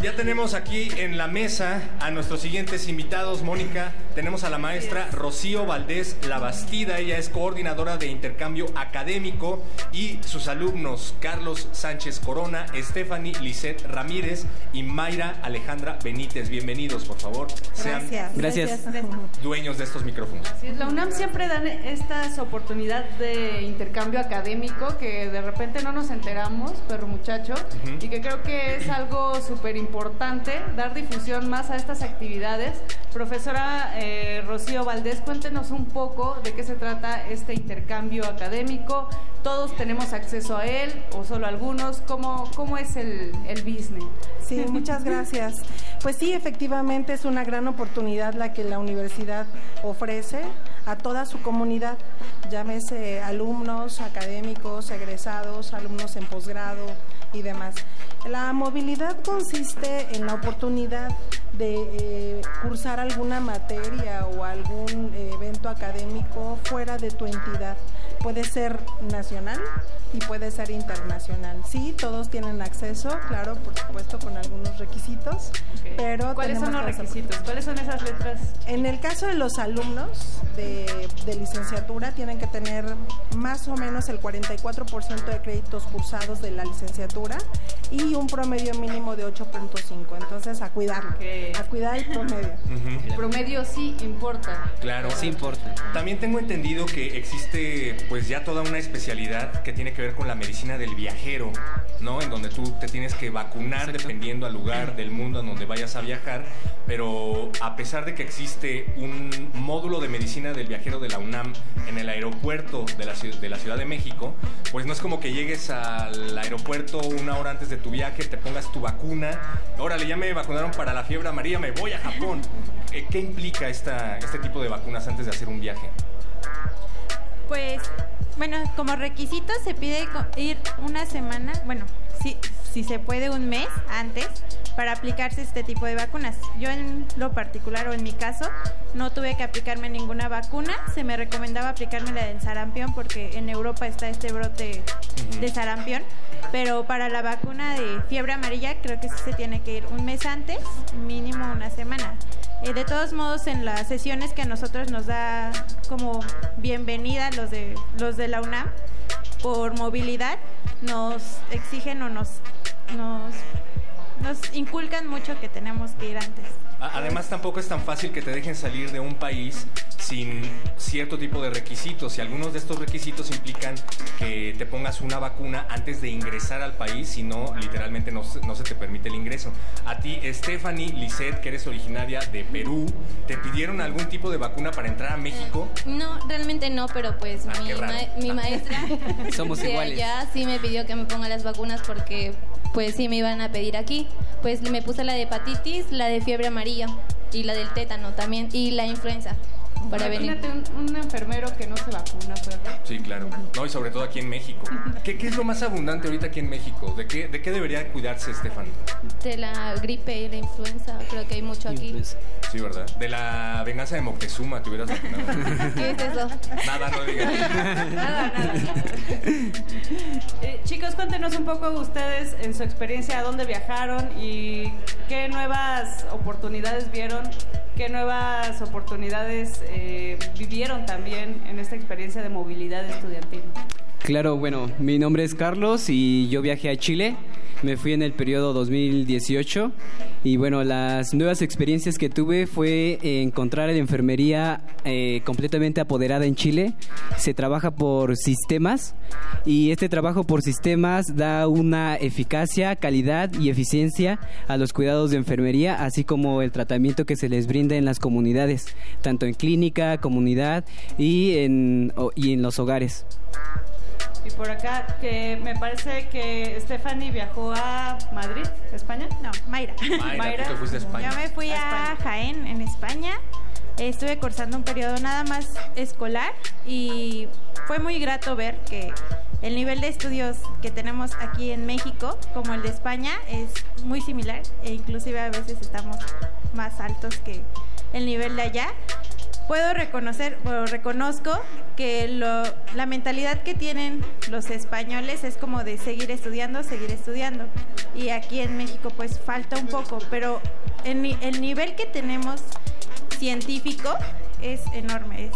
Ya tenemos aquí en la mesa a nuestros siguientes invitados, Mónica. Tenemos a la maestra Rocío Valdés Labastida. Ella es coordinadora de intercambio académico y sus alumnos Carlos Sánchez Corona, Stephanie Lisette Ramírez y Mayra Alejandra Benítez. Bienvenidos, por favor. Sean Gracias. dueños de estos micrófonos. La UNAM siempre dan estas oportunidades de intercambio académico que de repente no nos enteramos, pero muchacho, y que creo que es algo súper importante dar difusión más a estas actividades. Profesora eh, Rocío Valdés, cuéntenos un poco de qué se trata este intercambio académico. ¿Todos tenemos acceso a él o solo algunos? ¿Cómo, cómo es el, el business? Sí, muchas gracias. Pues sí, efectivamente es una gran oportunidad la que la universidad ofrece a toda su comunidad, llámese alumnos, académicos, egresados, alumnos en posgrado y demás. La movilidad consiste en la oportunidad de eh, cursar alguna materia o algún eh, evento académico fuera de tu entidad. Puede ser nacional y puede ser internacional. Sí, todos tienen acceso, claro, por supuesto, con algunos requisitos, pero ¿Cuáles son los requisitos? ¿Cuáles son esas letras? en el caso de los alumnos de, de licenciatura, tienen que tener más o menos el 44% de créditos cursados de la licenciatura y un promedio mínimo de 8.5. Entonces, a cuidarlo, a cuidar el promedio. El promedio sí importa. Claro. Sí importa. También tengo entendido que existe pues ya toda una especialidad que tiene que ver con la medicina del viajero, ¿no? En donde tú te tienes que vacunar dependiendo al lugar del mundo en donde vayas a viajar, pero a pesar de que existe un módulo de medicina del viajero de la UNAM en el aeropuerto de la, de la Ciudad de México, pues no es como que llegues al aeropuerto una hora antes de tu viaje, te pongas tu vacuna, órale, ya me vacunaron para la fiebre amarilla, me voy a Japón. Eh, ¿Qué implica esta, este tipo de vacunas antes de hacer un viaje? Pues, bueno, como requisito se pide ir una semana, bueno, si, si se puede un mes antes para aplicarse este tipo de vacunas. Yo en lo particular o en mi caso no tuve que aplicarme ninguna vacuna, se me recomendaba aplicarme la del sarampión porque en Europa está este brote de sarampión, pero para la vacuna de fiebre amarilla creo que sí se tiene que ir un mes antes, mínimo una semana. Eh, de todos modos, en las sesiones que a nosotros nos da como bienvenida los de, los de la UNAM, por movilidad, nos exigen o nos, nos, nos inculcan mucho que tenemos que ir antes. Además tampoco es tan fácil que te dejen salir de un país sin cierto tipo de requisitos y algunos de estos requisitos implican que te pongas una vacuna antes de ingresar al país, si no, literalmente no, se- no se te permite el ingreso. A ti, Stephanie Lisset, que eres originaria de Perú, ¿te pidieron algún tipo de vacuna para entrar a México? No, realmente no, pero pues Ah, mi, ma- mi maestra Somos de iguales. allá sí me pidió que me ponga las vacunas porque pues sí me iban a pedir aquí. Pues me puse la de hepatitis, la de fiebre amarilla y la del tétano también y la influenza para venir. Imagínate un, un enfermero que no se vacuna, ¿verdad? Sí, claro. No, y sobre todo aquí en México. ¿Qué, qué es lo más abundante ahorita aquí en México? ¿De qué, de qué debería cuidarse, Stephanie? De la gripe y la influenza, creo que hay mucho aquí. Sí, ¿verdad? De la venganza de Moctezuma te hubieras vacunado. ¿Qué es eso? Nada, no digas. Nada, nada. Eh, chicos, cuéntenos un poco ustedes en su experiencia a dónde viajaron y qué nuevas oportunidades vieron, qué nuevas oportunidades eh, vivieron también en esta experiencia de movilidad estudiantil. Claro, bueno, mi nombre es Carlos y yo viajé a Chile. Me fui en el periodo 2018 y bueno, las nuevas experiencias que tuve fue encontrar la enfermería eh, completamente apoderada en Chile. Se trabaja por sistemas y este trabajo por sistemas da una eficacia, calidad y eficiencia a los cuidados de enfermería, así como el tratamiento que se les brinda en las comunidades, tanto en clínica, comunidad y en, y en los hogares. Y por acá, que me parece que Stephanie viajó a Madrid, España. No, Mayra. Mayra, tú te fuiste a España. Yo me fui a Jaén, en España. Estuve cursando un periodo nada más escolar y fue muy grato ver que el nivel de estudios que tenemos aquí en México, como el de España, es muy similar e inclusive a veces estamos más altos que el nivel de allá. Puedo reconocer, o reconozco que lo- la mentalidad que tienen los españoles es como de seguir estudiando, seguir estudiando. Y aquí en México pues falta un poco, pero el, el nivel que tenemos científico es enorme,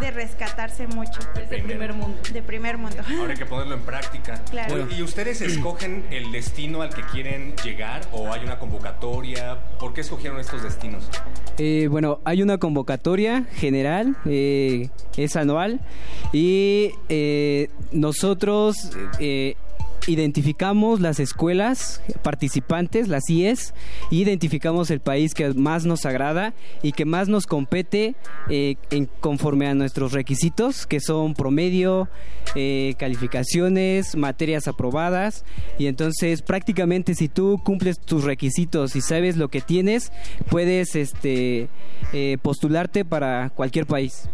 de rescatarse mucho. De primer mundo. De primer mundo. Ahora hay que ponerlo en práctica. Claro. ¿Y ustedes escogen el destino al que quieren llegar o hay una convocatoria? ¿Por qué escogieron estos destinos? Eh, bueno, hay una convocatoria general, eh, es anual, y eh, nosotros eh, identificamos las escuelas participantes, las IES, y identificamos el país que más nos agrada y que más nos compete eh, en, conforme a nuestros requisitos, que son promedio, eh, calificaciones, materias aprobadas, y entonces prácticamente si tú cumples tus requisitos y sabes lo que tienes, puedes este, eh, postularte para cualquier país.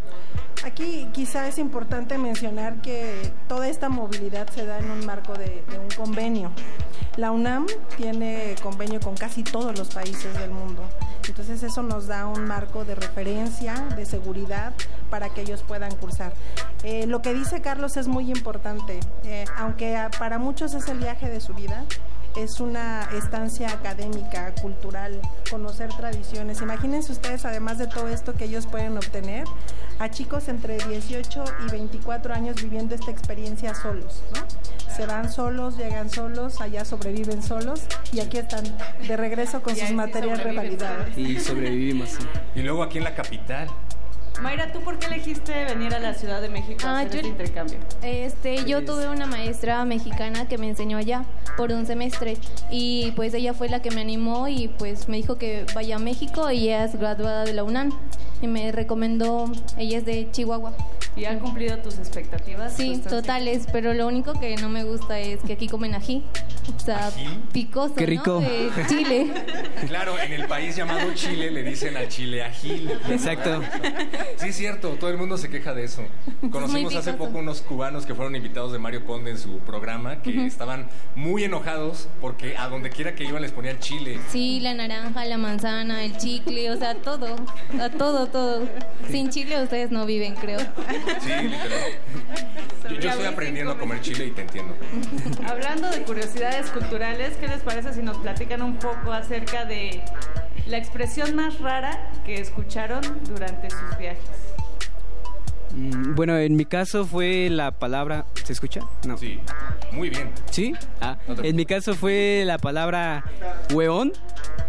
Aquí quizá es importante mencionar que toda esta movilidad se da en un marco de, de un convenio. La UNAM tiene convenio con casi todos los países del mundo. Entonces eso nos da un marco de referencia, de seguridad para que ellos puedan cursar. Eh, lo que dice Carlos es muy importante. Eh, aunque para muchos es el viaje de su vida, es una estancia académica, cultural, conocer tradiciones. Imagínense ustedes, además de todo esto que ellos pueden obtener, a chicos entre 18 y 24 años viviendo esta experiencia solos, ¿no? Se van solos, llegan solos, allá sobreviven solos y aquí están de regreso con Y sus materias revalidadas. Y sobrevivimos. sí. Y luego aquí en la capital. Mayra, ¿tú por qué elegiste venir a la Ciudad de México a Ah, hacer yo- este intercambio? Este, yo tuve una maestra mexicana que me enseñó allá por un semestre y pues ella fue la que me animó y pues me dijo que vaya a México y ella es graduada de la UNAM y me recomendó, ella es de Chihuahua. ¿Y han cumplido tus expectativas? Sí, ¿Tú estás- totales, pero lo único que no me gusta es que aquí comen ají, o sea, picoso, Qué rico. ¿no? De Chile. Claro, en el país llamado Chile le dicen al chile agil. Exacto. Sí, es cierto, todo el mundo se queja de eso. Conocimos hace poco unos cubanos que fueron invitados de Mario Conde en su programa que estaban muy enojados porque a donde quiera que iban les ponían chile. Sí, la naranja, la manzana, el chicle, o sea, todo, a todo, todo. Sin chile ustedes no viven, creo. Sí, literal. Yo, yo estoy aprendiendo a comer chile y te entiendo. Hablando de curiosidades culturales, ¿qué les parece si nos platican un poco acerca de la expresión más rara que escucharon durante sus viajes? Mm, Bueno, en mi caso fue la palabra... ¿Se escucha? No. Sí, muy bien. ¿Sí? Ah, en mi caso fue la palabra hueón.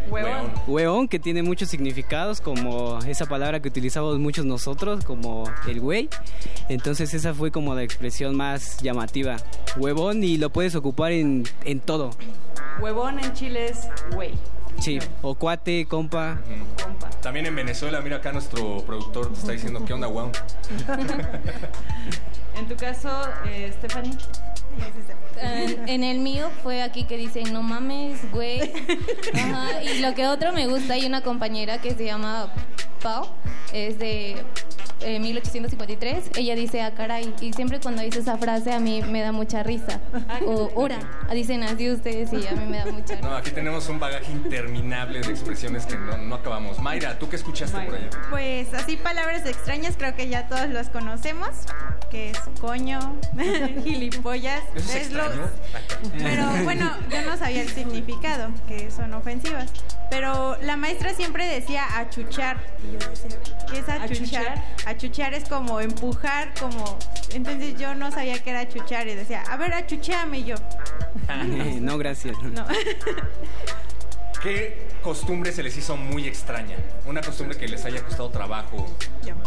Huevón. Hueón, que tiene muchos significados, como esa palabra que utilizamos muchos nosotros, como el güey. Entonces esa fue como la expresión más llamativa. Huevón y lo puedes ocupar en, en todo. Huevón en Chile es güey. Sí, o cuate, compa. También en Venezuela, mira acá nuestro productor te está diciendo, ¿qué onda, weón? En tu caso, eh, Stephanie. En, en el mío fue aquí que dicen, no mames, güey. Ajá, Y lo que otro me gusta, hay una compañera que se llama Pau, es de eh, 1853. Ella dice, ah, caray. Y siempre cuando dice esa frase a mí me da mucha risa. O, ora. Dicen así ustedes y a mí me da mucha risa. No, aquí tenemos un bagaje interminable de expresiones que no, no acabamos. Mayra, ¿tú qué escuchaste por allá? Pues así palabras extrañas creo que ya todos los conocemos, que es coño, gilipollas, ¿Eso es es lo-? Pero bueno, yo no sabía el significado, que son ofensivas. Pero la maestra siempre decía achuchar. Y ¿qué es achuchar? Achuchar es como empujar, como... Entonces yo no sabía que era achuchar y decía, a ver, achucheame y yo. no, gracias. No. ¿Qué costumbre se les hizo muy extraña? Una costumbre que les haya costado trabajo.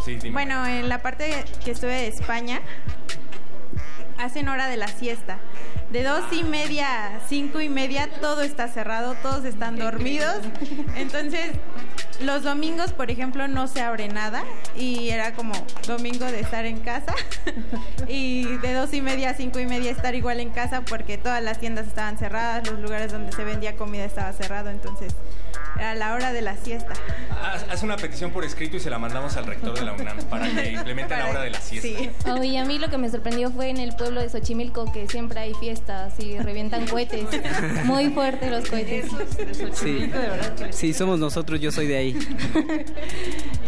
Sí, dime. Bueno, en la parte que estuve de España, hacen hora de la siesta. De dos y media a cinco y media todo está cerrado, todos están dormidos. Entonces, los domingos, por ejemplo, no se abre nada y era como domingo de estar en casa y de dos y media a cinco y media estar igual en casa porque todas las tiendas estaban cerradas, los lugares donde se vendía comida estaba cerrado, entonces era la hora de la siesta. Haz, haz una petición por escrito y se la mandamos al rector de la UNAM para que implemente la hora de la siesta. Oh, y a mí lo que me sorprendió fue en el pueblo de Xochimilco que siempre hay fiestas y revientan cohetes. Muy fuerte los cohetes. Sí. Sí, somos nosotros, yo soy de ahí.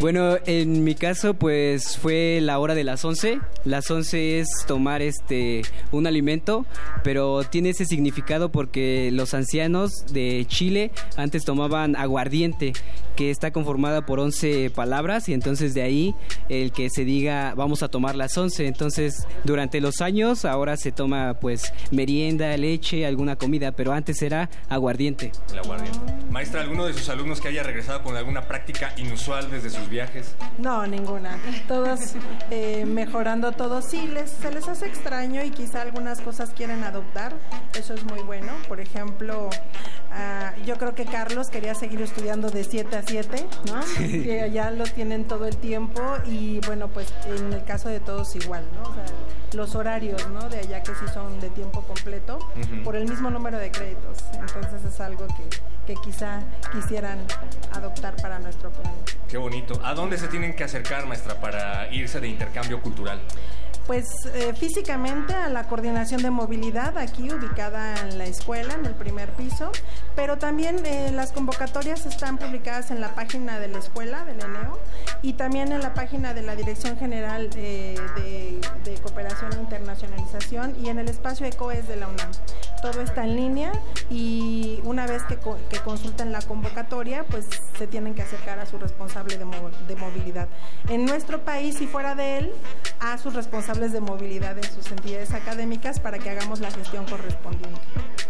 Bueno, en mi caso, pues fue la hora de las 11. Las 11 es tomar este un alimento, pero tiene ese significado porque los ancianos de Chile antes tomaban aguardiente, que está conformada por 11 palabras, y entonces de ahí el que se diga vamos a tomar las 11. Entonces, durante los años, ahora se toma pues merienda, leche, alguna comida, pero antes era aguardiente. El aguardiente. Maestra, ¿alguno de sus alumnos que haya regresado con alguna práctica inusual desde sus viajes? No, ninguna. Todos eh, mejorando todo. Sí, les, se les hace extraño y quizá algunas cosas quieren adoptar. Eso es muy bueno. Por ejemplo, ah, yo creo que Carlos quería seguir estudiando de 7 a 7, ¿no? Sí. Que allá lo tienen todo el tiempo y bueno, pues en el caso de todos igual, ¿no? O sea, los horarios, ¿no? De allá que sí son de tiempo completo por el mismo número de créditos. Entonces es algo que, que quizá quisieran adoptar para nuestro planeta. Qué bonito. ¿A dónde se tienen que acercar, maestra, para irse de intercambio cultural? Pues eh, físicamente a la coordinación de movilidad aquí ubicada en la escuela, en el primer piso, pero también eh, las convocatorias están publicadas en la página de la escuela, del ENEO, y también en la página de la Dirección General eh, de, Cooperación e Internacionalización y en el espacio ECOES de la UNAM. Todo está en línea y una vez que, que consulten la convocatoria, pues se tienen que acercar a su responsable de, de movilidad. En nuestro país y fuera de él, a sus responsables de movilidad en sus entidades académicas para que hagamos la gestión correspondiente.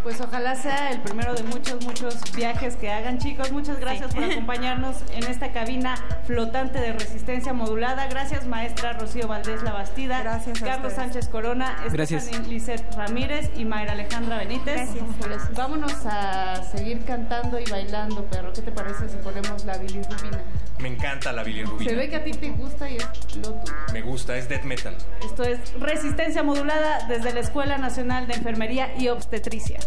Pues ojalá sea el primero de muchos, muchos viajes que hagan, chicos. Muchas gracias por acompañarnos en esta cabina flotante de resistencia modulada. Gracias, maestra Rocío Valdés Labastida. Gracias a Carlos ustedes. Sánchez Corona, Gracias. Stephanie Lisset Ramírez y Mayra Alejandra Benítez. Gracias. Vámonos a seguir cantando y bailando, perro. ¿Qué te parece si ponemos la bilirrubina? Me encanta la bilirrubina. Se ve que a ti te gusta y es lo tuyo. Me gusta, es death metal. Esto es Resistencia Modulada desde la Escuela Nacional de Enfermería y Obstetricia.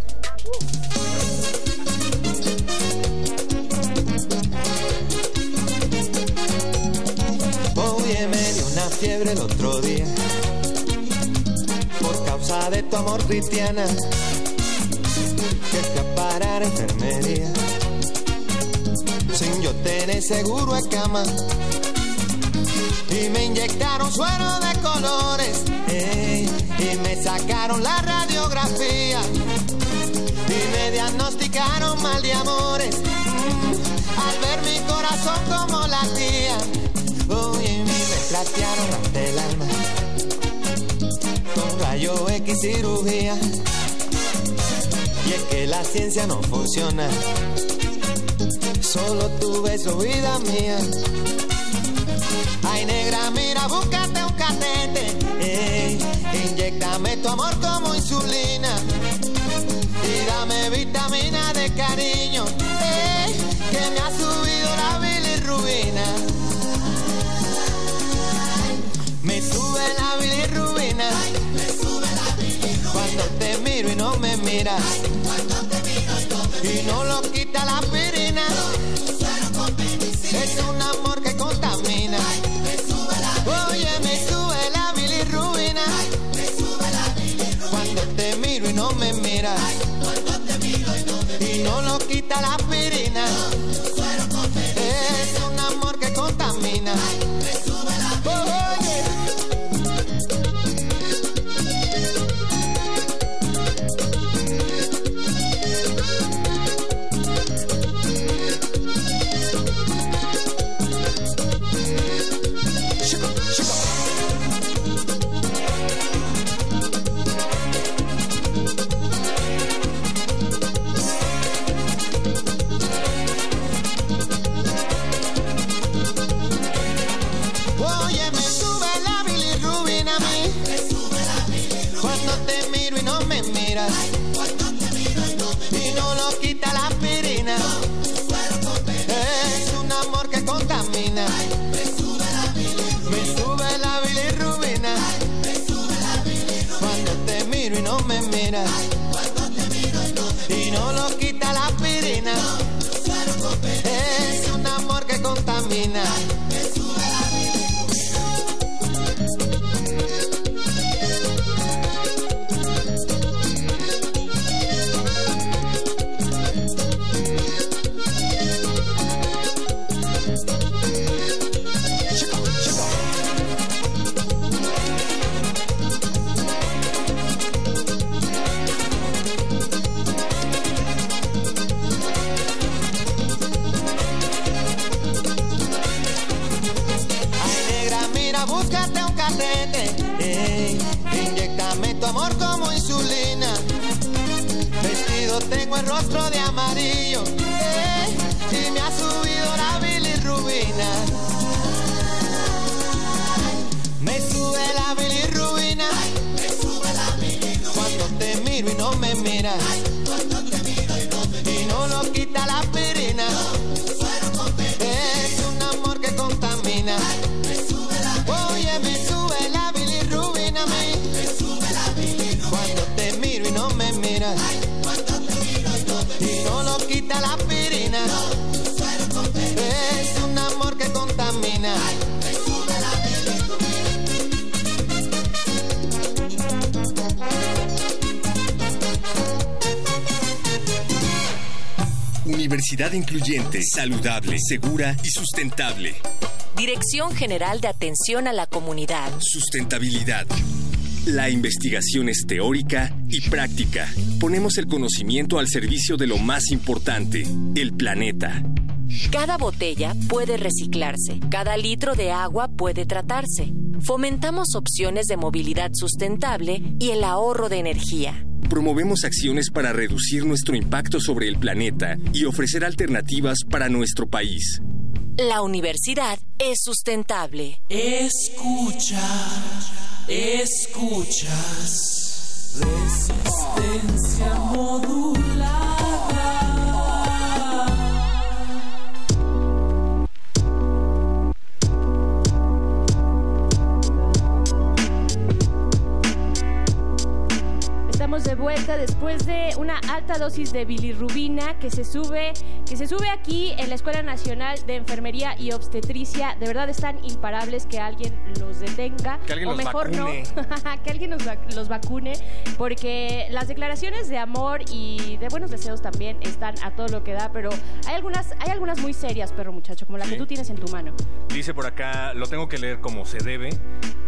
Oye, me dio una fiebre el otro día por causa de tu amor cristiana que fui a parar a enfermería sin yo tener seguro de cama y me inyectaron suero de colores ey, y me sacaron la radiografía y me diagnosticaron mal de amores Mm, al ver mi corazón como latía Oye, mi me platearon ante el alma Rayo X cirugía. Y es que la ciencia no funciona. Solo tu beso, vida mía. Ay, negra, mira, búscate un catete. Ey, inyectame tu amor como insulina. Y dame vitamina de cariño. Que me ha subido la bilirrubina. Me sube la bilirrubina. Cuando te miro y no me miras. Y no lo quita la aspirina. Y no lo quita la aspirina. Incluyente, saludable, segura y sustentable. Dirección General de Atención a la Comunidad. Sustentabilidad. La investigación es teórica y práctica. Ponemos el conocimiento al servicio de lo más importante, el planeta. Cada botella puede reciclarse, cada litro de agua puede tratarse. Fomentamos opciones de movilidad sustentable y el ahorro de energía. Promovemos acciones para reducir nuestro impacto sobre el planeta y ofrecer alternativas para nuestro país. La universidad es sustentable. Escucha, escuchas. Resistencia modulada. Estamos de vuelta después de una alta dosis de bilirrubina que se sube, que se sube aquí en la Escuela Nacional de Enfermería y Obstetricia. De verdad están imparables que alguien los detenga. Que alguien o los mejor vacune. no, que alguien vac- los vacune, porque las declaraciones de amor y de buenos deseos también están a todo lo que da, pero hay algunas, hay algunas muy serias, perro muchacho, como la que tú tienes en tu mano. Dice por acá, lo tengo que leer como se debe.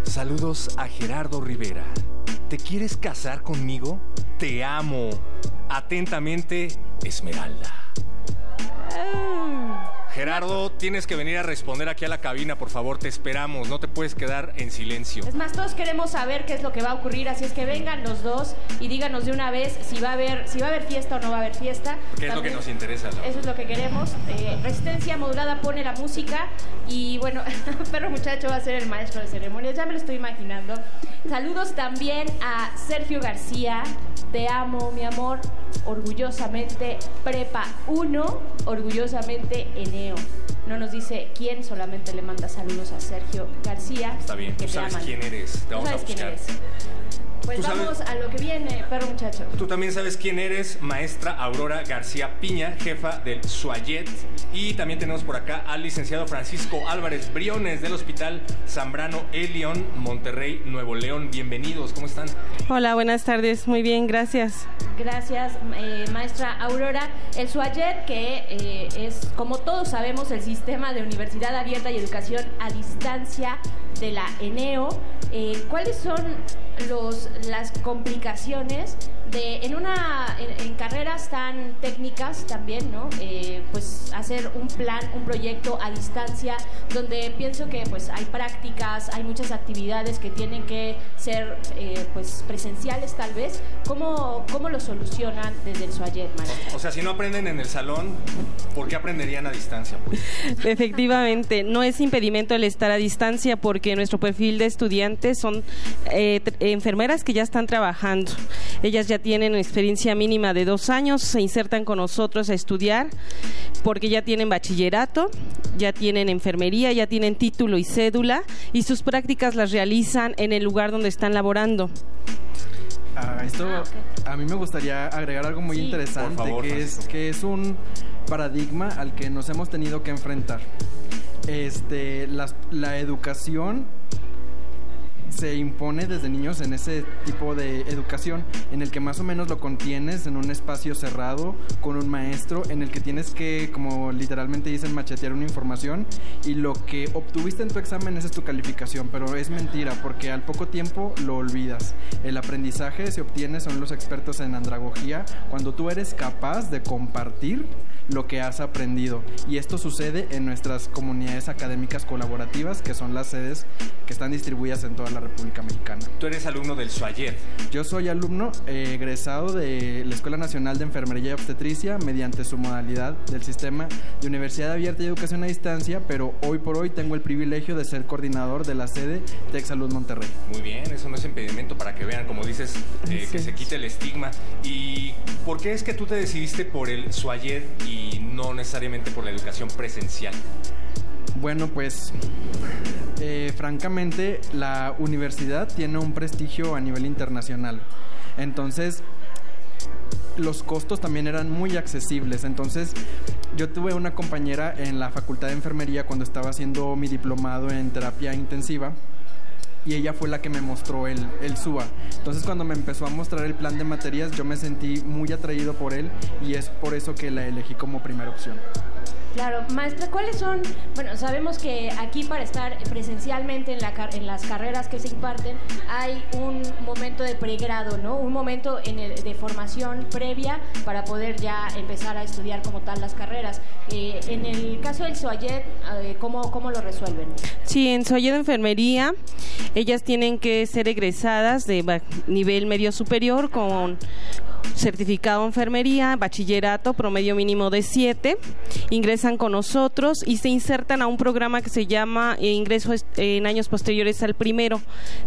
Saludos a Gerardo Rivera. ¿Te quieres casar conmigo? Te amo. Atentamente, Esmeralda. Gerardo, tienes que venir a responder aquí a la cabina, por favor, te esperamos, no te puedes quedar en silencio. Es más, todos queremos saber qué es lo que va a ocurrir, así es que vengan los dos y díganos de una vez si va a haber, si va a haber fiesta o no va a haber fiesta. ¿Qué es lo que nos interesa? Laura? Eso es lo que queremos. Eh, Resistencia modulada pone la música y bueno, perro muchacho va a ser el maestro de ceremonias, ya me lo estoy imaginando. Saludos también a Sergio García, te amo mi amor, orgullosamente Prepa 1, orgullosamente No nos dice quién, solamente le manda saludos a Sergio García. Está bien, que tú te sabes aman. quién eres, te vamos a sabes quién buscar. eres. Pues sabes- vamos a lo que viene, perro muchacho. Tú también sabes quién eres, maestra Aurora García Piña, jefa del SUAYET. Y también tenemos por acá al licenciado Francisco Álvarez Briones del Hospital Zambrano Elion, Monterrey, Nuevo León. Bienvenidos, ¿cómo están? Hola, buenas tardes. Muy bien, gracias. Gracias, eh, maestra Aurora. El SUAYET, que eh, es, como todos sabemos, el sistema de universidad abierta y educación a distancia de la ENEO. Eh, ¿Cuáles son los, las complicaciones de, en, una, en, en carreras tan técnicas también, ¿no? Eh, pues hacer un plan, un proyecto a distancia, donde pienso que pues hay prácticas, hay muchas actividades que tienen que ser eh, pues presenciales tal vez. ¿Cómo, cómo lo solucionan desde el SUAYET, maestra? O sea, si no aprenden en el salón, ¿por qué aprenderían a distancia? pues? Efectivamente, no es impedimento el estar a distancia porque nuestro perfil de estudiantes son eh, enfermeras que ya están trabajando. Ellas ya tienen experiencia mínima de dos años, se insertan con nosotros a estudiar porque ya tienen bachillerato, ya tienen enfermería, ya tienen título y cédula y sus prácticas las realizan en el lugar donde están laborando. Ah, esto a mí me gustaría agregar algo muy Sí. interesante favor, que es que es un paradigma al que nos hemos tenido que enfrentar. Este, las- la educación se impone desde niños en ese tipo de educación en el que más o menos lo contienes en un espacio cerrado con un maestro en el que tienes que, como literalmente dicen, machetear una información y lo que obtuviste en tu examen es tu calificación, pero es mentira porque al poco tiempo lo olvidas. El aprendizaje se obtiene, son los expertos en andragogía, cuando tú eres capaz de compartir lo que has aprendido. Y esto sucede en nuestras comunidades académicas colaborativas, que son las sedes que están distribuidas en toda la República Mexicana. Tú eres alumno del SUAYET. Yo soy alumno eh, egresado de la Escuela Nacional de Enfermería y Obstetricia mediante su modalidad del sistema de Universidad Abierta y Educación a Distancia, pero hoy por hoy tengo el privilegio de ser coordinador de la sede Tech Salud Monterrey. Muy bien, eso no es impedimento para que vean, como dices, eh, que se quite el estigma. ¿Y por qué es que tú te decidiste por el SUAYET y no necesariamente por la educación presencial? Bueno, pues eh, francamente la universidad tiene un prestigio a nivel internacional. Entonces, los costos también eran muy accesibles. Entonces, yo tuve una compañera en la Facultad de Enfermería cuando estaba haciendo mi diplomado en terapia intensiva y ella fue la que me mostró el, el SUA. Entonces cuando me empezó a mostrar el plan de materias yo me sentí muy atraído por él y es por eso que la elegí como primera opción. Claro, maestra, ¿cuáles son? Bueno, sabemos que aquí para estar presencialmente en, la en las carreras que se imparten hay un momento de pregrado, ¿no? Un momento de formación previa para poder ya empezar a estudiar como tal las carreras. Eh, en el caso del SOAYET, eh, ¿cómo, ¿cómo lo resuelven? Sí, en Soya de Enfermería, ellas tienen que ser egresadas de nivel medio superior con certificado de enfermería, bachillerato, promedio mínimo de 7, ingresan con nosotros y se insertan a un programa que se llama eh, ingreso en años posteriores al primero.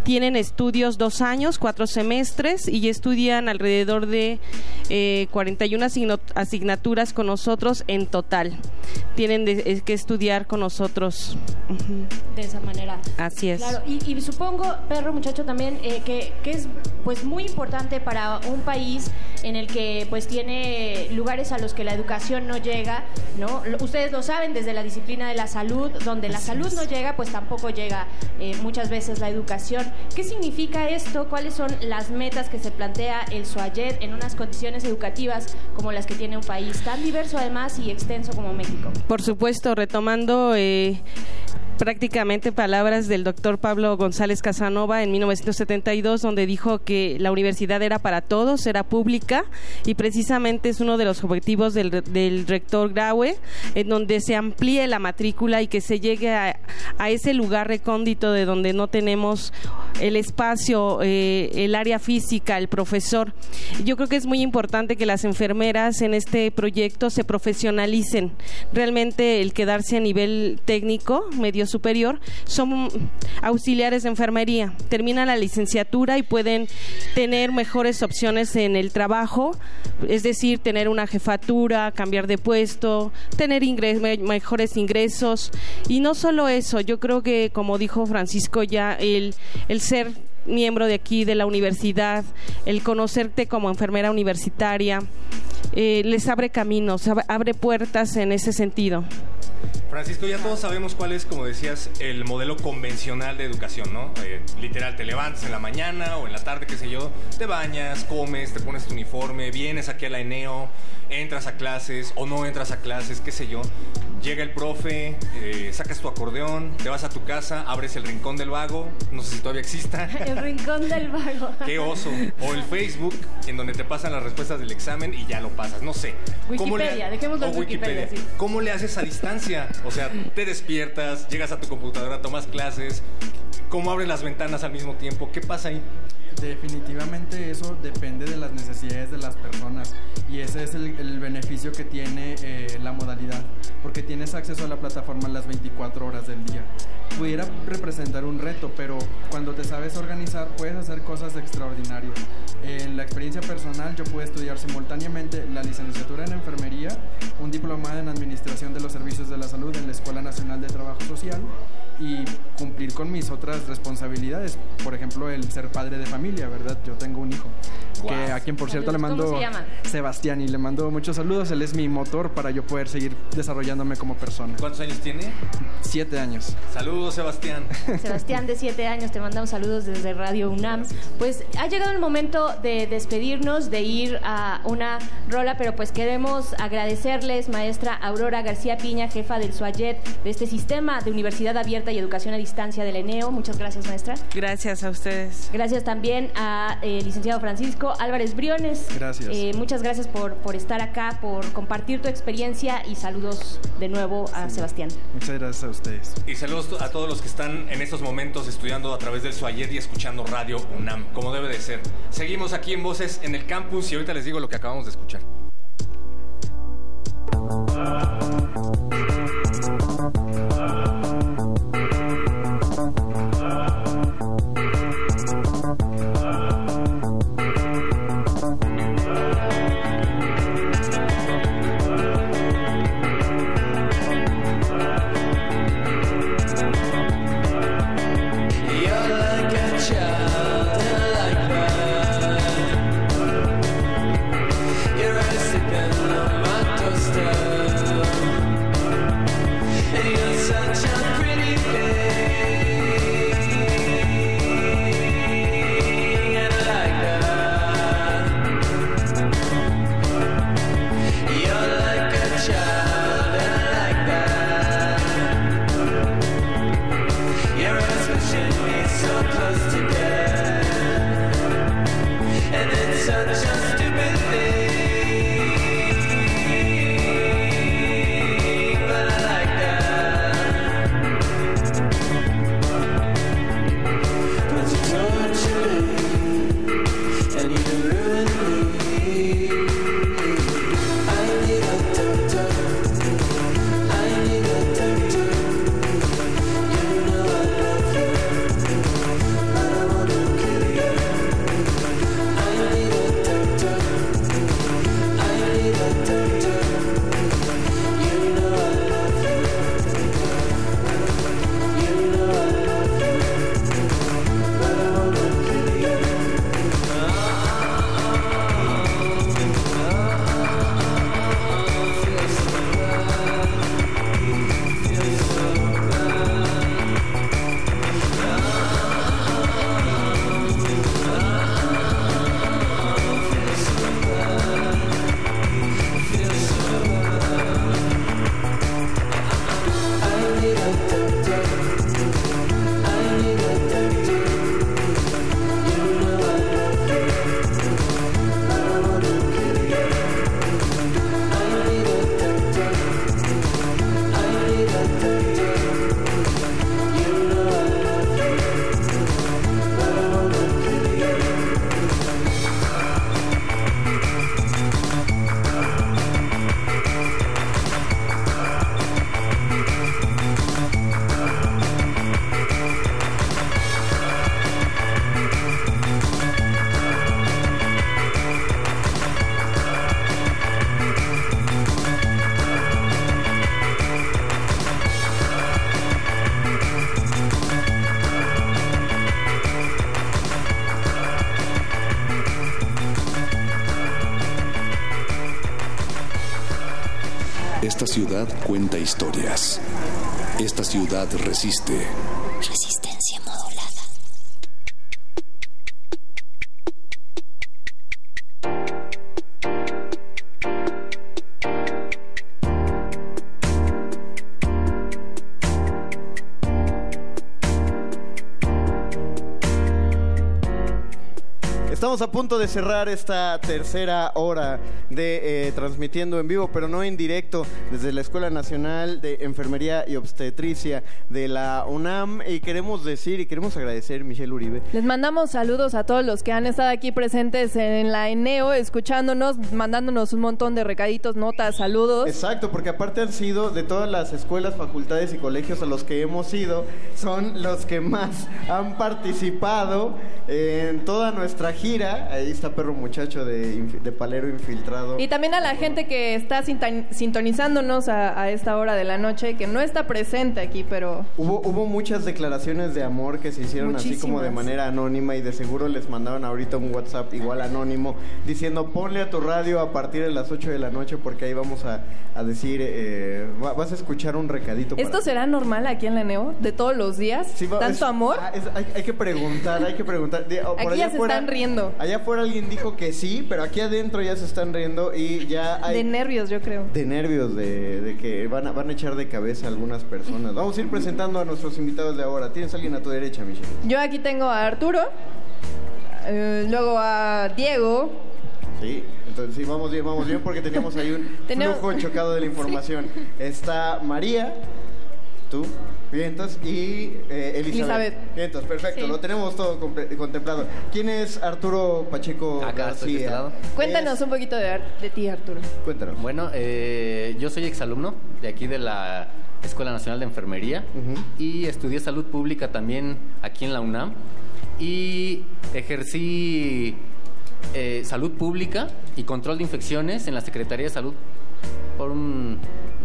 Tienen estudios dos años, cuatro semestres y estudian alrededor de eh, 41 asigno- asignaturas con nosotros en total. Tienen de- eh, que estudiar con nosotros. De esa manera. Así es. Claro, y, y supongo, perro muchacho, también eh, que, que es pues muy importante para un país en el que pues tiene lugares a los que la educación no llega, ¿no? Ustedes lo saben desde la disciplina de la salud, donde la salud no llega, pues tampoco llega eh, muchas veces la educación. ¿Qué significa esto? ¿Cuáles son las metas que se plantea el SOAYET en unas condiciones educativas como las que tiene un país tan diverso además y extenso como México? Por supuesto, retomando, eh, prácticamente palabras del doctor Pablo González Casanova en 1972, donde dijo que la universidad era para todos, era pública y precisamente es uno de los objetivos del, rector Graue, en donde se amplíe la matrícula y que se llegue a, ese lugar recóndito de donde no tenemos el espacio, eh, el área física, el profesor. Yo creo que es muy importante que las enfermeras en este proyecto se profesionalicen. Realmente el quedarse a nivel técnico, superior, son auxiliares de enfermería. Terminan la licenciatura y pueden tener mejores opciones en el trabajo, es decir, tener una jefatura, cambiar de puesto, tener ingres mejores ingresos. Y no solo eso, yo creo que, como dijo Francisco ya, el, el ser miembro de aquí, de la universidad, el conocerte como enfermera universitaria, eh, les abre caminos, abre puertas en ese sentido. Francisco, ya todos sabemos cuál es, como decías, el modelo convencional de educación, ¿no? Eh, literal, te levantas en la mañana o en la tarde, qué sé yo, te bañas, comes, te pones tu uniforme, vienes aquí a la ENEO, entras a clases o no entras a clases, qué sé yo. Llega el profe, eh, sacas tu acordeón, te vas a tu casa, abres el rincón del vago, no sé si todavía exista. El rincón del vago. Qué oso. O el Facebook, en donde te pasan las respuestas del examen y ya lo pasas, no sé. Wikipedia, dejémoslo en Wikipedia. sí. ¿Cómo le haces a distancia? O sea, te despiertas, llegas a tu computadora, tomas clases, ¿cómo abres las ventanas al mismo tiempo? ¿Qué pasa ahí? Definitivamente eso depende de las necesidades de las personas y ese es el, beneficio que tiene eh, la modalidad, porque tienes acceso a la plataforma las 24 horas del día. Pudiera representar un reto, pero cuando te sabes organizar puedes hacer cosas extraordinarias. En la experiencia personal yo pude estudiar simultáneamente la licenciatura en enfermería, un diplomado en administración de los servicios de la salud en la Escuela Nacional de Trabajo Social y cumplir con mis otras responsabilidades, por ejemplo, el ser padre de familia, ¿verdad? Yo tengo un hijo, que a quien por cierto le mando ¿Cómo se llama? Sebastián y le mando muchos saludos, él es mi motor para yo poder seguir desarrollándome como persona. ¿Cuántos años tiene? Siete años. Saludos, Sebastián. Sebastián, de siete años, te mandamos saludos desde Radio UNAM. Pues ha llegado el momento de despedirnos, de ir a una rola, pero pues queremos agradecerles, maestra Aurora García Piña, jefa del SUAYET, de este sistema de Universidad Abierta y Educación a Distancia del ENEO. Muchas gracias, maestra. Gracias a ustedes. Gracias también a eh, licenciado Francisco Álvarez Briones. Gracias. Eh, muchas gracias por, por estar acá, por compartir tu experiencia y saludos de nuevo a Sebastián. Muchas gracias a ustedes. Y saludos a todos los que están en estos momentos estudiando a través del Suayet y escuchando Radio UNAM, como debe de ser. Seguimos aquí en Voces en el Campus y ahorita les digo lo que acabamos de escuchar. Ciudad resiste. Estamos a punto de cerrar esta tercera hora de eh, transmitiendo en vivo, pero no en directo, desde la Escuela Nacional de Enfermería y Obstetricia de la UNAM. Y queremos decir y queremos agradecer, Michelle Uribe. Les mandamos saludos a todos los que han estado aquí presentes en la ENEO, escuchándonos, mandándonos un montón de recaditos, notas, saludos. Exacto, porque aparte han sido de todas las escuelas, facultades y colegios a los que hemos ido, son los que más han participado en toda nuestra gira. Ahí está Perro Muchacho de, de Palero Infiltrado. Y también a la gente que está sinton- sintonizándonos a, a esta hora de la noche, que no está presente aquí, pero Hubo, hubo muchas declaraciones de amor que se hicieron así como de manera anónima y de seguro les mandaron ahorita un WhatsApp igual anónimo diciendo ponle a tu radio a partir de las 8 de la noche porque ahí vamos a, a decir, eh, va- vas a escuchar un recadito. para ¿esto será normal aquí en la ENEO? ¿De todos los días? va- ¿Tanto es- amor? ah, es- hay, hay que preguntar, hay que preguntar. Oh, por Aquí ya se están riendo. Allá afuera alguien dijo que sí, pero aquí adentro ya se están riendo y ya hay... De nervios, yo creo. de nervios de, de que van a, van a echar de cabeza a algunas personas. Vamos a ir presentando a nuestros invitados de ahora. Tienes alguien a tu derecha, Michelle. Yo aquí tengo a Arturo, eh, luego a Diego, Sí, entonces sí, vamos bien, vamos bien porque teníamos ahí un Tenemos- flujo chocado de la información. Está María, tú, vientos, y eh, Elizabeth. Elizabeth. Vientos, perfecto, Sí. lo tenemos todo contemplado. ¿Quién es Arturo Pacheco Acá García? este lado. cuéntanos un poquito de ti, Arturo. Cuéntanos. Bueno, eh, yo soy exalumno de aquí de la Escuela Nacional de Enfermería y estudié salud pública también aquí en la UNAM y ejercí eh, salud pública y control de infecciones en la Secretaría de Salud por un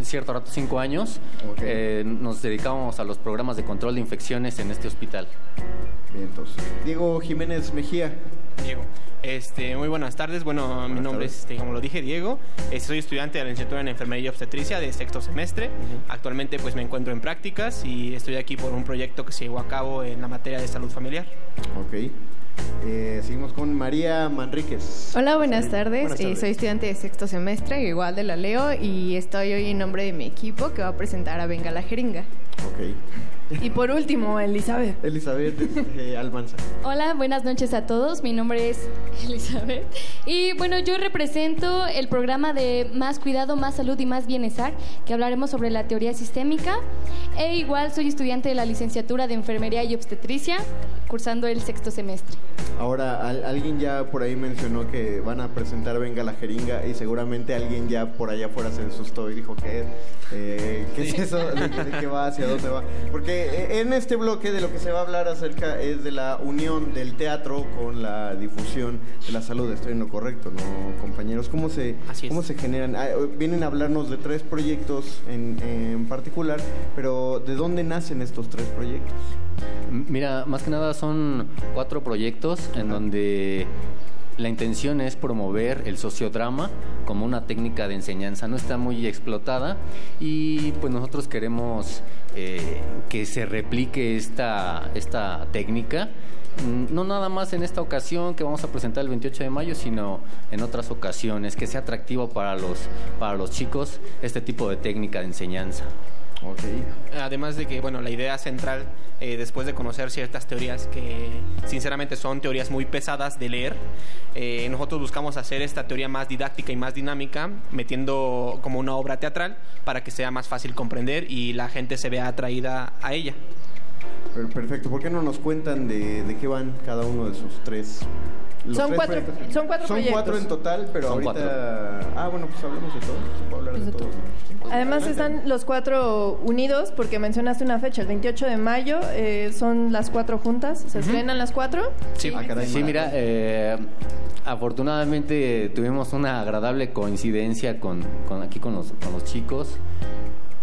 cierto rato, cinco años. Eh, nos dedicamos a los programas de control de infecciones en este hospital. Vientos. Diego Jiménez Mejía. Diego. Este, muy buenas tardes. Bueno, mi nombre es, este, como lo dije, Diego. Eh, soy estudiante de la licenciatura en Enfermería y Obstetricia de sexto semestre. Actualmente pues me encuentro en prácticas y estoy aquí por un proyecto que se llevó a cabo en la materia de salud familiar. Ok. Eh, seguimos con María Manríquez. Hola, buenas tardes. Buenas Eh, tardes. soy estudiante de sexto semestre, igual de la Leo, y estoy hoy en nombre de mi equipo que va a presentar a Venga la Jeringa. Ok. Y por último, Elizabeth. Elizabeth eh, Almanza. Hola, buenas noches a todos. Mi nombre es Elizabeth. Y bueno, yo represento el programa de Más Cuidado, Más Salud y Más Bienestar, que hablaremos sobre la teoría sistémica. E igual soy estudiante de la licenciatura de Enfermería y Obstetricia, cursando el sexto semestre. Ahora, al- alguien ya por ahí mencionó que van a presentar Venga la Jeringa y seguramente alguien ya por allá afuera se asustó y dijo que eh, ¿qué es eso? ¿De, qué- de qué va? ¿Hacia dónde va? Porque eh, en este bloque de lo que se va a hablar acerca es de la unión del teatro con la difusión de la salud. Estoy en lo correcto, ¿no, compañeros? ¿Cómo se, cómo se generan? Ah, vienen a hablarnos de tres proyectos en, en particular, pero ¿de dónde nacen estos tres proyectos? Mira, más que nada son cuatro proyectos en donde la intención es promover el sociodrama como una técnica de enseñanza. No está muy explotada y pues nosotros queremos eh, que se replique esta, esta técnica. Mm, No nada más en esta ocasión que vamos a presentar el 28 de mayo, sino en otras ocasiones, que sea atractivo para los, para los chicos este tipo de técnica de enseñanza. Además de que, bueno, la idea central, eh, después de conocer ciertas teorías que sinceramente son teorías muy pesadas de leer, eh, nosotros buscamos hacer esta teoría más didáctica y más dinámica, metiendo como una obra teatral para que sea más fácil comprender y la gente se vea atraída a ella. Per- Perfecto. ¿Por qué no nos cuentan de qué van cada uno de sus tres? Son cuatro- proyectos? son cuatro Son proyectos. cuatro en total, pero Son ahorita. Ah, bueno, pues hablemos de todo. Se puede hablar de todo. Además están los cuatro unidos porque mencionaste una fecha, el 28 de mayo, eh, son las cuatro juntas, ¿se estrenan las cuatro? Sí, sí mira, eh, afortunadamente tuvimos una agradable coincidencia con, con aquí con los, con los chicos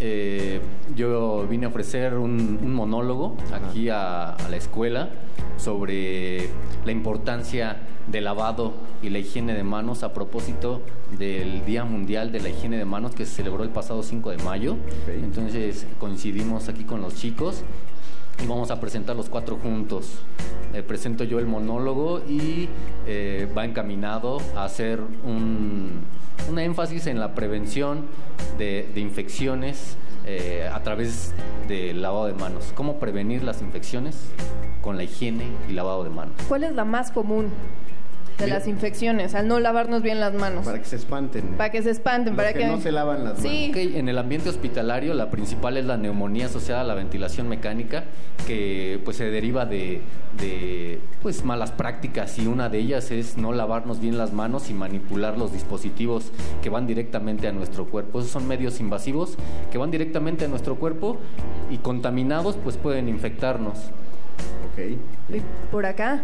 eh, yo vine a ofrecer un, un monólogo aquí a, a la escuela sobre la importancia del lavado y la higiene de manos a propósito del Día Mundial de la Higiene de Manos que se celebró el pasado 5 de mayo. Entonces coincidimos aquí con los chicos y vamos a presentar los cuatro juntos. Eh, presento yo el monólogo y eh, va encaminado a hacer un, un énfasis en la prevención de, infecciones eh, a través del lavado de manos. ¿Cómo prevenir las infecciones? Con la higiene y lavado de manos. ¿Cuál es la más común de Mira. las infecciones? Al no lavarnos bien las manos. Para que se espanten. Para que se espanten, Los para que no se lavan las Sí. Ok, en el ambiente hospitalario la principal es la neumonía asociada a la ventilación mecánica que pues se deriva de, de, pues malas prácticas y una de ellas es no lavarnos bien las manos y manipular los dispositivos que van directamente a nuestro cuerpo. Esos son medios invasivos que van directamente a nuestro cuerpo y contaminados pues pueden infectarnos. Ok. Por acá.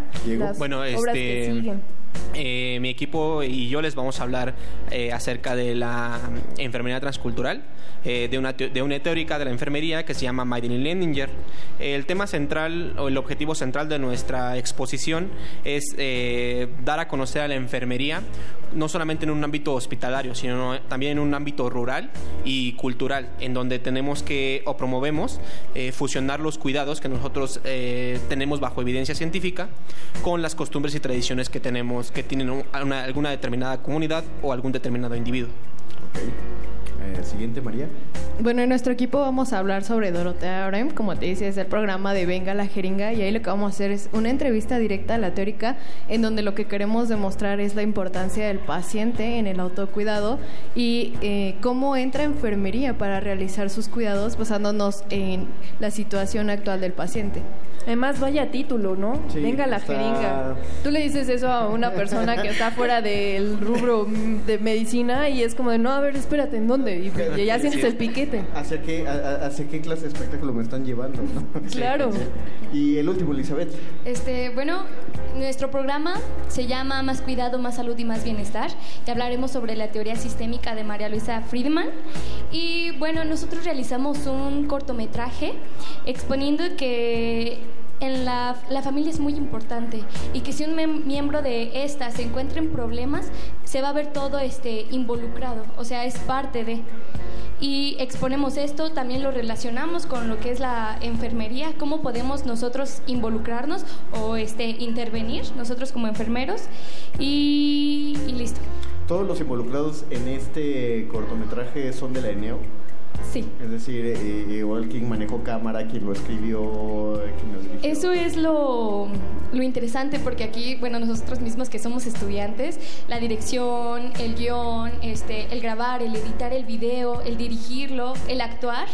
Bueno, obras que este, siguen. Eh, mi equipo y yo les vamos a hablar eh, acerca de la mm, enfermería transcultural, eh, de, una, de una teórica de la enfermería que se llama Madeline Leninger. El tema central o el objetivo central de nuestra exposición es eh, dar a conocer a la enfermería no solamente en un ámbito hospitalario, sino también en un ámbito rural y cultural, en donde tenemos que o promovemos eh, fusionar los cuidados que nosotros eh, tenemos bajo evidencia científica con las costumbres y tradiciones que tenemos, que tienen un- una- alguna determinada comunidad o algún determinado individuo. Eh, siguiente, María. Bueno, en nuestro equipo vamos a hablar sobre Dorotea Orem, como te dice, es el programa de Venga la Jeringa y ahí lo que vamos a hacer es una entrevista directa a la teórica en donde lo que queremos demostrar es la importancia del paciente en el autocuidado y eh, cómo entra enfermería para realizar sus cuidados basándonos en la situación actual del paciente. Además, vaya título, ¿no? Sí, Venga la está- jeringa. Tú le dices eso a una persona que está fuera del rubro de medicina y es como de, no, a ver, espérate, ¿en dónde? Y, y ya sientes el piquete. ¿Hacia qué, a- hacia qué clase de espectáculo me están llevando? no? Claro. Y el último, Elizabeth. Este, bueno, nuestro programa se llama Más cuidado, más salud y más bienestar. Y hablaremos sobre la teoría sistémica de María Luisa Friedman. Y bueno, nosotros realizamos un cortometraje exponiendo que en la, la familia es muy importante y que si un miembro de esta se encuentra en problemas, se va a ver todo este involucrado, o sea, es parte de y exponemos esto, también lo relacionamos con lo que es la enfermería, cómo podemos nosotros involucrarnos o este intervenir nosotros como enfermeros y, y listo. Todos los involucrados en este cortometraje son de la ENEO. Sí. Es decir, eh, igual quien manejó cámara, quien lo escribió, eh, quien lo dirigió. Eso es lo, lo interesante porque aquí, bueno, nosotros mismos que somos estudiantes, la dirección, el guion, este, el grabar, el editar el video, el dirigirlo, el actuar,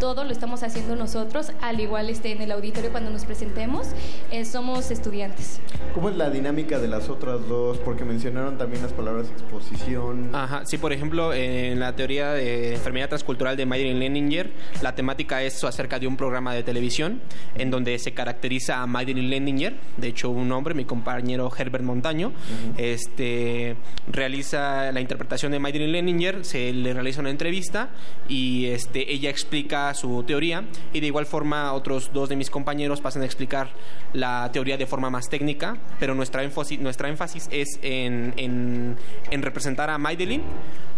todo lo estamos haciendo nosotros, al igual este, en el auditorio cuando nos presentemos, eh, somos estudiantes. ¿Cómo es la dinámica de las otras dos? Porque mencionaron también las palabras exposición. Ajá, sí, por ejemplo, en la teoría de enfermedad transcultural de Madeline Leninger, la temática es acerca de un programa de televisión en donde se caracteriza a Madeline Leninger, de hecho un hombre, mi compañero Herbert Montaño, este realiza la interpretación de Madeline Leninger, se le realiza una entrevista y este ella explica su teoría y de igual forma otros dos de mis compañeros pasan a explicar la teoría de forma más técnica, pero nuestra énfasis, nuestra énfasis es en, en, en representar a Madeline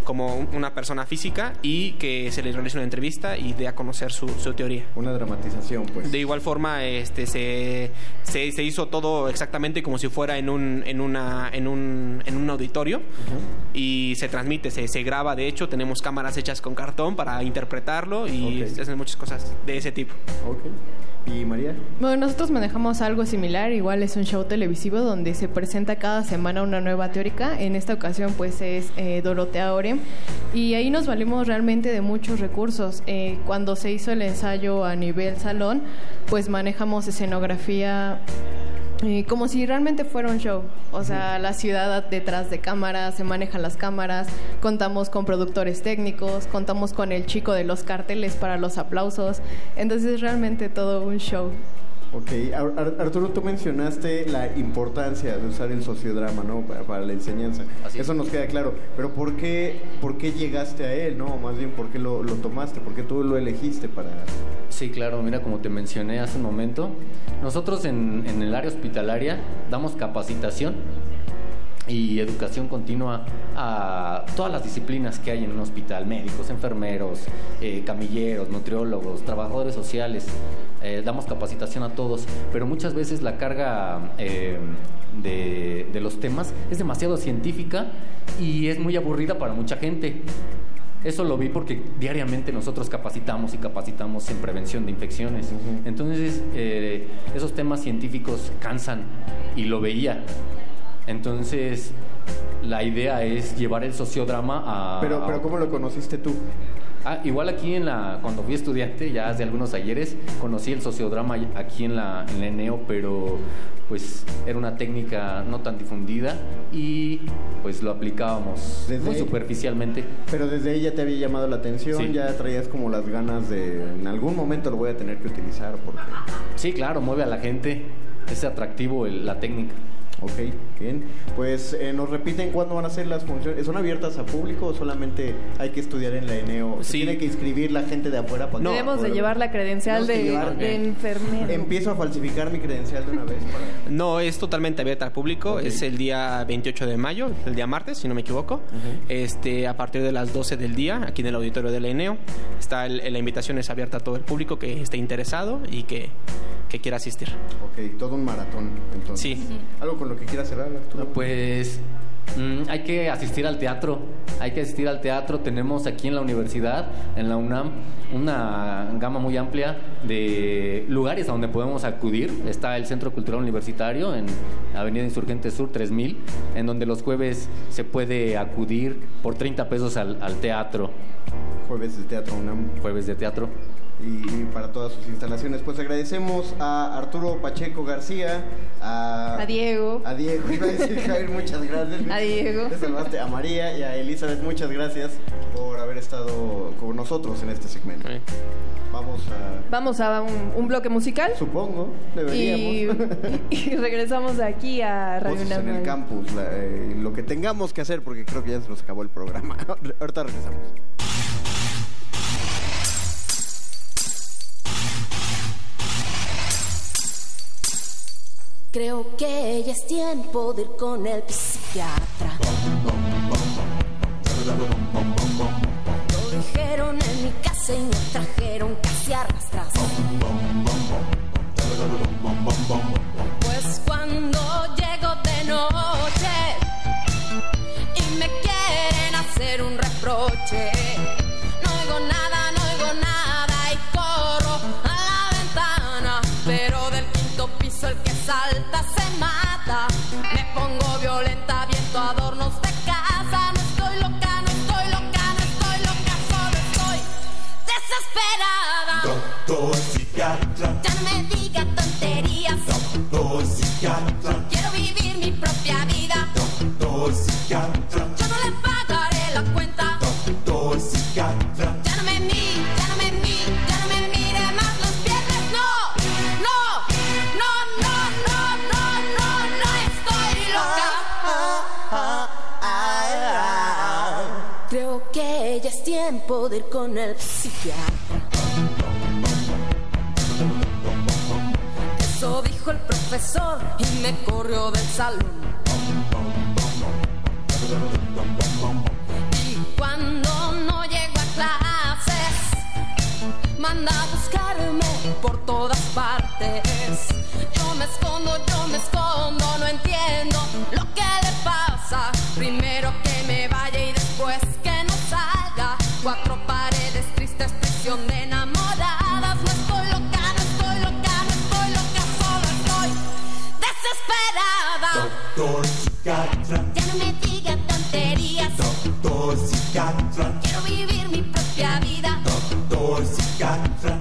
como un- una persona física y que se le realice una entrevista y dé a conocer su, su teoría. Una dramatización, pues. De igual forma, este, se, se, se hizo todo exactamente como si fuera en un, en una, en un, en un auditorio y se transmite, se, se graba. De hecho, tenemos cámaras hechas con cartón para interpretarlo y se hacen muchas cosas de ese tipo. ¿Y María? Bueno, nosotros manejamos algo similar, igual es un show televisivo donde se presenta cada semana una nueva teórica. En esta ocasión pues es eh, Dorotea Orem y ahí nos valimos realmente de muchos recursos. Eh, cuando se hizo el ensayo a nivel salón, pues manejamos escenografía eh, como si realmente fuera un show. O sea, la ciudad detrás de cámaras, se manejan las cámaras, contamos con productores técnicos, contamos con el chico de los carteles para los aplausos. Entonces, realmente todo un show. Ok, Ar- Ar- Arturo, tú mencionaste la importancia de usar el sociodrama, ¿no? Para, para la enseñanza. Eso nos queda claro. Pero ¿por qué, por qué llegaste a él, no? Más bien, ¿por qué lo, lo tomaste? ¿Por qué tú lo elegiste para...? Sí, claro, mira, como te mencioné hace un momento, nosotros en, en el área hospitalaria damos capacitación y educación continua a todas las disciplinas que hay en un hospital, médicos, enfermeros, eh, camilleros, nutriólogos, trabajadores sociales, eh, damos capacitación a todos, pero muchas veces la carga eh, de, de los temas es demasiado científica y es muy aburrida para mucha gente. Eso lo vi porque diariamente nosotros capacitamos y capacitamos en prevención de infecciones. Entonces, eh, esos temas científicos cansan y lo veía. Entonces, la idea es llevar el sociodrama a... Pero, pero ¿cómo lo conociste tú? Ah, igual aquí en la, cuando fui estudiante, ya hace algunos ayeres, conocí el sociodrama aquí en la, en la ENEO, pero pues era una técnica no tan difundida y pues lo aplicábamos muy superficialmente. Pero desde ahí ya te había llamado la atención, Sí. ya traías como las ganas de... En algún momento lo voy a tener que utilizar porque... Sí, claro, mueve a la gente, es atractivo el- la técnica. Ok, bien. Pues eh, nos repiten cuándo van a ser las funciones. ¿Son abiertas a público o solamente hay que estudiar en la ENEO? ¿Se tiene que inscribir la gente de afuera para Debemos de llevar la credencial de, llevar- de enfermero. Empiezo a falsificar mi credencial de una vez para... No, es totalmente abierta al público. Es el día 28 de mayo, el día martes, si no me equivoco. este, a partir de las 12 del día, aquí en el auditorio del ENEO. Está el- la invitación es abierta a todo el público que esté interesado y que, que quiera asistir. Ok, todo un maratón, entonces. Sí. ¿Algo con lo que quieras cerrar, Arturo? Pues mm, hay que asistir al teatro, hay que asistir al teatro. Tenemos aquí en la universidad, en la UNAM, una gama muy amplia de lugares a donde podemos acudir. Está el Centro Cultural Universitario en Avenida Insurgente Sur 3000, en donde los jueves se puede acudir por 30 pesos al, al teatro. Jueves de Teatro UNAM. Jueves de teatro. Y, y para todas sus instalaciones. Pues agradecemos a Arturo Pacheco García, a, A Diego. a Diego, iba a decir Javier, muchas gracias. A Diego. Te salvaste. A María y a Elizabeth, muchas gracias por haber estado con nosotros en este segmento. Vamos a... Vamos a un, un bloque musical. Supongo, Y, deberíamos. y regresamos aquí a Radio Voces en el campus, la- eh, lo que tengamos que hacer, porque creo que ya se nos acabó el programa. Ahorita regresamos. Creo que ya es tiempo de ir con el psiquiatra. Lo dijeron en mi casa y me trajeron casi arrastras. Pues cuando llego de noche y me quieren hacer un reproche, se mata. Me pongo violenta, viento adornos de casa, no estoy loca, no estoy loca, no estoy loca, solo estoy desesperada. Doctor psiquiatra, Ya no me diga tonterías, doctor psiquiatra, quiero vivir mi propia vida. doctor psiquiatra, tiempo con el psiquiatra. Eso dijo el profesor y me corrió del salón. Y cuando no llego a clases, manda a buscarme por todas partes. Yo me escondo, yo me escondo, no entiendo lo que le pasa. Primero que me vaya y después que psiquiatra, Ya no me diga tonterías. doctor psiquiatra, Quiero vivir mi propia vida. doctor psiquiatra,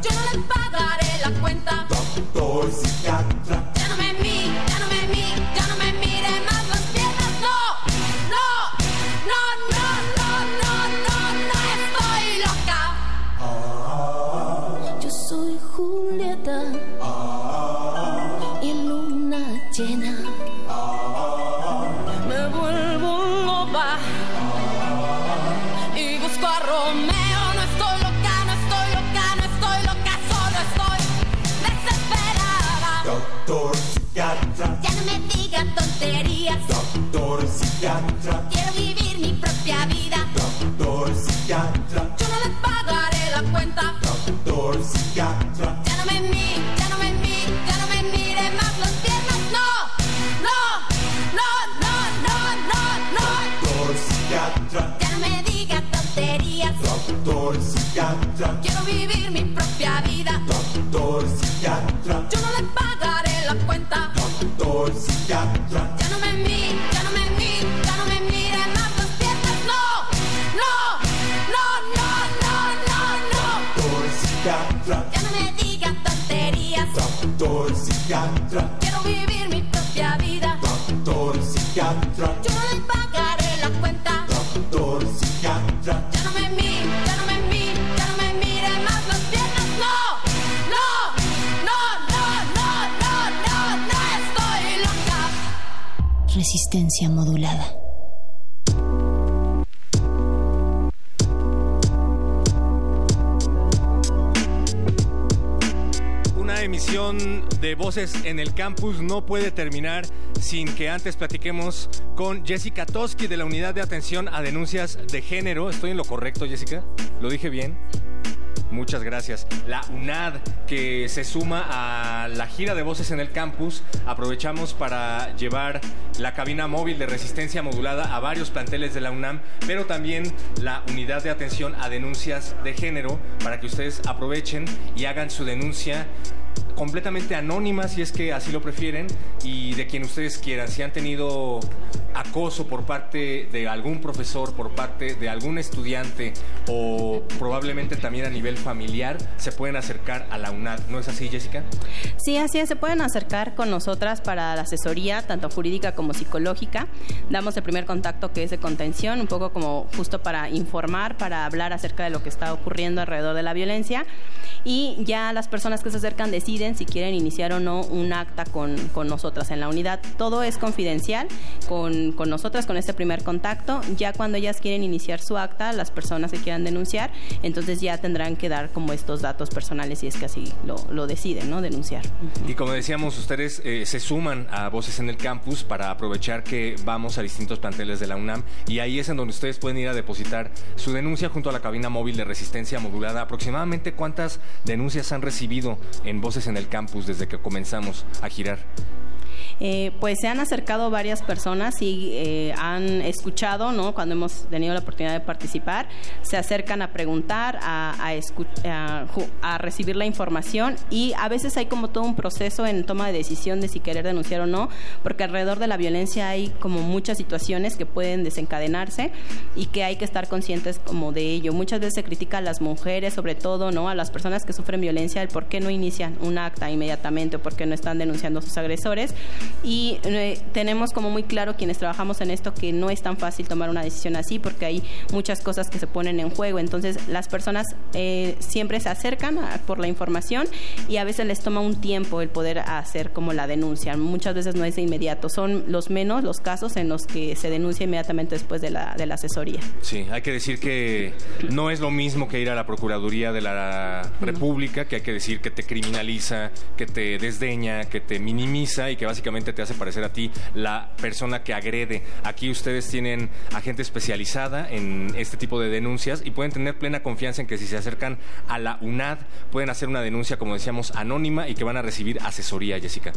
tonterías, doctor psiquiatra, quiero vivir mi propia vida. doctor psiquiatra, Yo no le pagaré la cuenta. doctor psiquiatra, Ya no me mire, ya no me mire, ya no me mire más las piernas. No, no, no, no, no, no, no. doctor psiquiatra, Ya no me diga tonterías. doctor psiquiatra, Quiero vivir mi propia vida. doctor psiquiatra, Yo no le pagaré la cuenta. doctor psiquiatra, Resistencia modulada. Una emisión de Voces en el Campus no puede terminar sin que antes platiquemos con Jessica Toski de la Unidad de Atención a Denuncias de Género. ¿Estoy en lo correcto, Jessica? ¿Lo dije bien? Muchas gracias. La UNAD que se suma a la gira de voces en el campus, aprovechamos para llevar la cabina móvil de resistencia modulada a varios planteles de la UNAM, pero también la unidad de atención a denuncias de género para que ustedes aprovechen y hagan su denuncia completamente anónima si es que así lo prefieren y de quien ustedes quieran. Si han tenido acoso por parte de algún profesor, por parte de algún estudiante o probablemente también a nivel familiar, se pueden acercar a la UNAD. ¿No es así, Jessica? Sí, así es. Se pueden acercar con nosotras para la asesoría, tanto jurídica como psicológica. Damos el primer contacto que es de contención, un poco como justo para informar, para hablar acerca de lo que está ocurriendo alrededor de la violencia. Y ya las personas que se acercan deciden si quieren iniciar o no un acta con, con nosotras en la unidad. Todo es confidencial con, con nosotras, con este primer contacto. Ya cuando ellas quieren iniciar su acta, las personas que quieran denunciar, entonces ya tendrán que dar como estos datos personales si es que así lo, lo deciden, ¿no? Denunciar. Y como decíamos, ustedes eh, se suman a Voces en el Campus para aprovechar que vamos a distintos planteles de la UNAM y ahí es en donde ustedes pueden ir a depositar su denuncia junto a la cabina móvil de resistencia modulada. Aproximadamente cuántas denuncias han recibido en Voces en el Campus desde que comenzamos a girar. Eh, pues se han acercado varias personas y eh, han escuchado, ¿no? Cuando hemos tenido la oportunidad de participar, se acercan a preguntar, a, a, a recibir la información y a veces hay como todo un proceso en toma de decisión de si querer denunciar o no, porque alrededor de la violencia hay como muchas situaciones que pueden desencadenarse y que hay que estar conscientes como de ello. Muchas veces se critica a las mujeres, sobre todo, ¿no? A las personas que sufren violencia, el por qué no inician un acta inmediatamente o por qué no están denunciando a sus agresores y eh, tenemos como muy claro quienes trabajamos en esto que no es tan fácil tomar una decisión así porque hay muchas cosas que se ponen en juego. Entonces las personas eh, siempre se acercan por la información y a veces les toma un tiempo el poder hacer como la denuncia. Muchas veces no es de inmediato. Son los menos los casos en los que se denuncia inmediatamente después de la, de la asesoría. Sí, hay que decir que no es lo mismo que ir a la Procuraduría de la República, que hay que decir que te criminaliza, que te desdeña, que te minimiza y que básicamente te hace parecer a ti la persona que agrede. Aquí ustedes tienen a gente especializada en este tipo de denuncias y pueden tener plena confianza en que si se acercan a la UNAD pueden hacer una denuncia, como decíamos, anónima y que van a recibir asesoría, Jessica.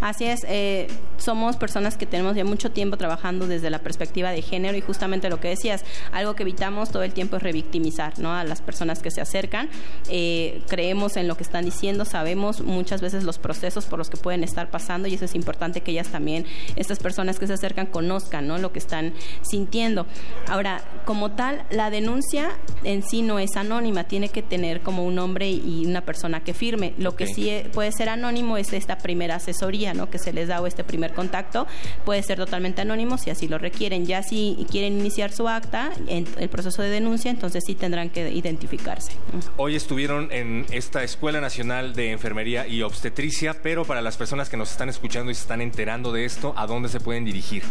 Así es, eh, somos personas que tenemos ya mucho tiempo trabajando desde la perspectiva de género y justamente lo que decías, algo que evitamos todo el tiempo es revictimizar ¿no? a las personas que se acercan. Eh, creemos en lo que están diciendo, sabemos muchas veces los procesos por los que pueden estar pasando y eso es importante que ellas también, estas personas que se acercan, conozcan ¿no? lo que están sintiendo. Ahora, como tal, la denuncia en sí no es anónima, tiene que tener como un nombre y una persona que firme. Lo que sí e- puede ser anónimo es esta primera asesoría ¿no? que se les da o este primer contacto. Puede ser totalmente anónimo si así lo requieren. Ya si quieren iniciar su acta en el proceso de denuncia, entonces sí tendrán que identificarse. Hoy estuvieron en esta Escuela Nacional de Enfermería y Obstetricia, pero para las personas que nos están escuchando están enterando de esto, ¿a dónde se pueden dirigir?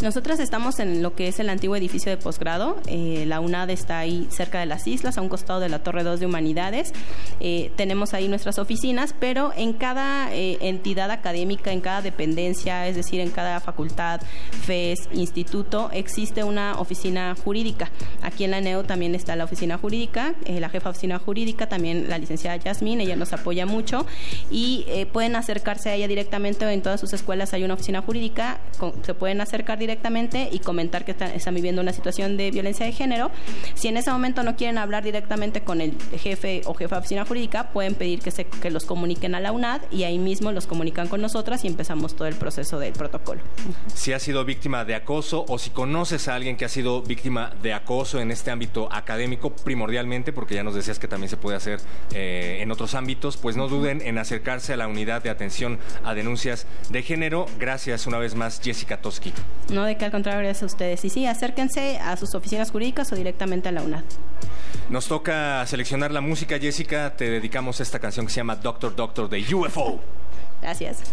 Nosotras estamos en lo que es el antiguo edificio de posgrado. Eh, la UNAD está ahí cerca de las islas, a un costado de la Torre 2 de Humanidades. Eh, tenemos ahí nuestras oficinas, pero en cada eh, entidad académica, en cada dependencia, es decir, en cada facultad, FES, instituto, existe una oficina jurídica. Aquí en la NEO también está la oficina jurídica, la jefa de oficina jurídica, también la licenciada Yasmín, ella nos apoya mucho y pueden acercarse a ella directamente o en todas sus escuelas hay una oficina jurídica, se pueden acercar directamente y comentar que están, viviendo una situación de violencia de género. Si en ese momento no quieren hablar directamente con el jefe o jefa de oficina jurídica, pueden pedir que, se, que los comuniquen a la UNAD y ahí mismo los comunican con nosotras y empezamos todo el proceso del protocolo. Si has sido víctima de acoso o si conoces a alguien que ha sido víctima de acoso en este ámbito académico, primordialmente, porque ya nos decías que también se puede hacer eh, en otros ámbitos, pues no duden en acercarse a la unidad de atención a denuncias de género. Gracias una vez más, Jessica Toski. No de que al contrario, gracias a ustedes. Y sí, acérquense a sus oficinas jurídicas o directamente a la UNAD. Nos toca seleccionar la música, Jessica. Te dedicamos esta canción que se llama Doctor Doctor de UFO. Gracias.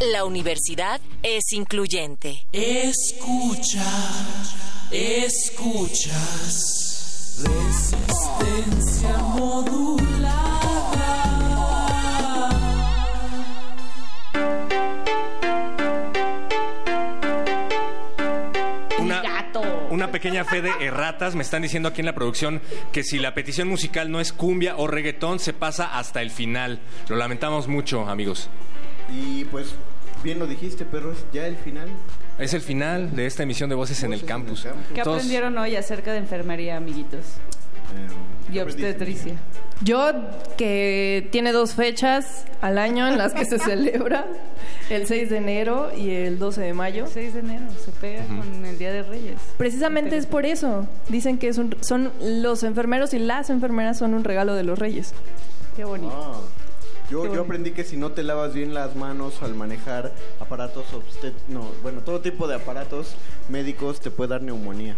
La universidad es incluyente. Escucha, escuchas. Resistencia modulada. una pequeña fe de erratas. Me están diciendo aquí en la producción que si la petición musical no es cumbia o reggaetón, se pasa hasta el final. Lo lamentamos mucho, amigos. Y pues, bien lo dijiste, pero es ya el final. Es el final de esta emisión de Voces, en el Campus. ¿Qué aprendieron hoy acerca de enfermería, amiguitos? Eh, y obstetricia. Yo, que tiene dos fechas al año en las que se celebra, el 6 de enero y el 12 de mayo. 6 de enero, se pega con el Día de Reyes. Precisamente es por eso. Dicen que son, son los enfermeros y las enfermeras son un regalo de los reyes. Qué bonito. Ah. Yo, yo aprendí que si no te lavas bien las manos al manejar aparatos no, bueno, todo tipo de aparatos médicos te puede dar neumonía.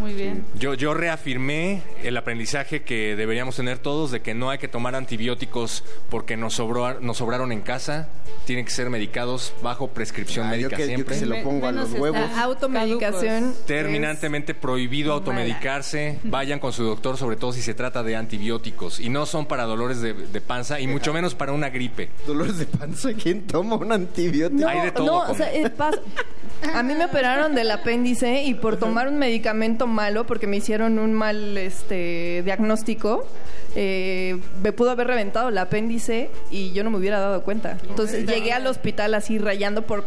Muy bien. Yo, yo reafirmé el aprendizaje que deberíamos tener todos de que no hay que tomar antibióticos porque nos, sobró, nos sobraron en casa. Tienen que ser medicados bajo prescripción Ah, yo médica que- yo que siempre. se lo pongo a los huevos. La automedicación. Terminantemente prohibido automedicarse. Vayan con su doctor, sobre todo si se trata de antibióticos. Y no son para dolores de, de panza y mucho menos para una gripe. ¿Dolores de panza? ¿Quién toma un antibiótico? No, Hay de todo, no, o como- sea, eh, pas- a mí me operaron del apéndice y por tomar un medicamento malo, porque me hicieron un mal este diagnóstico, eh, me pudo haber reventado el apéndice y yo no me hubiera dado cuenta. Entonces llegué al hospital así rayando por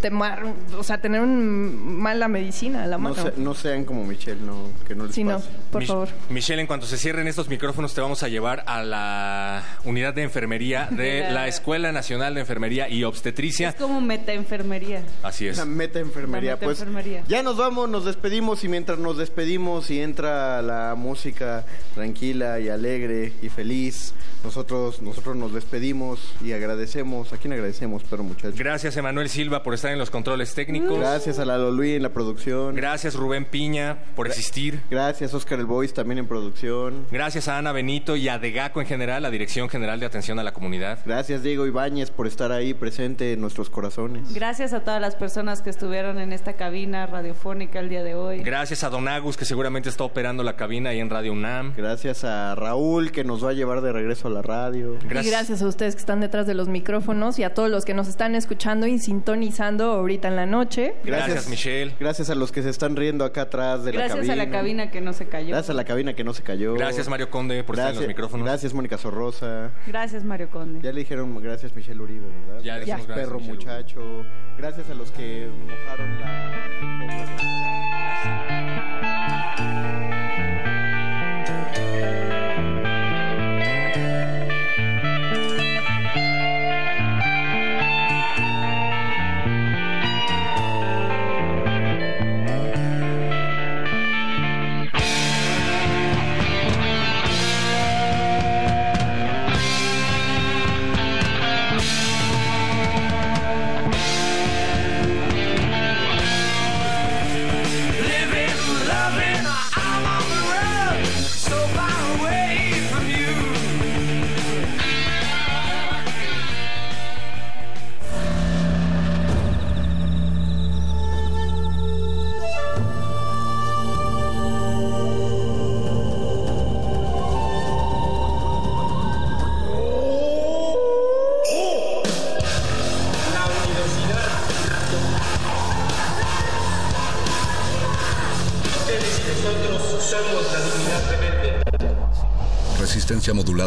temar, o sea, tener un mala medicina a la No, mano. se- no sean como Michelle, no, que no les Sí, no, pase. por Mich- favor. Michelle, en cuanto se cierren estos micrófonos, te vamos a llevar a la unidad de enfermería de la- la Escuela Nacional de Enfermería y Obstetricia. Es como metaenfermería. Así es. La meta enfermería. La meta pues enfermería. ya nos vamos, nos despedimos y mientras nos despedimos y entra la música tranquila y alegre y feliz, nosotros nosotros nos despedimos y agradecemos. ¿A quién agradecemos, pero muchachos? Gracias, Emanuel Silva, por estar en los controles técnicos. Gracias a Lalo Luis en la producción. Gracias, Rubén Piña, por existir. Gracias, Oscar El Boys también en producción. Gracias a Ana Benito y a Degaco en general, la Dirección General de Atención a la Comunidad. Gracias, Diego Ibáñez, por estar ahí presente en nuestros corazones. Gracias a todas las personas que estuvieron en esta cabina radiofónica el día de hoy. Gracias a Don Agus, que seguramente está operando la cabina ahí en Radio UNAM. Gracias a Raúl, que nos va a llevar de regreso a la radio. Y gracias a ustedes que están detrás de los micrófonos y a todos los que nos están escuchando y sintonizando ahorita en la noche. Gracias, Michelle. Gracias a los que se están riendo acá atrás de la Gracias cabina. a la cabina que no se cayó. Gracias a la cabina que no se cayó. Gracias, Mario Conde, por estar en los micrófonos. Gracias, Mónica Sorrosa. Gracias, Mario Conde. Ya le dijeron gracias, Michelle Uribe, ¿verdad? Ya gracias, Perro Michelle muchacho. Gracias a los que mojaron la...